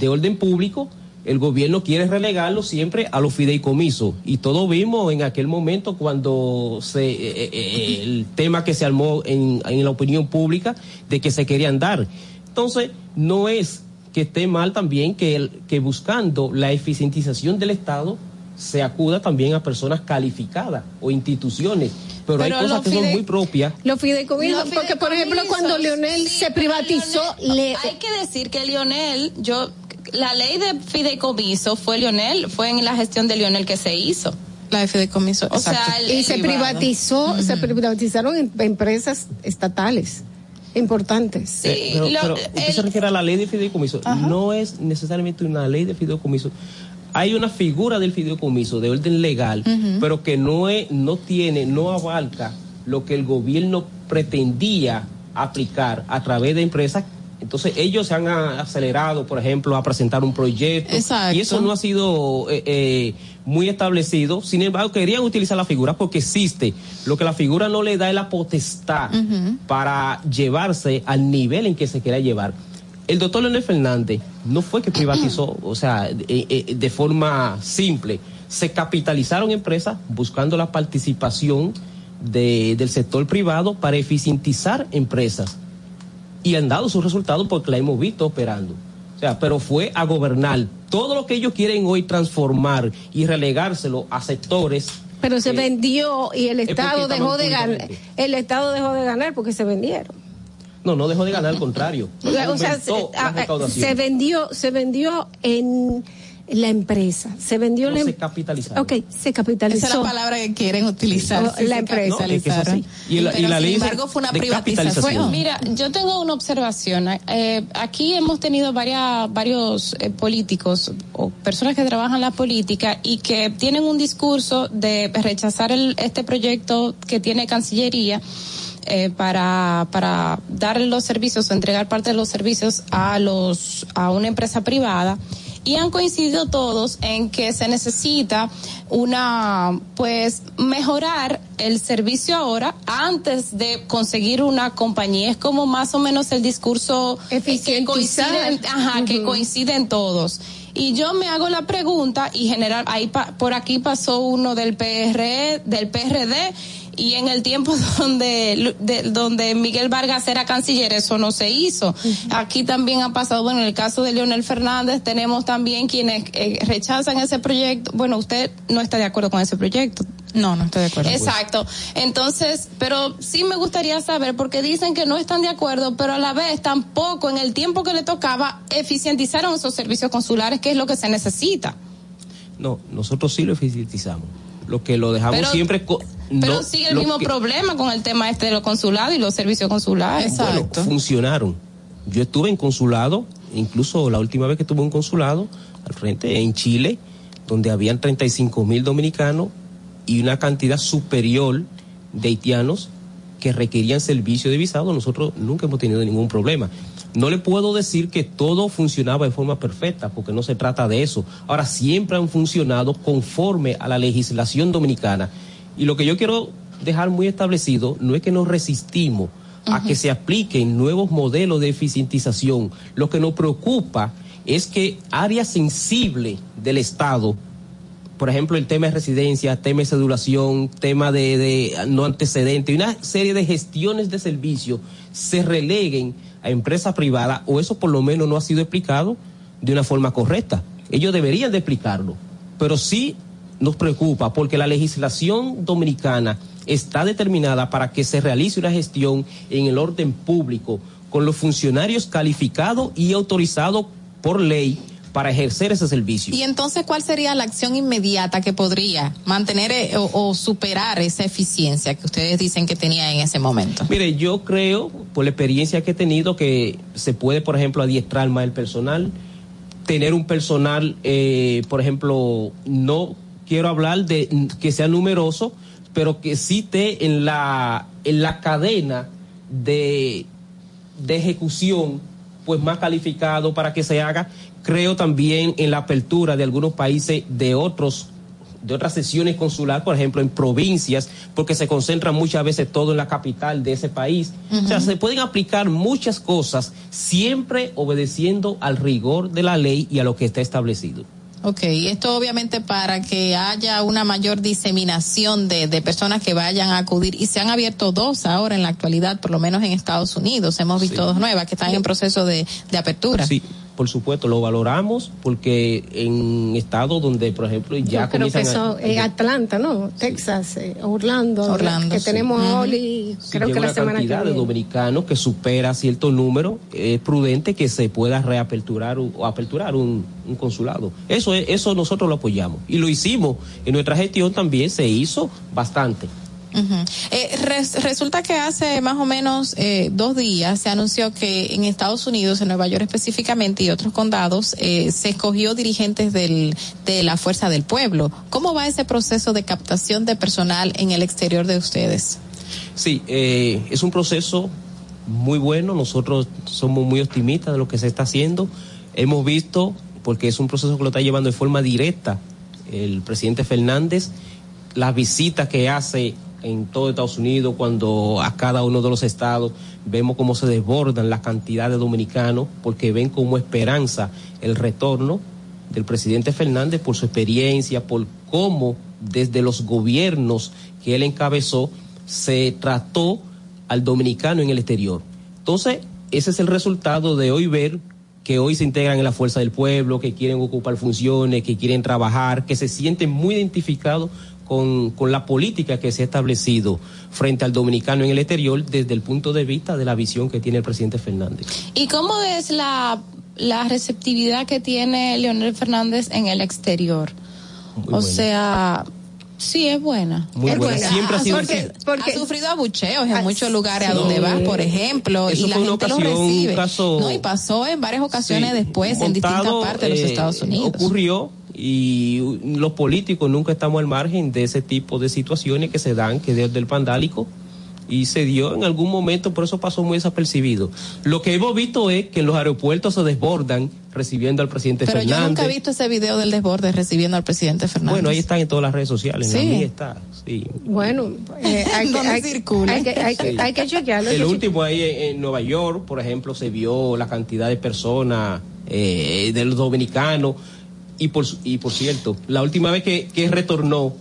de orden público, el gobierno quiere relegarlo siempre a los fideicomisos. Y todo vimos en aquel momento cuando se, eh, eh, eh, el tema que se armó en, en la opinión pública de que se querían dar. Entonces, no es que esté mal también que, el, que buscando la eficientización del Estado se acuda también a personas calificadas o instituciones. Pero, hay cosas que son muy propias. Los fideicomisos, Los porque por ejemplo cuando Leonel sí, se privatizó, Leonel- le, hay que decir que Lionel, yo, la ley de fideicomiso fue Lionel, fue en la gestión de Lionel que se hizo. La de fideicomiso, O sea, exacto. el- y el se privado. privatizó, se privatizaron em- empresas estatales importantes. Sí, Eh, pero, lo- pero usted el- se refiere a la ley de fideicomiso. No es necesariamente una ley de fideicomiso. Hay una figura del fideicomiso de orden legal, pero que no es, no tiene, no abarca lo que el gobierno pretendía aplicar a través de empresas. Entonces ellos se han acelerado, por ejemplo, a presentar un proyecto Exacto. y eso no ha sido eh, eh, muy establecido. Sin embargo, querían utilizar la figura porque existe. Lo que la figura no le da es la potestad para llevarse al nivel en que se quiera llevar. El doctor Leonel Fernández no fue que privatizó, o sea, de, eh, de forma simple. Se capitalizaron empresas buscando la participación de- del sector privado para eficientizar empresas. Y han dado sus resultados porque la hemos visto operando. O sea, pero fue a gobernar. Todo lo que ellos quieren hoy transformar y relegárselo a sectores Pero se Eh, vendió y el Estado dejó de ganar. El Estado dejó de ganar porque se vendieron. No, no dejó de ganar, al contrario. O sea, se, a- vendió, se vendió en la empresa, se vendió No la se em- capitalizaron. Ok, se capitalizó. Esa es la palabra que quieren utilizar. Oh, sí, la empresa. No, es que es así. capitalizaron. Y la, y Pero la sin ley embargo fue una privatización. Mira, yo tengo una observación. Eh, aquí hemos tenido varias, varios eh, políticos o personas que trabajan en la política y que tienen un discurso de rechazar el, este proyecto que tiene Cancillería. Eh, para, para dar los servicios o entregar parte de los servicios a los a una empresa privada. Y han coincidido todos en que se necesita una pues mejorar el servicio ahora antes de conseguir una compañía. Es como más o menos el discurso que coinciden, ajá, que coinciden todos. Y yo me hago la pregunta y general ahí pa- por aquí pasó uno del PR del PRD y en el tiempo <laughs> donde, de- donde Miguel Vargas era canciller eso no se hizo. Aquí también ha pasado, bueno, en el caso de Leonel Fernández tenemos también quienes eh, rechazan ese proyecto. Bueno, usted no está de acuerdo con ese proyecto. No, no estoy de acuerdo. Exacto. Entonces, pero sí me gustaría saber, porque dicen que no están de acuerdo, pero a la vez tampoco en el tiempo que le tocaba eficientizaron esos servicios consulares, que es lo que se necesita. No, nosotros sí lo eficientizamos. Lo que lo dejamos Pero- siempre. co- Pero no, sigue el mismo que- problema con el tema este de los consulados y los servicios consulares. Bueno, funcionaron. Yo estuve en consulado, incluso la última vez que estuve en un consulado, al frente, en Chile, donde habían 35 mil dominicanos y una cantidad superior de haitianos que requerían servicio de visado, nosotros nunca hemos tenido ningún problema. No le puedo decir que todo funcionaba de forma perfecta, porque no se trata de eso. Ahora, siempre han funcionado conforme a la legislación dominicana. Y lo que yo quiero dejar muy establecido no es que nos resistimos a que se apliquen nuevos modelos de eficientización. Lo que nos preocupa es que áreas sensibles del Estado, por ejemplo, el tema de residencia, tema de sedulación, tema de, no antecedente, una serie de gestiones de servicios se releguen a empresas privadas, o eso por lo menos no ha sido explicado de una forma correcta. Ellos deberían de explicarlo, pero sí nos preocupa porque la legislación dominicana está determinada para que se realice una gestión en el orden público con los funcionarios calificados y autorizados por ley para ejercer ese servicio. Y entonces, ¿cuál sería la acción inmediata que podría mantener eh, o, o superar esa eficiencia que ustedes dicen que tenía en ese momento? Mire, yo creo, por la experiencia que he tenido, que se puede, por ejemplo, adiestrar más el personal, tener un personal, eh, por ejemplo, no quiero hablar de que sea numeroso, pero que sí esté en la, en la cadena de, de ejecución, pues más calificado para que se haga. Creo también en la apertura de algunos países de otros de otras sesiones consulares, por ejemplo, en provincias, porque se concentra muchas veces todo en la capital de ese país. O sea, se pueden aplicar muchas cosas, siempre obedeciendo al rigor de la ley y a lo que está establecido. Ok, esto obviamente para que haya una mayor diseminación de, de personas que vayan a acudir y se han abierto dos ahora en la actualidad, por lo menos en Estados Unidos. Hemos visto Sí. dos nuevas que están en proceso de, de apertura. Sí, por supuesto, lo valoramos porque en estados donde, por ejemplo, ya Yo creo que a- eso es Atlanta, ¿no? Texas, eh, Orlando, Orlando, que sí. tenemos a Oli, creo que la semana que cantidad de viene. dominicanos que supera cierto número, es prudente que se pueda reaperturar o aperturar un, un consulado. Eso es, eso nosotros lo apoyamos y lo hicimos en nuestra gestión también se hizo bastante. Eh, res- resulta que hace más o menos eh, dos días se anunció que en Estados Unidos, en Nueva York específicamente y otros condados, eh, se escogió dirigentes del, de la Fuerza del Pueblo. ¿Cómo va ese proceso de captación de personal en el exterior de ustedes? Sí, eh, es un proceso muy bueno. Nosotros somos muy optimistas de lo que se está haciendo. Hemos visto, porque es un proceso que lo está llevando de forma directa el presidente Fernández, las visitas que hace en todo Estados Unidos, cuando a cada uno de los estados vemos cómo se desbordan la cantidad de dominicanos, porque ven como esperanza el retorno del presidente Fernández por su experiencia, por cómo desde los gobiernos que él encabezó se trató al dominicano en el exterior. Entonces, ese es el resultado de hoy ver que hoy se integran en la fuerza del pueblo, que quieren ocupar funciones, que quieren trabajar, que se sienten muy identificados con, con la política que se ha establecido frente al dominicano en el exterior desde el punto de vista de la visión que tiene el presidente Fernández. ¿Y cómo es la, la receptividad que tiene Leonel Fernández en el exterior? Muy o buena. sea, sí es buena. Muy es buena. Siempre ha sido Porque- así. ha sufrido abucheos en Ah, muchos lugares a donde va, por ejemplo, Eso y la gente lo ocasión, un recibe. caso- No, y pasó en varias ocasiones Sí, después en distintas partes de los eh, Estados Unidos. Ocurrió y los políticos nunca estamos al margen de ese tipo de situaciones que se dan, que desde el pandálico y se dio en algún momento, por eso pasó muy desapercibido. Lo que hemos visto es que los aeropuertos se desbordan recibiendo al presidente Pero yo Fernández. nunca he visto ese video del desborde recibiendo al presidente Fernández. Bueno, ahí están en todas las redes sociales, en Sí. mía está, sí. Bueno, eh, <laughs> hay, que, ¿Dónde hay, circula? hay que, hay, que, Sí. hay que chequearlo. El que último ahí en, en Nueva York, por ejemplo, se vio la cantidad de personas eh, de los dominicanos y por su- y por cierto, la última vez que, que retornó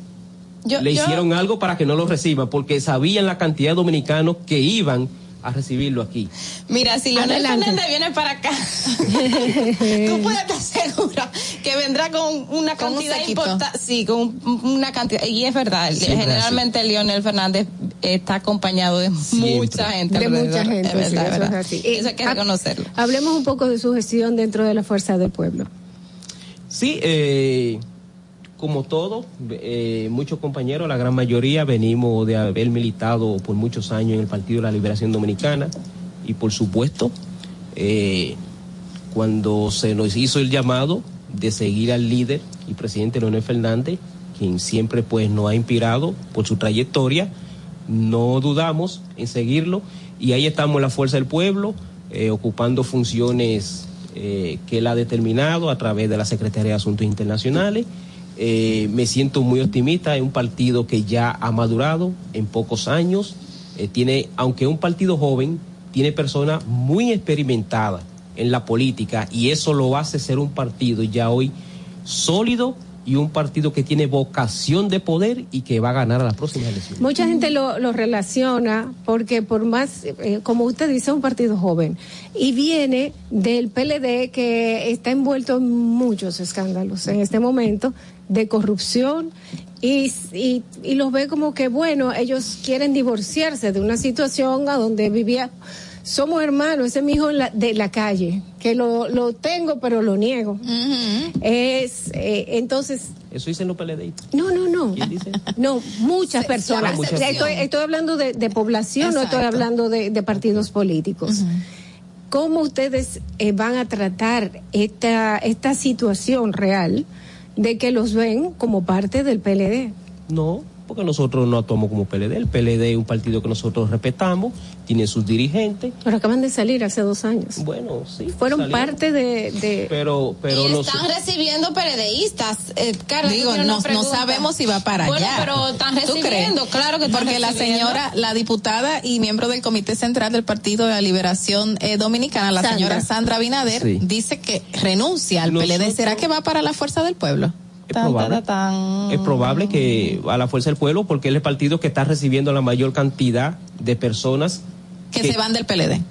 Yo- le yo- hicieron algo para que no lo reciban, porque sabían la cantidad de dominicanos que iban a recibirlo aquí. Mira, si Leonel. Fernández viene para acá, <laughs> tú puedes estar segura que vendrá con una cantidad importante. Sí, con un- una cantidad. Y es verdad, Siempre generalmente Leonel Fernández está acompañado de mucha gente. de mucha gente, Es verdad, sí, eso es verdad. así. Eso hay que Eh, reconocerlo. Hablemos un poco de su gestión dentro de la Fuerza del Pueblo. Sí, eh, como todo, eh, muchos compañeros, la gran mayoría, venimos de haber militado por muchos años en el Partido de la Liberación Dominicana y por supuesto, eh, cuando se nos hizo el llamado de seguir al líder y presidente Leonel Fernández, quien siempre pues nos ha inspirado por su trayectoria, no dudamos en seguirlo. Y ahí estamos la Fuerza del Pueblo, eh, ocupando funciones eh, que él ha determinado a través de la Secretaría de Asuntos Internacionales. Eh, me siento muy optimista, es un partido que ya ha madurado en pocos años, eh, tiene, aunque es un partido joven, tiene personas muy experimentadas en la política y eso lo hace ser un partido ya hoy sólido y un partido que tiene vocación de poder y que va a ganar a las próximas elecciones. Mucha gente lo, relaciona porque por más, eh, como usted dice, es un partido joven y viene del PLD que está envuelto en muchos escándalos en este momento de corrupción y, y, y los ve como que, bueno, ellos quieren divorciarse de una situación a donde vivía. Somos hermanos, ese es mi hijo en la- de la calle, que lo, lo tengo pero lo niego. Es, eh, entonces, Eso dicen los PLDistas. no, no, no. ¿Quién dice? No, muchas personas. Muchas estoy, estoy hablando de, de población, no estoy hablando de, de partidos políticos. ¿Cómo ustedes eh, van a tratar esta, esta situación real de que los ven como parte del PLD? No, porque nosotros no actuamos como PLD. El PLD es un partido que nosotros respetamos, tiene sus dirigentes. Pero acaban de salir hace dos años. Bueno, sí. Fueron salieron. parte de... de- Pero, pero y están recibiendo PLDistas. Eh, Carla, Digo, no, no sabemos si va para Bueno, allá. pero están ¿Tú crees? recibiendo, claro que están Porque la señora, la diputada y miembro del Comité Central del Partido de la Liberación eh, Dominicana, la Sandra. señora Sandra Binader, Sí. dice que renuncia al Nosotros- PLD. ¿Será que va para la Fuerza del Pueblo? Es Tan, probable. tan, tan. es probable que a la Fuerza del Pueblo, porque es el partido que está recibiendo la mayor cantidad de personas que se van del PLD.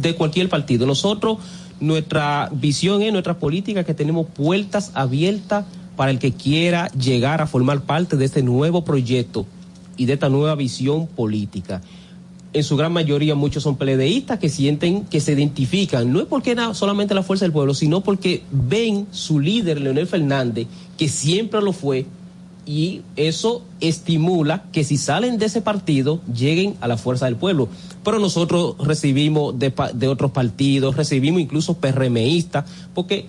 de cualquier partido. Nosotros, nuestra visión es, nuestra política, que tenemos puertas abiertas para el que quiera llegar a formar parte de este nuevo proyecto y de esta nueva visión política. En su gran mayoría muchos son PLDistas que sienten que se identifican, no es porque era solamente la fuerza del pueblo, sino porque ven su líder, Leonel Fernández, que siempre lo fue, y eso estimula que si salen de ese partido lleguen a la fuerza del pueblo. Pero nosotros recibimos de, de otros partidos, recibimos incluso PRMistas, porque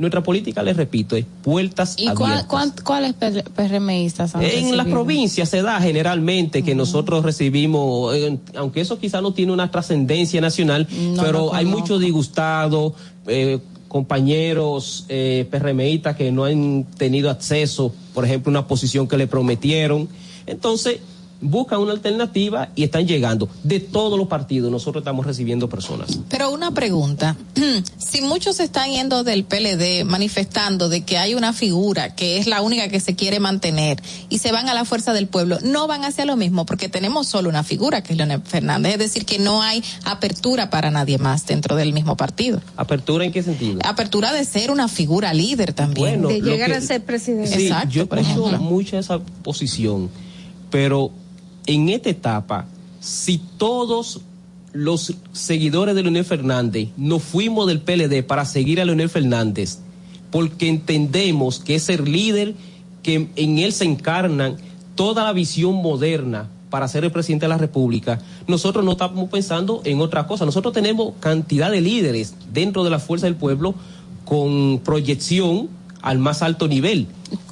nuestra política, les repito, es puertas ¿Y cuál, abiertas. cuál, cuáles PRMistas han En las provincias se da generalmente que nosotros recibimos, eh, aunque eso quizá no tiene una trascendencia nacional, No pero hay muchos disgustados, eh, compañeros eh, PRMistas que no han tenido acceso, por ejemplo, una posición que le prometieron. Entonces, buscan una alternativa y están llegando. De todos los partidos, nosotros estamos recibiendo personas. Pero una pregunta, <clears throat> si muchos están yendo del PLD manifestando de que hay una figura que es la única que se quiere mantener y se van a la fuerza del pueblo, no van hacia lo mismo porque tenemos solo una figura que es Leonel Fernández, es decir, que no hay apertura para nadie más dentro del mismo partido. ¿Apertura en qué sentido? Apertura de ser una figura líder también. Bueno, de llegar que- a ser presidente. Sí, Exacto, yo por ejemplo. mucho esa posición, pero en esta etapa, si todos los seguidores de Leonel Fernández nos fuimos del PLD para seguir a Leonel Fernández, porque entendemos que es líder que en él se encarnan toda la visión moderna para ser el presidente de la República, nosotros no estamos pensando en otra cosa. Nosotros tenemos cantidad de líderes dentro de la fuerza del pueblo con proyección al más alto nivel,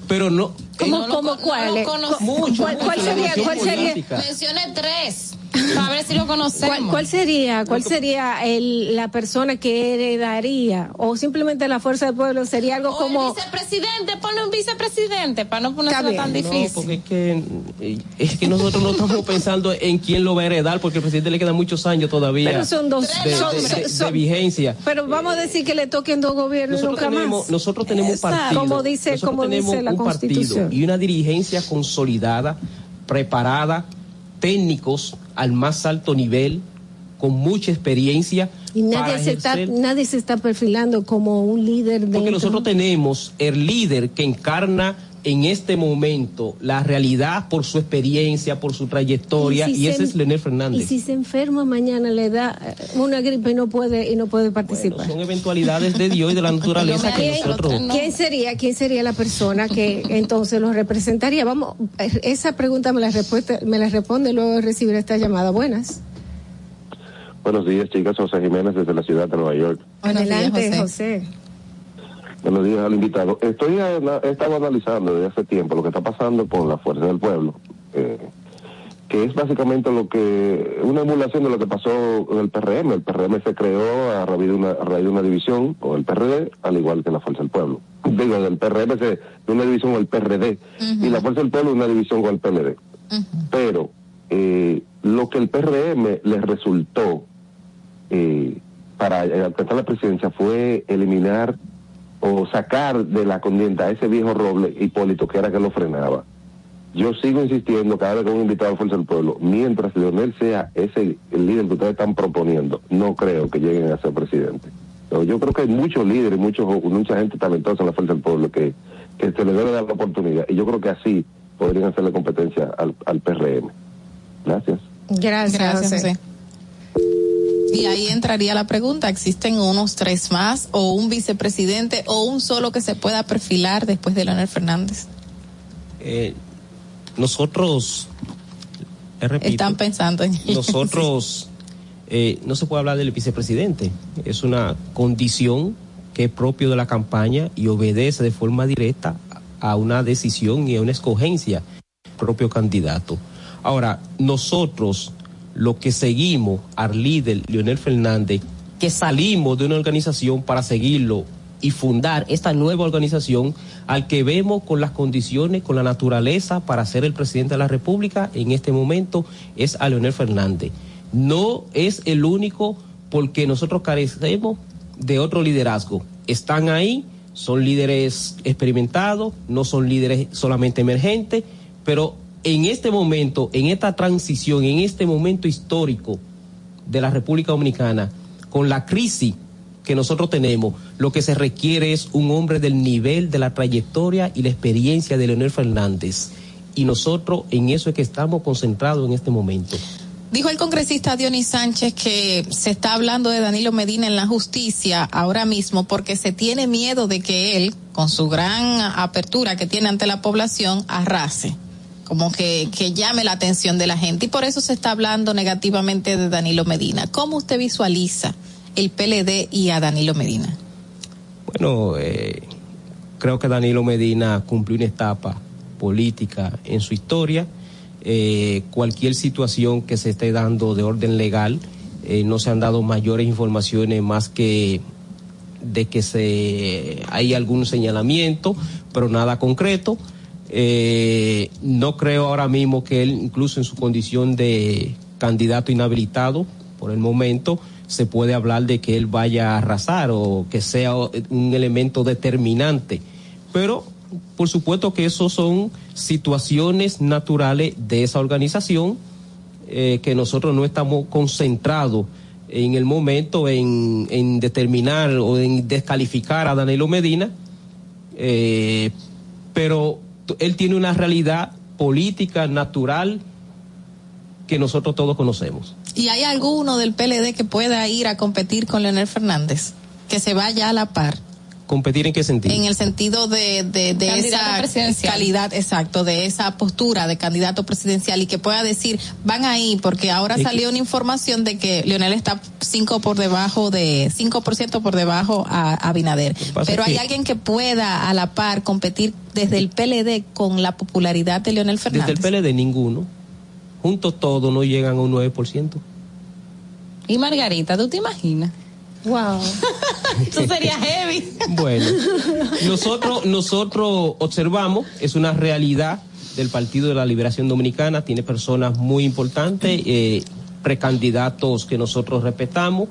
pero no. ¿Cómo, No cómo con- cuál? no. ¿Cuál, cuál sería? ¿Cuál sería? Mencione tres. A ver si lo conocemos. ¿Cuál, cuál sería, cuál sería el, la persona que heredaría? O simplemente la fuerza del pueblo sería algo O como. el vicepresidente, ponle un vicepresidente para no ponerlo tan difícil. No, porque es que, eh, es que nosotros no estamos pensando en quién lo va a heredar, porque al presidente le quedan muchos años todavía Pero son dos. de, son- de- de- son- de vigencia. Pero vamos a decir que le toquen dos gobiernos Nosotros nunca tenemos, más. nosotros tenemos un Exacto. partido. Como dice, como tenemos dice la un Constitución. partido y una dirigencia consolidada, preparada, técnicos al más alto nivel, con mucha experiencia. Y nadie se, está, nadie se está perfilando como un líder de. Porque nosotros tenemos el líder que encarna en este momento la realidad por su experiencia, por su trayectoria, y, si ese se- es Leonel Fernández. Y si se enferma mañana le da eh, una gripe y no puede y no puede participar. Son eventualidades de Dios y de la naturaleza que ¿Quién, nosotros... quién sería quién sería la persona que entonces los representaría? Vamos, esa pregunta me la respuesta, me la responde luego de recibir esta llamada. Buenas. Buenos días, chicas. José Jiménez desde la ciudad de Nueva York. Adelante, José. Buenos días al invitado. Estoy he estado analizando desde hace tiempo lo que está pasando con la fuerza del pueblo, eh, que es básicamente lo que una emulación de lo que pasó en el PRM. El PRM se creó a raíz de una, a raíz de una división con el PRD, al igual que la fuerza del pueblo. Digo, del PRM se, de una división con el PRD y la fuerza del pueblo una división con el PLD. Pero eh, lo que el PRM les resultó eh, para eh, alcanzar la presidencia fue eliminar o sacar de la contienda a ese viejo roble Hipólito que era que lo frenaba. Yo sigo insistiendo cada vez que un invitado a Fuerza del Pueblo, mientras Leonel sea ese el líder que ustedes están proponiendo, no creo que lleguen a ser presidente. No, yo creo que hay muchos líderes, muchos, mucha gente talentosa en la Fuerza del Pueblo que, que se le debe dar la oportunidad. Y yo creo que así podrían hacerle competencia al, al PRM. Gracias. Gracias, Gracias, José. José. Y ahí entraría la pregunta, ¿existen unos tres más o un vicepresidente o un solo que se pueda perfilar después de Leonel Fernández? Eh, nosotros, repito, Están pensando en nosotros <laughs> eh, no se puede hablar del vicepresidente. Es una condición que es propio de la campaña y obedece de forma directa a una decisión y a una escogencia del propio candidato. Ahora, nosotros lo que seguimos al líder Leonel Fernández, que salimos de una organización para seguirlo y fundar esta nueva organización al que vemos con las condiciones, con la naturaleza para ser el presidente de la República en este momento es a Leonel Fernández. No es el único porque nosotros carecemos de otro liderazgo. Están ahí, son líderes experimentados, no son líderes solamente emergentes, pero en este momento, en esta transición, en este momento histórico de la República Dominicana, con la crisis que nosotros tenemos, lo que se requiere es un hombre del nivel de la trayectoria y la experiencia de Leonel Fernández. Y nosotros en eso es que estamos concentrados en este momento. Dijo el congresista Dionis Sánchez que se está hablando de Danilo Medina en la justicia ahora mismo porque se tiene miedo de que él, con su gran apertura que tiene ante la población, arrase. Como que, que llame la atención de la gente. Y por eso se está hablando negativamente de Danilo Medina. ¿Cómo usted visualiza el PLD y a Danilo Medina? Bueno, eh, creo que Danilo Medina cumplió una etapa política en su historia. Eh, cualquier situación que se esté dando de orden legal, eh, no se han dado mayores informaciones más que de que se hay algún señalamiento, pero nada concreto. Eh, no creo ahora mismo que él, incluso en su condición de candidato inhabilitado, por el momento, se puede hablar de que él vaya a arrasar o que sea un elemento determinante. Pero, por supuesto que eso son situaciones naturales de esa organización eh, que nosotros no estamos concentrados en el momento en, determinar o en descalificar a Danilo Medina, eh, pero él tiene una realidad política natural que nosotros todos conocemos. ¿Y hay alguno del PLD que pueda ir a competir con Leonel Fernández? Que se vaya a la par. ¿Competir en qué sentido? En el sentido de, de, de Candidato esa calidad, exacto, de esa postura de candidato presidencial y que pueda decir, van ahí, porque ahora Es que- salió una información de que Leonel está 5 por debajo de, 5% por debajo a, a Abinader. pasa Pero hay que- alguien que pueda a la par competir desde el PLD con la popularidad de Leonel Desde Fernández. el PLD ninguno. juntos todos no llegan a un 9%. Y Margarita, ¿tú te imaginas? Wow. <laughs> Tú serías heavy. Bueno, nosotros, nosotros observamos, es una realidad del Partido de la Liberación Dominicana, tiene personas muy importantes, eh, precandidatos que nosotros respetamos.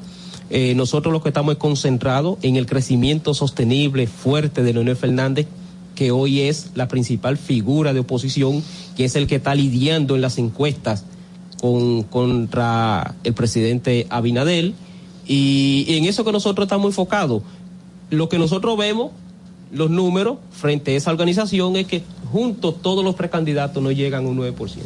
Eh, nosotros lo que estamos es concentrados en el crecimiento sostenible, fuerte de Leonel Fernández, que hoy es la principal figura de oposición, que es el que está lidiando en las encuestas con, contra el presidente Abinadel. Y, en eso que nosotros estamos enfocados. Lo que nosotros vemos, los números frente a esa organización, es que juntos todos los precandidatos no llegan a un 9%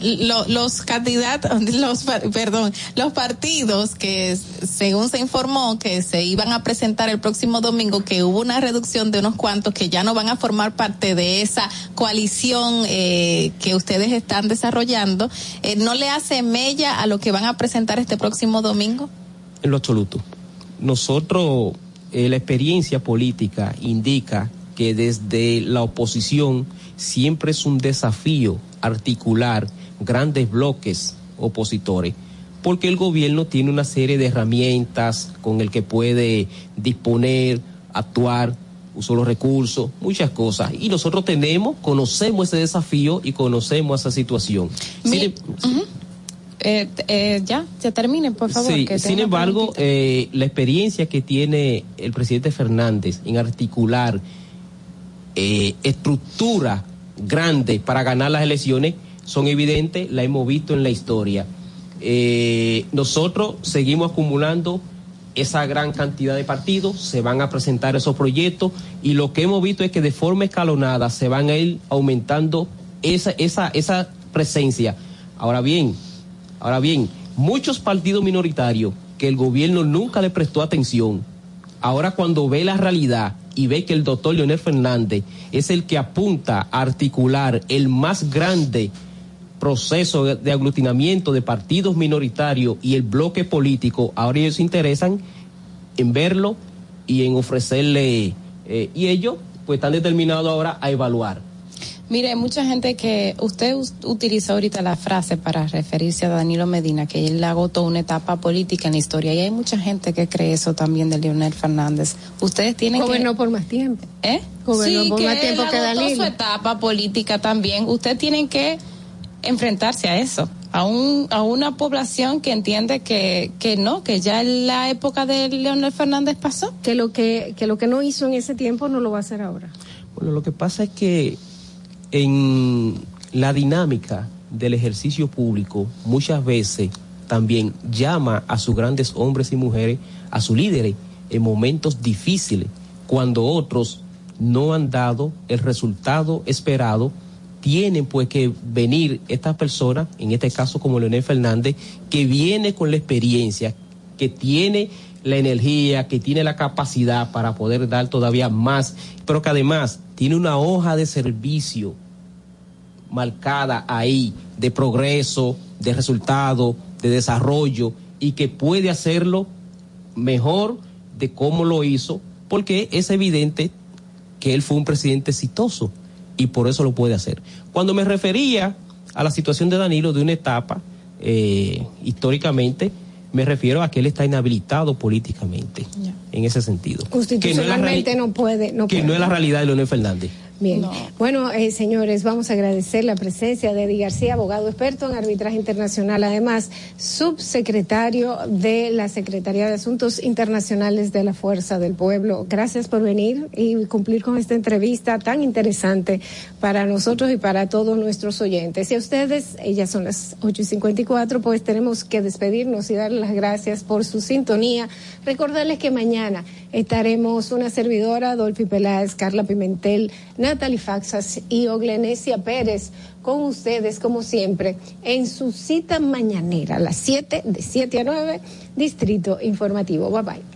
lo, los candidatos, <laughs> los, perdón, los partidos que según se informó que se iban a presentar el próximo domingo, que hubo una reducción de unos cuantos que ya no van a formar parte de esa coalición eh, que ustedes están desarrollando, eh, ¿no le hace mella a lo que van a presentar este próximo domingo? En lo absoluto. Nosotros, eh, la experiencia política indica que desde la oposición siempre es un desafío articular grandes bloques opositores, porque el gobierno tiene una serie de herramientas con el que puede disponer, actuar, uso los recursos, muchas cosas. Y nosotros tenemos, conocemos ese desafío y conocemos esa situación. sin, eh, eh, ya, se termine, por favor. Sí, sin embargo, eh, la experiencia que tiene el presidente Fernández en articular estructura grande para ganar las elecciones son evidentes, la hemos visto en la historia. Eh, nosotros seguimos acumulando esa gran cantidad de partidos, se van a presentar esos proyectos y lo que hemos visto es que de forma escalonada se van a ir aumentando esa, esa, esa presencia. Ahora bien, ahora bien, muchos partidos minoritarios que el gobierno nunca le prestó atención, ahora cuando ve la realidad y ve que el doctor Leonel Fernández es el que apunta a articular el más grande proceso de aglutinamiento de partidos minoritarios y el bloque político, ahora ellos se interesan en verlo y en ofrecerle, eh, y ellos pues están determinados ahora a evaluar. Mire, mucha gente que usted utiliza ahorita la frase para referirse a Danilo Medina, que él agotó una etapa política en la historia, y hay mucha gente que cree eso también de Leonel Fernández. Ustedes tienen Gobernó por más tiempo. ¿Eh? Gobernó sí, por que más tiempo él que agotó Danilo. su etapa política también. Ustedes tienen que enfrentarse a eso, a, un, a una población que entiende que, que no, que ya la época de Leonel Fernández pasó. Que lo que, que lo que no hizo en ese tiempo no lo va a hacer ahora. Bueno, lo que pasa es que en la dinámica del ejercicio público muchas veces también llama a sus grandes hombres y mujeres, a sus líderes, en momentos difíciles, cuando otros no han dado el resultado esperado tienen pues que venir estas personas, en este caso como Leonel Fernández, que viene con la experiencia, que tiene la energía, que tiene la capacidad para poder dar todavía más, pero que además tiene una hoja de servicio marcada ahí de progreso, de resultado, de desarrollo y que puede hacerlo mejor de cómo lo hizo, porque es evidente que él fue un presidente exitoso y por eso lo puede hacer. Cuando me refería a la situación de Danilo de una etapa, eh, históricamente, me refiero a que él está inhabilitado políticamente, en ese sentido. Constitucionalmente que no, no puede. No que puede. no es la realidad de Leonel Fernández. Bien. Bueno, eh, señores, vamos a agradecer la presencia de Eddie García, abogado experto en arbitraje internacional, además subsecretario de la Secretaría de Asuntos Internacionales de la Fuerza del Pueblo. Gracias por venir y cumplir con esta entrevista tan interesante para nosotros y para todos nuestros oyentes. Y a ustedes, ellas son las 8 y 54, pues tenemos que despedirnos y darles las gracias por su sintonía. Recordarles que mañana estaremos una servidora, Dolphy Peláez, Carla Pimentel, Natalie Faxas y Oglenesia Pérez con ustedes, como siempre, en su cita mañanera a las 7, de 7 a 9, Distrito Informativo. Bye bye.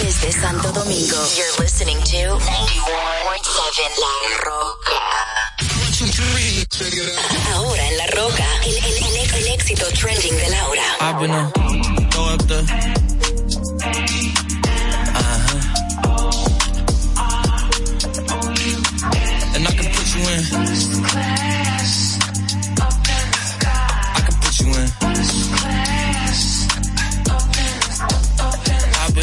Desde Santo Domingo, you're listening to 91.7 La Roca. Ahora en La Roca, el, el, el, el éxito trending de Laura.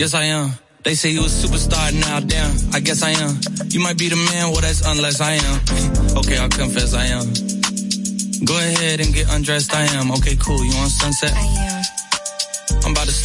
Yes, I am. They say you a superstar now, damn. I guess I am. You might be the man, well, that's unless I am. <laughs> okay, I'll confess I am. Go ahead and get undressed, I am. Okay, cool. You on sunset? I am.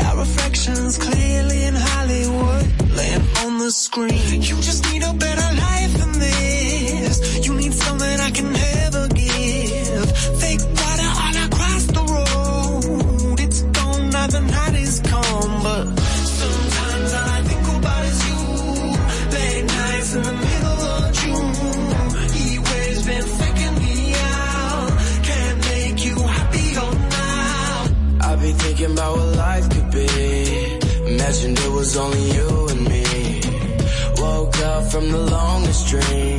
our reflections clearly in Hollywood, laying on the screen. You just need from the longest dream.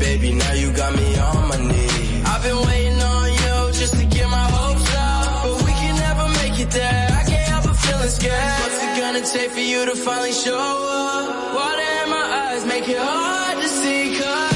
Baby, now you got me on my knees. I've been waiting on you just to get my hopes up. But we can never make it there. I can't help but feeling scared. What's it gonna take for you to finally show up? Water in my eyes make it hard to see. Cause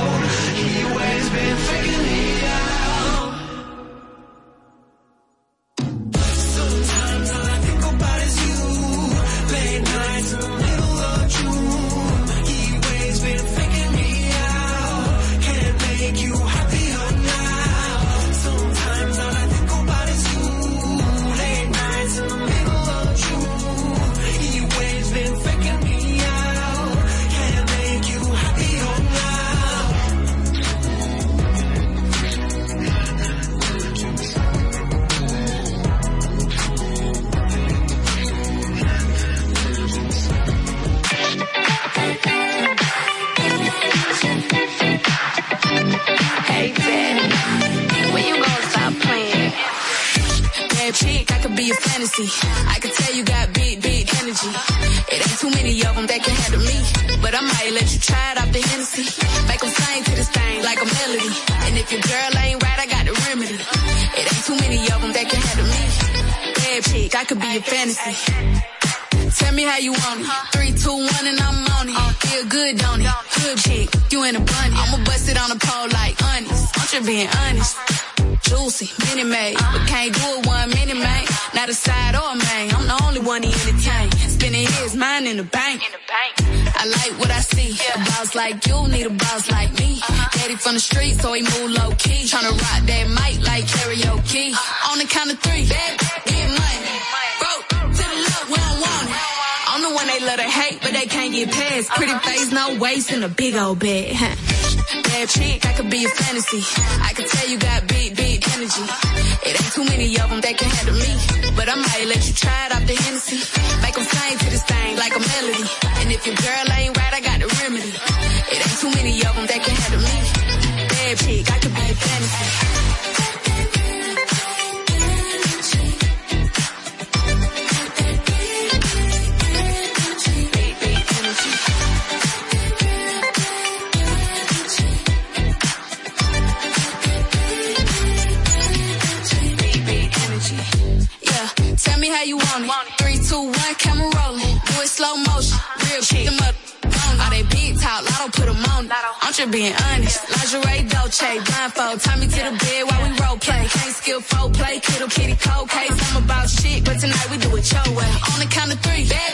Past. Pretty uh-huh. face, no waist, and a big old bed. huh. Bad chick, I could be a fantasy. I could tell you got big, big energy. It ain't too many of them that can handle me. But I might let you try it off the Hennessy. Make them sing to this thing like a melody. And if your girl ain't right, I got the remedy. How you want it. Three, two, one, camera rolling. Do it slow motion. Uh-huh. Real shit. Them up. All they big talk, lotto put 'em on. I'm just being honest. Lingerie, Dolce, blindfold. Tie me to the bed while we role play. Can't skill folk play, kiddo, kitty, cold case. I'm about shit, but tonight we do it your way. On the count of three, bad,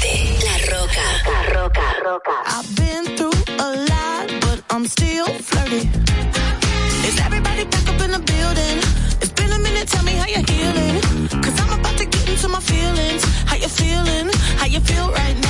La Roca. La Roca. Roca. I've been through a lot, but I'm still flirty. Is everybody back up in the building? It's been a minute, tell me how you're healing. Cause I'm about to get into my feelings. How you feeling? How you feel right now?